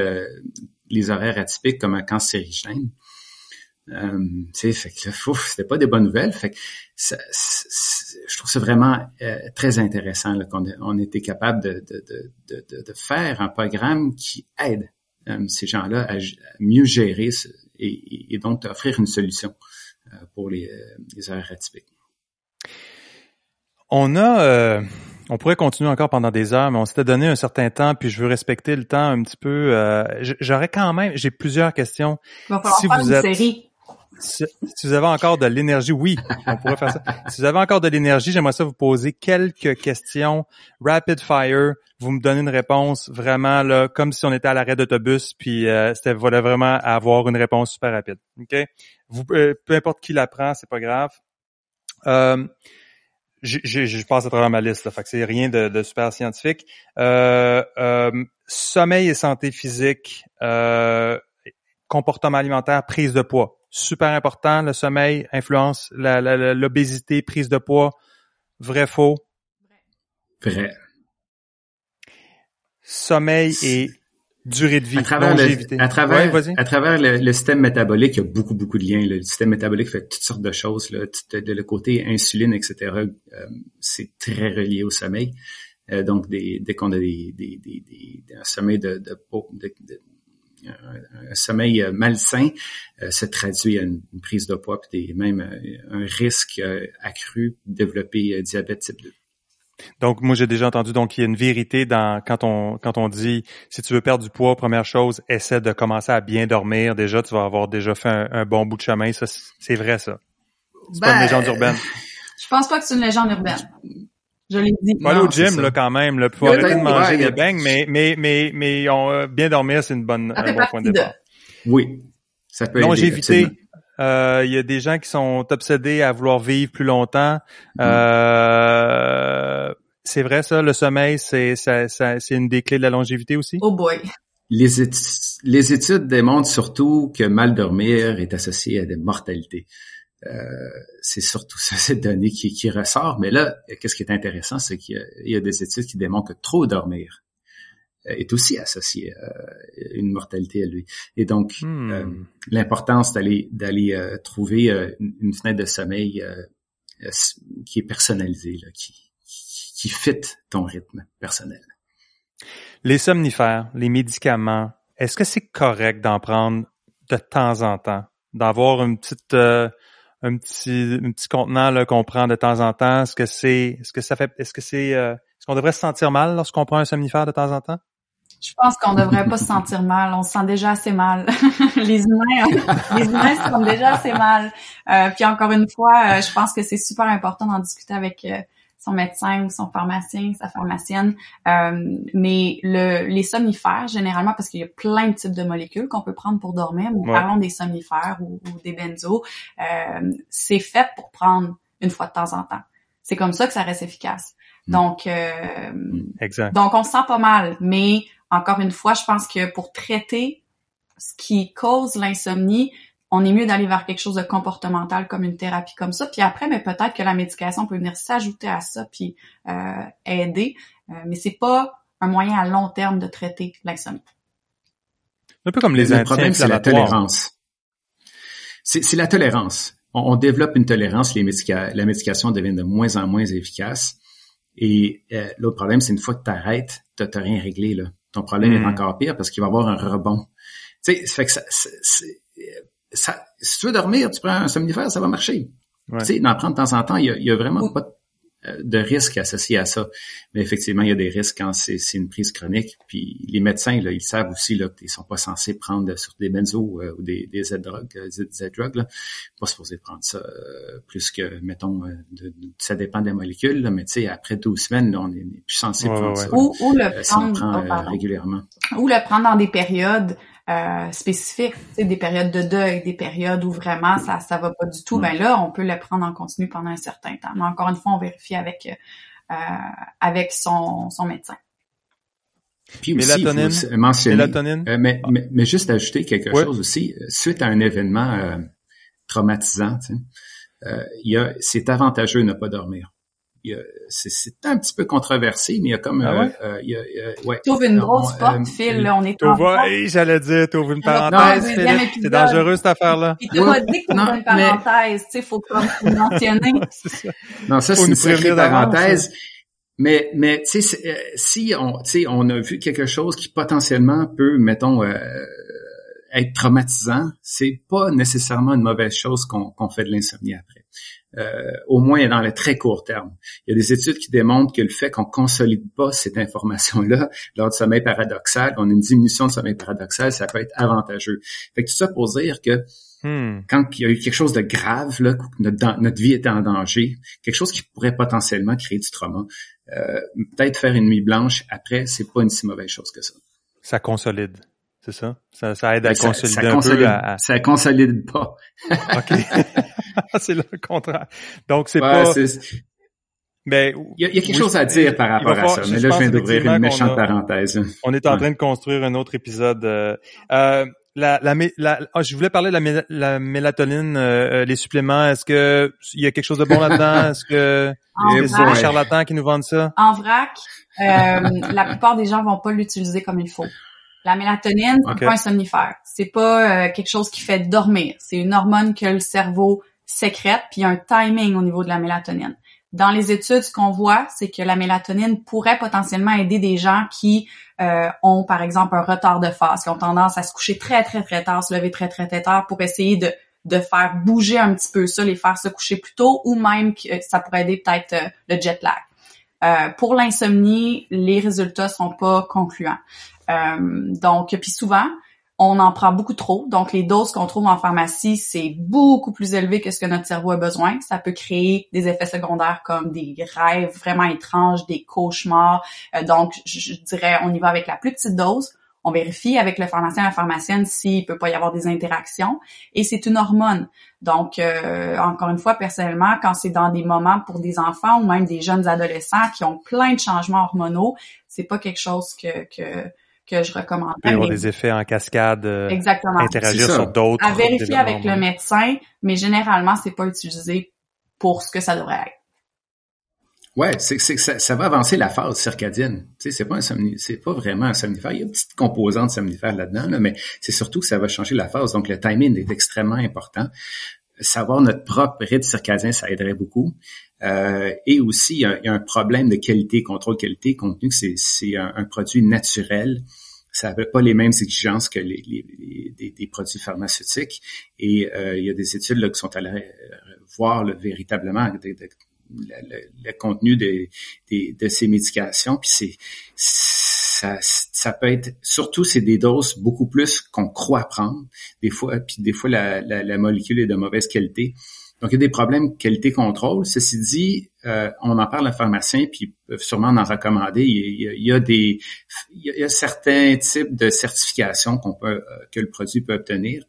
les horaires atypiques comme un cancérigène. Euh, fait que c'était pas des bonnes nouvelles. Fait que je trouve ça vraiment euh, très intéressant qu'on on était capable de, de, de, de, faire un programme qui aide euh, ces gens-là à, mieux gérer et, et, donc offrir une solution euh, pour les, les horaires atypiques. On a on pourrait continuer encore pendant des heures, mais on s'était donné un certain temps, puis je veux respecter le temps un petit peu. Euh, J'aurais quand même, j'ai plusieurs questions. si vous êtes, série. Si, vous avez encore de l'énergie, oui, on pourrait faire ça. Si vous avez encore de l'énergie, j'aimerais ça vous poser quelques questions rapid fire. Vous me donnez une réponse vraiment là, comme si on était à l'arrêt d'autobus, puis euh, c'était voilà vraiment avoir une réponse super rapide. Ok, vous, euh, peu importe qui la prend, c'est pas grave. Je passe à travers ma liste, là, fait que c'est rien de, super scientifique. Euh, euh, sommeil et santé physique, euh, comportement alimentaire, prise de poids. Super important, le sommeil influence l'obésité, prise de poids. Vrai, faux? Vrai. Sommeil et durée de vie, à travers longévité. Le, à travers, à travers le, système métabolique, il y a beaucoup, beaucoup de liens. Le système métabolique fait toutes sortes de choses. Là. De, le côté insuline, etc., euh, c'est très relié au sommeil. Euh, donc, dès qu'on a des, des, des, des, un sommeil de, de, un, sommeil malsain euh, se traduit à une, prise de poids et même un risque accru de développer diabète type 2. Donc, moi, j'ai déjà entendu, donc, il y a une vérité dans quand on quand on dit si tu veux perdre du poids, première chose, essaie de commencer à bien dormir. Déjà, tu vas avoir déjà fait un, bon bout de chemin. Ça, c'est vrai, ça. C'est pas une ben, légende urbaine. Je pense pas que c'est une légende urbaine. Je l'ai dit. Aller au gym, là, quand même, là, pour arrêter de manger des beignes, mais, mais, mais, mais, on, euh, bien dormir, c'est une bonne, un bon point de départ. Oui. Ça peut Longévité. Euh, il y a des gens qui sont obsédés à vouloir vivre plus longtemps. Mm-hmm. Euh, c'est vrai ça, le sommeil, c'est c'est une des clés de la longévité aussi? Oh boy. Les, études, les études démontrent surtout que mal dormir est associé à des mortalités. c'est surtout ça, cette donnée qui, qui ressort. Mais là, qu'est-ce qui est intéressant, c'est qu'il y, a des études qui démontrent que trop dormir est aussi associé à une mortalité élevée. Et donc, hmm. l'importance d'aller d'aller trouver une, fenêtre de sommeil qui est personnalisée, là, qui, qui fit ton rythme personnel? Les somnifères, les médicaments, est-ce que c'est correct d'en prendre de temps en temps, d'avoir une petite euh, un petit un petit contenant qu'on prend de temps en temps? Est-ce que c'est est-ce que ça fait est-ce que c'est euh, est-ce qu'on devrait se sentir mal lorsqu'on prend un somnifère de temps en temps? Je pense qu'on devrait pas se sentir mal. On se sent déjà assez mal. les humains, les humains se sentent déjà assez mal. Euh, puis encore une fois, je pense que c'est super important d'en discuter avec son médecin ou son pharmacien, sa pharmacienne. Euh, mais le, les somnifères, généralement, parce qu'il y a plein de types de molécules qu'on peut prendre pour dormir, mais parlons des somnifères ou, des benzos, euh, c'est fait pour prendre une fois de temps en temps. C'est comme ça que ça reste efficace. Mm. Donc, euh, exact. donc on se sent pas mal, mais encore une fois, je pense que pour traiter ce qui cause l'insomnie, on est mieux d'aller vers quelque chose de comportemental comme une thérapie comme ça. Puis après, mais peut-être que la médication peut venir s'ajouter à ça puis euh, aider. Euh, mais c'est pas un moyen à long terme de traiter l'insomnie. Un peu comme les Le problème, c'est la tolérance. C'est la tolérance. On, développe une tolérance, les la médication devient de moins en moins efficace. Et euh, l'autre problème, c'est une fois que tu arrêtes, tu n'as rien réglé. Là. Ton problème est hmm. encore pire parce qu'il va y avoir un rebond. Tu sais, ça fait que ça, ça, si tu veux dormir, tu prends un somnifère, ça va marcher. Tu sais, d'en prendre de temps en temps, il y a, vraiment pas euh, de risque associé à ça. Mais effectivement, il y a des risques quand c'est une prise chronique. Puis les médecins, là, ils savent aussi là, qu'ils sont pas censés prendre sur des benzos euh, ou des, des Z-drugs, euh, Z-drugs, là. Pas supposés prendre ça plus que, mettons, ça dépend des molécules, là, mais tu sais, après 12 semaines, on est plus censé prendre ça. Ou, le prendre oh, régulièrement. Ou le prendre dans des périodes euh, spécifiques, des périodes de deuil, des périodes où vraiment ça ça va pas du tout, ben là on peut le prendre en continu pendant un certain temps. Mais encore une fois, on vérifie avec euh, avec son, son médecin. Puis aussi, faut mentionner, euh, mais, mais, mais, juste ajouter quelque chose aussi, suite à un événement euh, traumatisant, euh, il y a, c'est avantageux de ne pas dormir c'est un petit peu controversé, mais il y a comme ah ouais? euh, il y a, ouais. T'ouvres une grosse euh, porte, Phil, là, on est en hey, j'allais dire, t'ouvres une parenthèse, C'est dangereux cette affaire-là. Il t'a pas dit que t'ouvres une parenthèse, tu sais, faut comme mentionner. Non, ça c'est une sacrée parenthèse. Mais, mais tu sais, euh, si on, tu sais, on a vu quelque chose qui potentiellement peut, mettons, euh, être traumatisant, c'est pas nécessairement une mauvaise chose qu'on qu'on fait de l'insomnie après. Euh, au moins dans le très court terme. Il y a des études qui démontrent que le fait qu'on consolide pas cette information-là lors du sommeil paradoxal, on a une diminution de sommeil paradoxal, ça peut être avantageux. Fait que tout ça pour dire que hmm. quand il y a eu quelque chose de grave, là, notre, notre vie était en danger, quelque chose qui pourrait potentiellement créer du trauma, euh, peut-être faire une nuit blanche après, c'est pas une si mauvaise chose que ça. Ça consolide. C'est ça? ça? aide à consolider un peu. À... Ça consolide pas. OK. c'est le contraire. Donc, c'est pas... Mais il y, a, quelque chose à dire par rapport à ça, mais là je viens d'ouvrir une méchante parenthèse. On est en train de construire un autre épisode. Euh, euh la, la, la oh, je voulais parler de la, la mélatonine, euh, euh, les suppléments. Est-ce que il y a quelque chose de bon là-dedans? Est-ce que c'est des charlatans qui nous vendent ça? En vrac, euh, la plupart des gens vont pas l'utiliser comme il faut. La mélatonine, c'est pas un somnifère. C'est pas euh, quelque chose qui fait dormir. C'est une hormone que le cerveau sécrète, puis il y a un timing au niveau de la mélatonine. Dans les études, ce qu'on voit, c'est que la mélatonine pourrait potentiellement aider des gens qui euh, ont, par exemple, un retard de phase, qui ont tendance à se coucher très, très, très tard, se lever très, très, très tard pour essayer de, de faire bouger un petit peu ça, les faire se coucher plus tôt, ou même que ça pourrait aider peut-être euh, le jet lag. Euh, pour l'insomnie, les résultats sont pas concluants. Euh, donc, puis souvent, on en prend beaucoup trop. Donc, les doses qu'on trouve en pharmacie, c'est beaucoup plus élevé que ce que notre cerveau a besoin. Ça peut créer des effets secondaires comme des rêves vraiment étranges, des cauchemars. Euh, donc, je, dirais, on y va avec la plus petite dose. On vérifie avec le pharmacien la pharmacienne s'il peut pas y avoir des interactions. Et c'est une hormone. Donc, euh, encore une fois, personnellement, quand c'est dans des moments pour des enfants ou même des jeunes adolescents qui ont plein de changements hormonaux, c'est pas quelque chose que, que que je recommande. Il y avoir des effets en cascade, euh, Exactement. interagir sur d'autres. À vérifier avec le médecin, mais généralement, c'est pas utilisé pour ce que ça devrait être. Ouais, c'est que ça, ça, va avancer la phase circadienne. Tu sais, c'est pas un c'est pas vraiment un somnifère. Il y a une petite composante somnifère là-dedans, là, mais c'est surtout que ça va changer la phase. Donc le timing est extrêmement important. Savoir notre propre rythme circadien, ça aiderait beaucoup. Euh, et aussi, il y, a, un problème de qualité, contrôle qualité, compte tenu que c'est un, un, produit naturel. Ça n'a pas les mêmes exigences que les, les, les des, produits pharmaceutiques. Et euh, il y a des études là, qui sont allées voir là, véritablement de, de, le, contenu de, de, ces médications. Puis c'est ça, ça peut être surtout c'est des doses beaucoup plus qu'on croit prendre. Des fois, puis des fois la, la, la molécule est de mauvaise qualité. Donc, il y a des problèmes qualité-contrôle. Ceci dit, euh, on en parle à pharmacien, puis ils peuvent sûrement en recommander. Il y a, des, il y a certains types de certifications qu'on peut, euh, que le produit peut obtenir,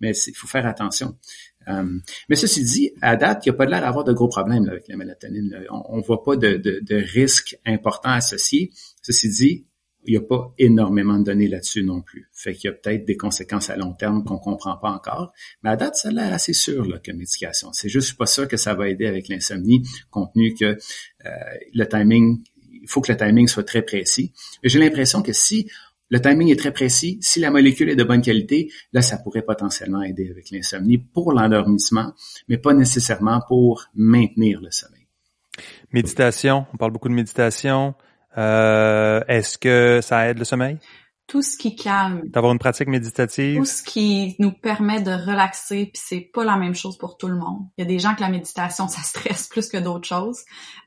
mais il faut faire attention. Euh, mais ceci dit, à date, il n'y a pas l'air d'avoir de gros problèmes avec la mélatonine. On ne voit pas de, de, de risques importants associés. Ceci dit, il n'y a pas énormément de données là-dessus non plus. Fait qu'il y a peut-être des conséquences à long terme qu'on comprend pas encore. Mais à date, ça l'air assez sûr là, que médication. C'est juste pas sûr que ça va aider avec l'insomnie, compte tenu que euh, le timing, il faut que le timing soit très précis. J'ai l'impression que si le timing est très précis. Si la molécule est de bonne qualité, là, ça pourrait potentiellement aider avec l'insomnie pour l'endormissement, mais pas nécessairement pour maintenir le sommeil. Méditation, on parle beaucoup de méditation. Euh, Est-ce que ça aide le sommeil? Tout ce qui calme. D'avoir une pratique méditative? Tout ce qui nous permet de relaxer, puis c'est pas la même chose pour tout le monde. Il y a des gens que la méditation, ça stresse plus que d'autres choses.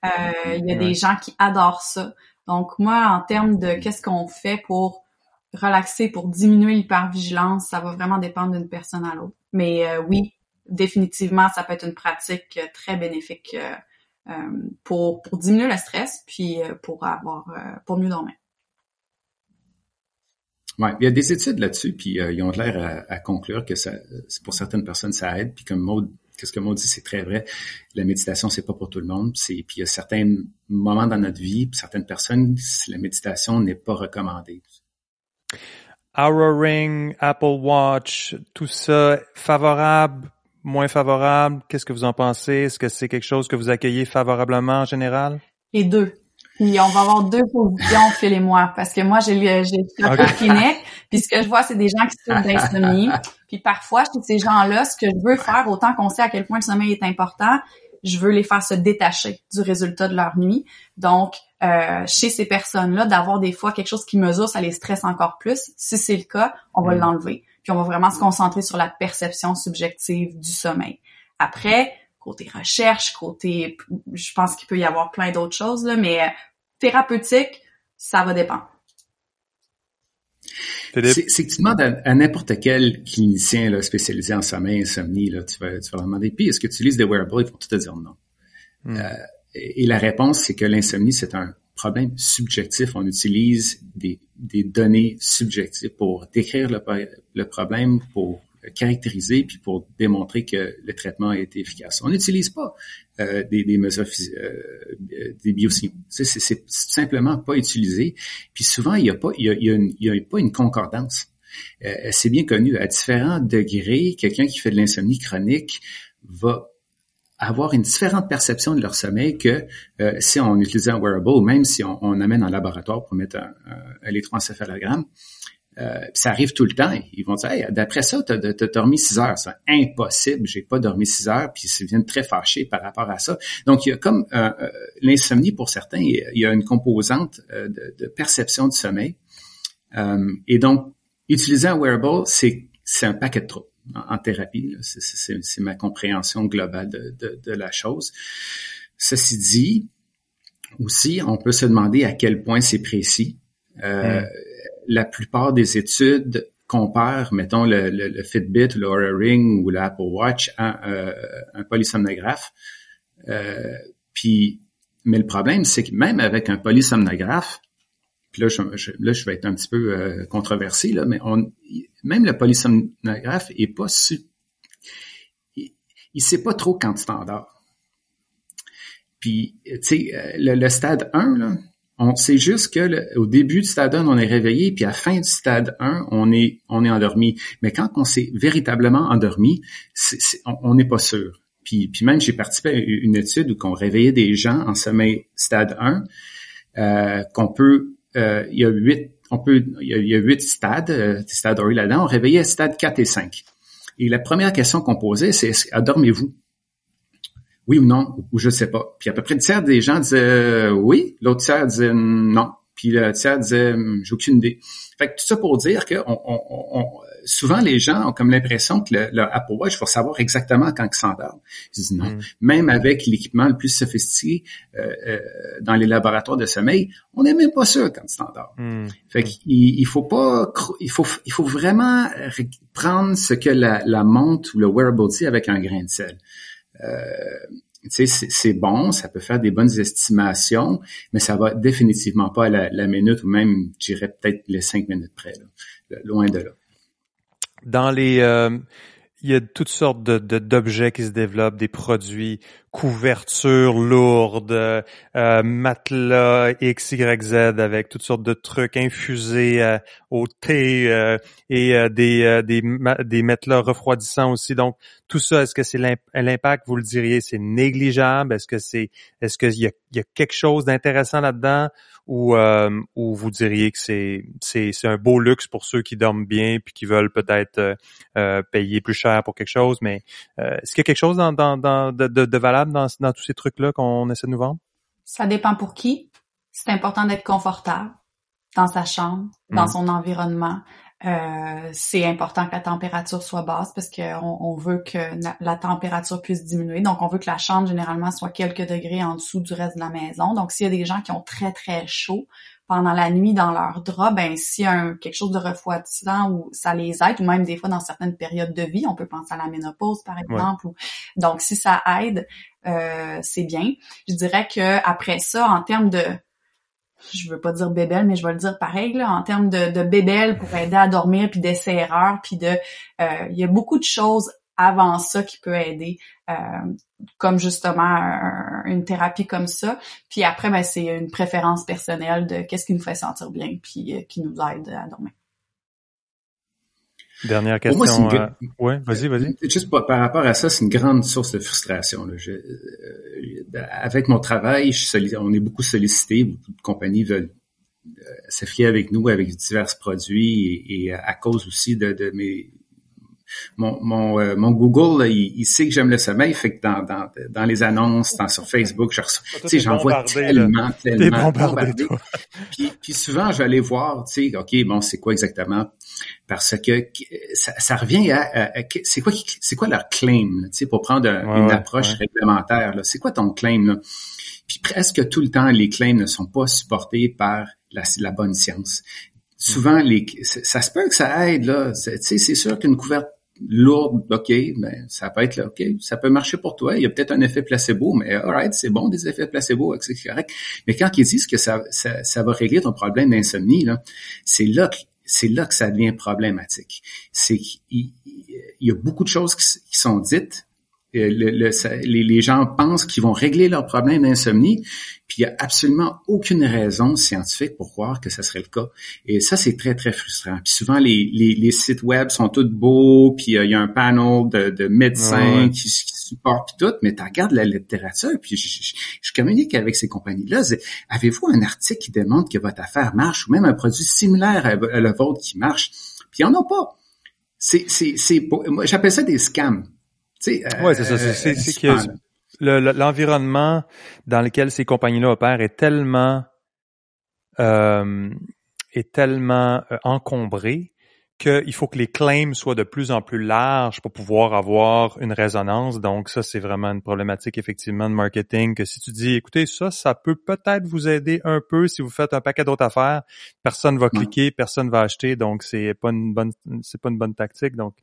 Euh, il y a des gens qui adorent ça. Donc moi, en termes de qu'est-ce qu'on fait pour relaxer pour diminuer l'hypervigilance, ça va vraiment dépendre d'une personne à l'autre. Mais euh, oui, définitivement, ça peut être une pratique euh, très bénéfique pour, pour diminuer le stress, puis pour avoir pour mieux dormir. Ouais, il y a des études là-dessus, puis ils ont l'air à, conclure que ça, pour certaines personnes, ça aide. Puis comme Maud, qu'est-ce que Maud dit, c'est très vrai. La méditation, c'est pas pour tout le monde. C'est, puis il y a certains moments dans notre vie, puis certaines personnes, la méditation n'est pas recommandée. Aura Ring, Apple Watch, tout ça, favorable, moins favorable? Qu'est-ce que vous en pensez? Est-ce que c'est quelque chose que vous accueillez favorablement en général? Les deux. Puis on va avoir deux positions, Phil et moi, parce que moi, j'ai j'ai okay. clinique, puis ce que je vois, c'est des gens qui souffrent d'insomnie. Puis parfois, chez ces gens-là, ce que je veux faire, autant qu'on sait à quel point le sommeil est important, je veux les faire se détacher du résultat de leur nuit. Donc, euh, chez ces personnes-là, d'avoir des fois quelque chose qui mesure, ça les stresse encore plus. Si c'est le cas, on va mm. l'enlever. Puis on va vraiment se concentrer sur la perception subjective du sommeil. Après, côté recherche, côté, je pense qu'il peut y avoir plein d'autres choses, là, mais euh, thérapeutique, ça va dépendre. C'est que tu demandes à, n'importe quel clinicien là, spécialisé en sommeil, insomnie, là, tu, vas, tu vas leur demander, puis est-ce que tu utilises des wearables? Ils vont tout te dire non. Hmm. Euh, et, la réponse, c'est que l'insomnie, c'est un problème subjectif. On utilise des, des données subjectives pour décrire le, le problème, pour caractériser puis pour démontrer que le traitement a été efficace. On n'utilise pas euh, des, des, mesures euh, des biosignaux. C'est simplement pas utilisé. Puis souvent, il n'y a pas y a, pas une concordance. Euh, c'est bien connu. À différents degrés, quelqu'un qui fait de l'insomnie chronique va avoir une différente perception de leur sommeil que euh, si on utilisait un wearable même si on, on amène en laboratoire pour mettre un, un, électroencéphalogramme. Euh, ça arrive tout le temps. Ils vont dire, hey, d'après ça, tu as, dormi six heures. C'est impossible, j'ai pas dormi six heures, puis ils viennent très fâchés par rapport à ça. Donc, il y a comme euh, euh, l'insomnie pour certains, il y a une composante de, perception du sommeil. et donc, utiliser un wearable, c'est un paquet de trop en, thérapie. C'est ma compréhension globale de, de, la chose. Ceci dit, aussi, on peut se demander à quel point c'est précis. Euh, mm la plupart des études comparent, mettons, le, Fitbit, le Oura Ring ou l'Apple Watch à euh, un polysomnographe. Euh, puis, mais le problème, c'est que même avec un polysomnographe, puis là, je, là, je vais être un petit peu euh, controversé, là, mais même le polysomnographe est pas su, il, il sait pas trop quand t'endors. Puis, tu sais, le, le, stade 1, là, On sait juste que au début du stade 1, on est réveillé, puis à la fin du stade 1, on est on est endormi. Mais quand on s'est véritablement endormi, on n'est pas sûr. Puis, puis même j'ai participé à une étude où on réveillait des gens en sommeil stade 1, euh, qu'on peut, euh, il y a huit, on peut, il y a, huit stades, euh, stades là-dedans. On réveillait stade 4 et 5. Et la première question qu'on posait, c'est dormez-vous? Oui ou non, ou je sais pas. Puis à peu près le tiers des gens disaient euh, oui, l'autre tiers disait non, puis le tiers disait hum, j'ai aucune idée. Fait que tout ça pour dire que on, on, souvent les gens ont comme l'impression que le, Apple Watch faut savoir exactement quand ils s'endorment. Ils disent non. Mm. Même avec l'équipement le plus sophistiqué euh, euh, dans les laboratoires de sommeil, on n'est même pas sûr quand ils s'endorment. Mm. Fait qu'il il faut pas, il faut, il faut vraiment prendre ce que la, la montre ou le wearable dit avec un grain de sel. Euh, c'est bon, ça peut faire des bonnes estimations, mais ça va définitivement pas à la, minute ou même, je dirais peut-être les cinq minutes près, loin de là. Dans les, euh, il y a toutes sortes de, d'objets qui se développent, des produits, couvertures lourdes, euh, matelas X, Y, Z avec toutes sortes de trucs infusés euh, au thé euh, et euh, des, des, des matelas refroidissants aussi. Donc, tout ça, est-ce que c'est l'impact, vous le diriez, c'est négligeable? Est-ce que c'est est-ce qu'il y a, y a quelque chose d'intéressant là-dedans? ou, euh, ou vous diriez que c'est, c'est, c'est un beau luxe pour ceux qui dorment bien puis qui veulent peut-être euh, euh payer plus cher pour quelque chose, mais euh, est-ce qu'il y a quelque chose dans, dans, dans de, de, valable dans, dans tous ces trucs-là qu'on essaie de nous vendre? Ça dépend pour qui. C'est important d'être confortable dans sa chambre, dans mmh. son environnement. Euh, c'est important que la température soit basse parce qu'on on veut que la, température puisse diminuer. Donc, on veut que la chambre, généralement, soit quelques degrés en dessous du reste de la maison. Donc, s'il y a des gens qui ont très, très chaud pendant la nuit dans leur drap, ben s'il y a quelque chose de refroidissant ou ça les aide, ou même des fois dans certaines périodes de vie, on peut penser à la ménopause, par exemple. donc, si ça aide, euh, c'est bien. Je dirais que après ça, en termes de je veux pas dire bébelle, mais je vais le dire pareil, là, en termes de, de bébelle pour aider à dormir, puis d'essai-erreur, puis de... Euh, il y a beaucoup de choses avant ça qui peut aider, euh, comme justement une thérapie comme ça. Puis après, ben, c'est une préférence personnelle de qu'est-ce qui nous fait sentir bien, puis euh, qui nous aide à dormir. Dernière question. Euh, ouais, vas-y, vas-y. Juste par, rapport à ça, c'est une grande source de frustration. Là. Je, euh, avec mon travail, je on est beaucoup sollicité, beaucoup de compagnies veulent euh, se fier avec nous avec divers produits et, à cause aussi de, de mes mon, mon, euh, mon Google, il, sait que j'aime le sommeil, fait que dans, dans, dans les annonces, dans, sur Facebook, je reçois, tu sais, j'en vois tellement, tellement. Bombardé, puis, puis souvent, je vais aller voir, tu sais, OK, bon, c'est quoi exactement? Parce que ça, ça revient à, c'est quoi c'est quoi leur claim, tu sais, pour prendre une approche réglementaire, c'est quoi ton claim, là? Puis presque tout le temps, les claims ne sont pas supportés par la, la bonne science souvent les ça se peut que ça aide là c'est sûr qu'une couverte lourde, OK, ben, ça peut être OK, ça peut marcher pour toi. Il y a peut-être un effet placebo, mais alright, c'est bon, des effets placebo, c'est correct. Mais quand ils disent que ça, ça, ça va régler ton problème d'insomnie, là, c'est là que c'est là que ça devient problématique. C'est qu'il y a beaucoup de choses qui sont dites, le, les, gens pensent qu'ils vont régler leur problème d'insomnie, puis il n'y a absolument aucune raison scientifique pour croire que ce serait le cas. Et ça, c'est très, très frustrant. Puis souvent, les, les, sites web sont tous beaux, puis euh, il y a un panel de, de médecins qui, supportent tout, mais tu regardes la littérature, puis je, communique avec ces compagnies-là. Avez-vous un article qui démontre que votre affaire marche, ou même un produit similaire à, à le vôtre qui marche? Puis il n'y en a pas. C'est, c'est, c'est, moi, j'appelle ça des scams. Oui, c'est ça. C'est euh, que l'environnement dans lequel ces compagnies-là opèrent est tellement euh, est tellement euh, encombré qu'il faut que les claims soient de plus en plus larges pour pouvoir avoir une résonance. Donc ça, c'est vraiment une problématique effectivement de marketing que si tu dis, écoutez, ça, ça peut peut-être vous aider un peu si vous faites un paquet d'autres affaires, personne va cliquer, personne va acheter, donc c'est pas une bonne, c'est pas une bonne tactique. Donc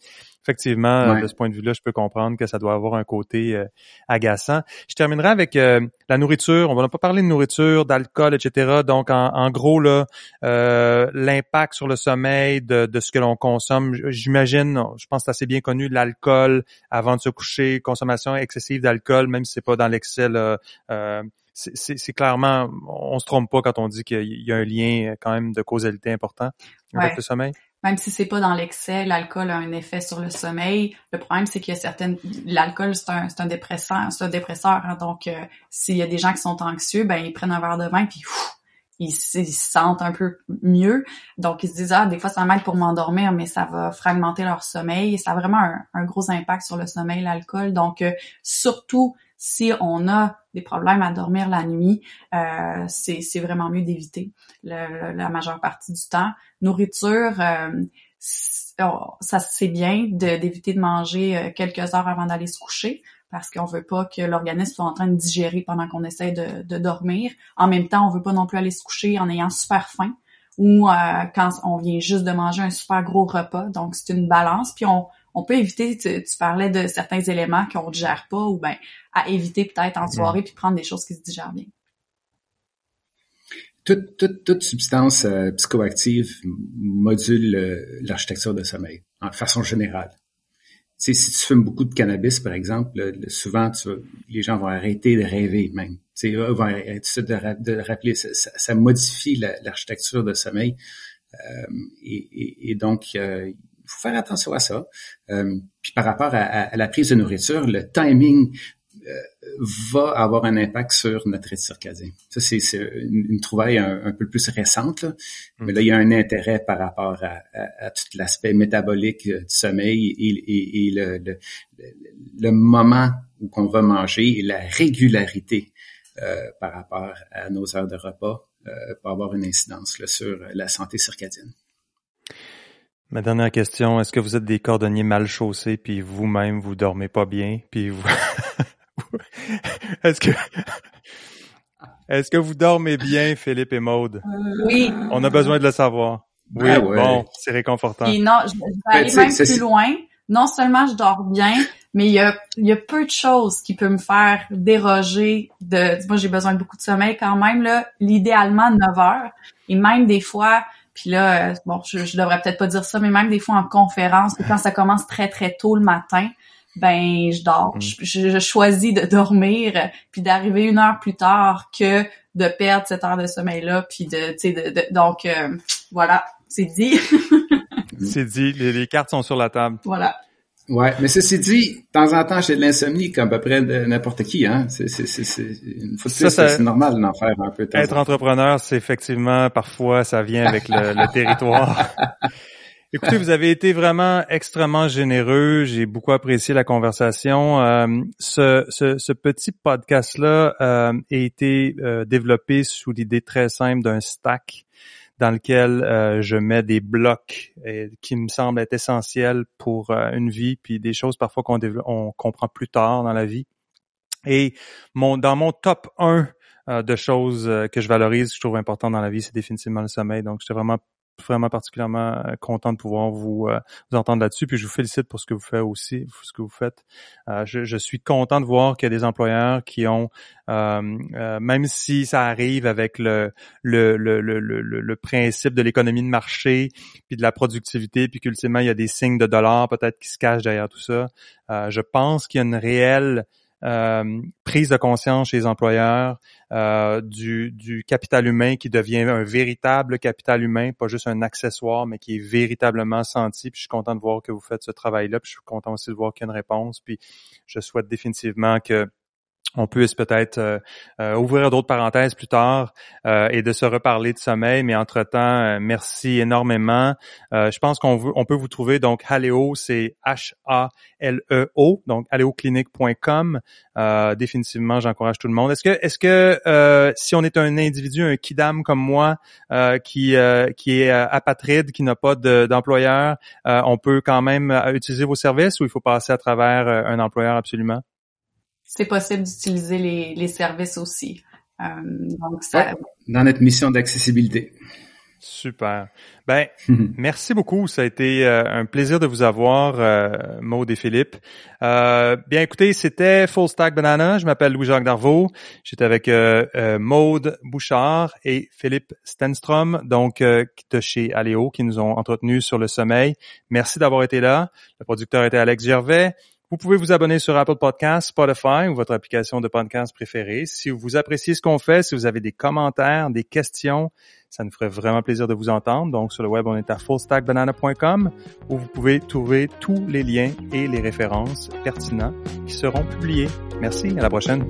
effectivement, de ce point de vue-là, je peux comprendre que ça doit avoir un côté euh, agaçant. Je terminerai avec euh, la nourriture. On va pas parler de nourriture, d'alcool, etc. Donc, en, gros, là, euh, l'impact sur le sommeil de, de ce que l'on consomme, j'imagine, je pense que c'est assez bien connu, l'alcool avant de se coucher, consommation excessive d'alcool, même si c'est pas dans l'excès c'est clairement, on se trompe pas quand on dit qu'il y a un lien quand même de causalité important avec le sommeil. Même si c'est pas dans l'excès, l'alcool a un effet sur le sommeil. Le problème, c'est qu'il y a certaines, l'alcool c'est un, c'est un dépresseur, c'est un dépresseur. Hein. donc, euh, s'il y a des gens qui sont anxieux, ben ils prennent un verre de vin puis ils, se sentent un peu mieux. Donc, ils se disent, ah, des fois, ça m'aide pour m'endormir, mais ça va fragmenter leur sommeil. Ça a vraiment un, gros impact sur le sommeil, l'alcool. Donc, euh, surtout si on a des problèmes à dormir la nuit, euh, c'est vraiment mieux d'éviter la majeure partie du temps. Nourriture, euh, oh, ça c'est bien d'éviter de, manger euh, quelques heures avant d'aller se coucher parce qu'on veut pas que l'organisme soit en train de digérer pendant qu'on essaie de, de, dormir. En même temps, on veut pas non plus aller se coucher en ayant super faim ou euh, quand on vient juste de manger un super gros repas. Donc c'est une balance. Puis on, on peut éviter, tu, parlais de certains éléments qu'on ne digère pas ou ben à éviter peut-être en soirée puis prendre des choses qui se digèrent bien. Toute, toute, toute substance euh, psychoactive module euh, l'architecture de sommeil, en façon générale. Sais, si tu fumes beaucoup de cannabis, par exemple, souvent, tu, les gens vont arrêter de rêver même. Tu sais, vont arrêter de, rappeler. Ça, ça, modifie l'architecture de sommeil. Euh, et, donc, faut faire attention à ça. Euh, puis par rapport à, la prise de nourriture, le timing euh, va avoir un impact sur notre rythme circadien. Ça, c'est une, trouvaille un, peu plus récente, mais là, il y a un intérêt par rapport à, tout l'aspect métabolique du sommeil et, le, le, moment où qu'on va manger et la régularité euh, par rapport à nos heures de repas euh, peut avoir une incidence sur la santé circadienne. Ma dernière question, est-ce que vous êtes des cordonniers mal chaussés puis vous-même vous dormez pas bien puis vous Est-ce que Est-ce que vous dormez bien Philippe et Maude? Oui. On a besoin de le savoir. Oui, ah bon, c'est réconfortant. Et non, je vais aller ben, même plus loin. Non seulement je dors bien, mais il y a, il y a peu de choses qui peuvent me faire déroger de moi j'ai besoin de beaucoup de sommeil quand même là, l'idéalement 9 heures et même des fois puis là, euh, bon, je, je devrais peut-être pas dire ça, mais même des fois en conférence, quand ça commence très très tôt le matin, ben je dors. Mm. Je, choisis de dormir, puis d'arriver une heure plus tard que de perdre cette heure de sommeil là, puis de, tu sais, de, donc euh, voilà, c'est dit. c'est dit, les cartes sont sur la table. Voilà. Ouais, mais ceci dit, de temps en temps, j'ai de l'insomnie comme à peu près n'importe qui, hein. C'est, c'est, c'est, une fois de plus, c'est normal d'en faire un peu. Être entrepreneur, c'est effectivement, parfois, ça vient avec le, territoire. Écoutez, vous avez été vraiment extrêmement généreux. J'ai beaucoup apprécié la conversation. Euh, ce, petit podcast-là euh, a été euh, développé sous l'idée très simple d'un stack dans lequel je mets des blocs qui me semblent être essentiels pour une vie, puis des choses parfois qu'on on comprend plus tard dans la vie. Et mon, dans mon top 1 euh, de choses que je valorise, que je trouve important dans la vie, c'est définitivement le sommeil. Donc, j'étais vraiment vraiment particulièrement euh, content de pouvoir vous, euh, vous entendre là-dessus. Puis je vous félicite pour ce que vous faites aussi, ce que vous faites. Euh, je, je, suis content de voir qu'il y a des employeurs qui ont, même si ça arrive avec le, le, le, le, le principe de l'économie de marché, puis de la productivité, puis qu'ultimement, il y a des signes de dollars peut-être qui se cachent derrière tout ça. je pense qu'il y a une réelle euh, prise de conscience chez les employeurs euh, du, du, capital humain qui devient un véritable capital humain, pas juste un accessoire, mais qui est véritablement senti. Puis je suis content de voir que vous faites ce travail-là. Puis je suis content aussi de voir qu'il y a une réponse. Puis je souhaite définitivement que on puisse peut-être euh, euh, ouvrir d'autres parenthèses plus tard euh, et de se reparler de sommeil. Mais entre-temps, merci énormément. je pense qu'on on peut vous trouver, donc Haleo, c'est H-A-L-E-O, donc haleoclinique.com. définitivement, j'encourage tout le monde. Est-ce que, est-ce que si on est un individu, un kidam comme moi, qui, qui est apatride, qui n'a pas d'employeur, on peut quand même utiliser vos services ou il faut passer à travers un employeur absolument? C'est possible d'utiliser les, les, services aussi. Euh, donc ça... Dans notre mission d'accessibilité. Super. Ben, merci beaucoup. Ça a été euh, un plaisir de vous avoir, euh, Maud et Philippe. Euh, bien, écoutez, c'était Full Stack Banana. Je m'appelle Louis-Jacques Darvaux. J'étais avec euh, euh Maude Bouchard et Philippe Stenstrom, donc de chez Aléo, qui nous ont entretenus sur le sommeil. Merci d'avoir été là. Le producteur était Alex Gervais. Vous pouvez vous abonner sur Apple Podcasts, Spotify ou votre application de podcast préférée. Si vous appréciez ce qu'on fait, si vous avez des commentaires, des questions, ça nous ferait vraiment plaisir de vous entendre. Donc, sur le web, on est à fullstackbanana.com où vous pouvez trouver tous les liens et les références pertinents qui seront publiés. Merci, à la prochaine.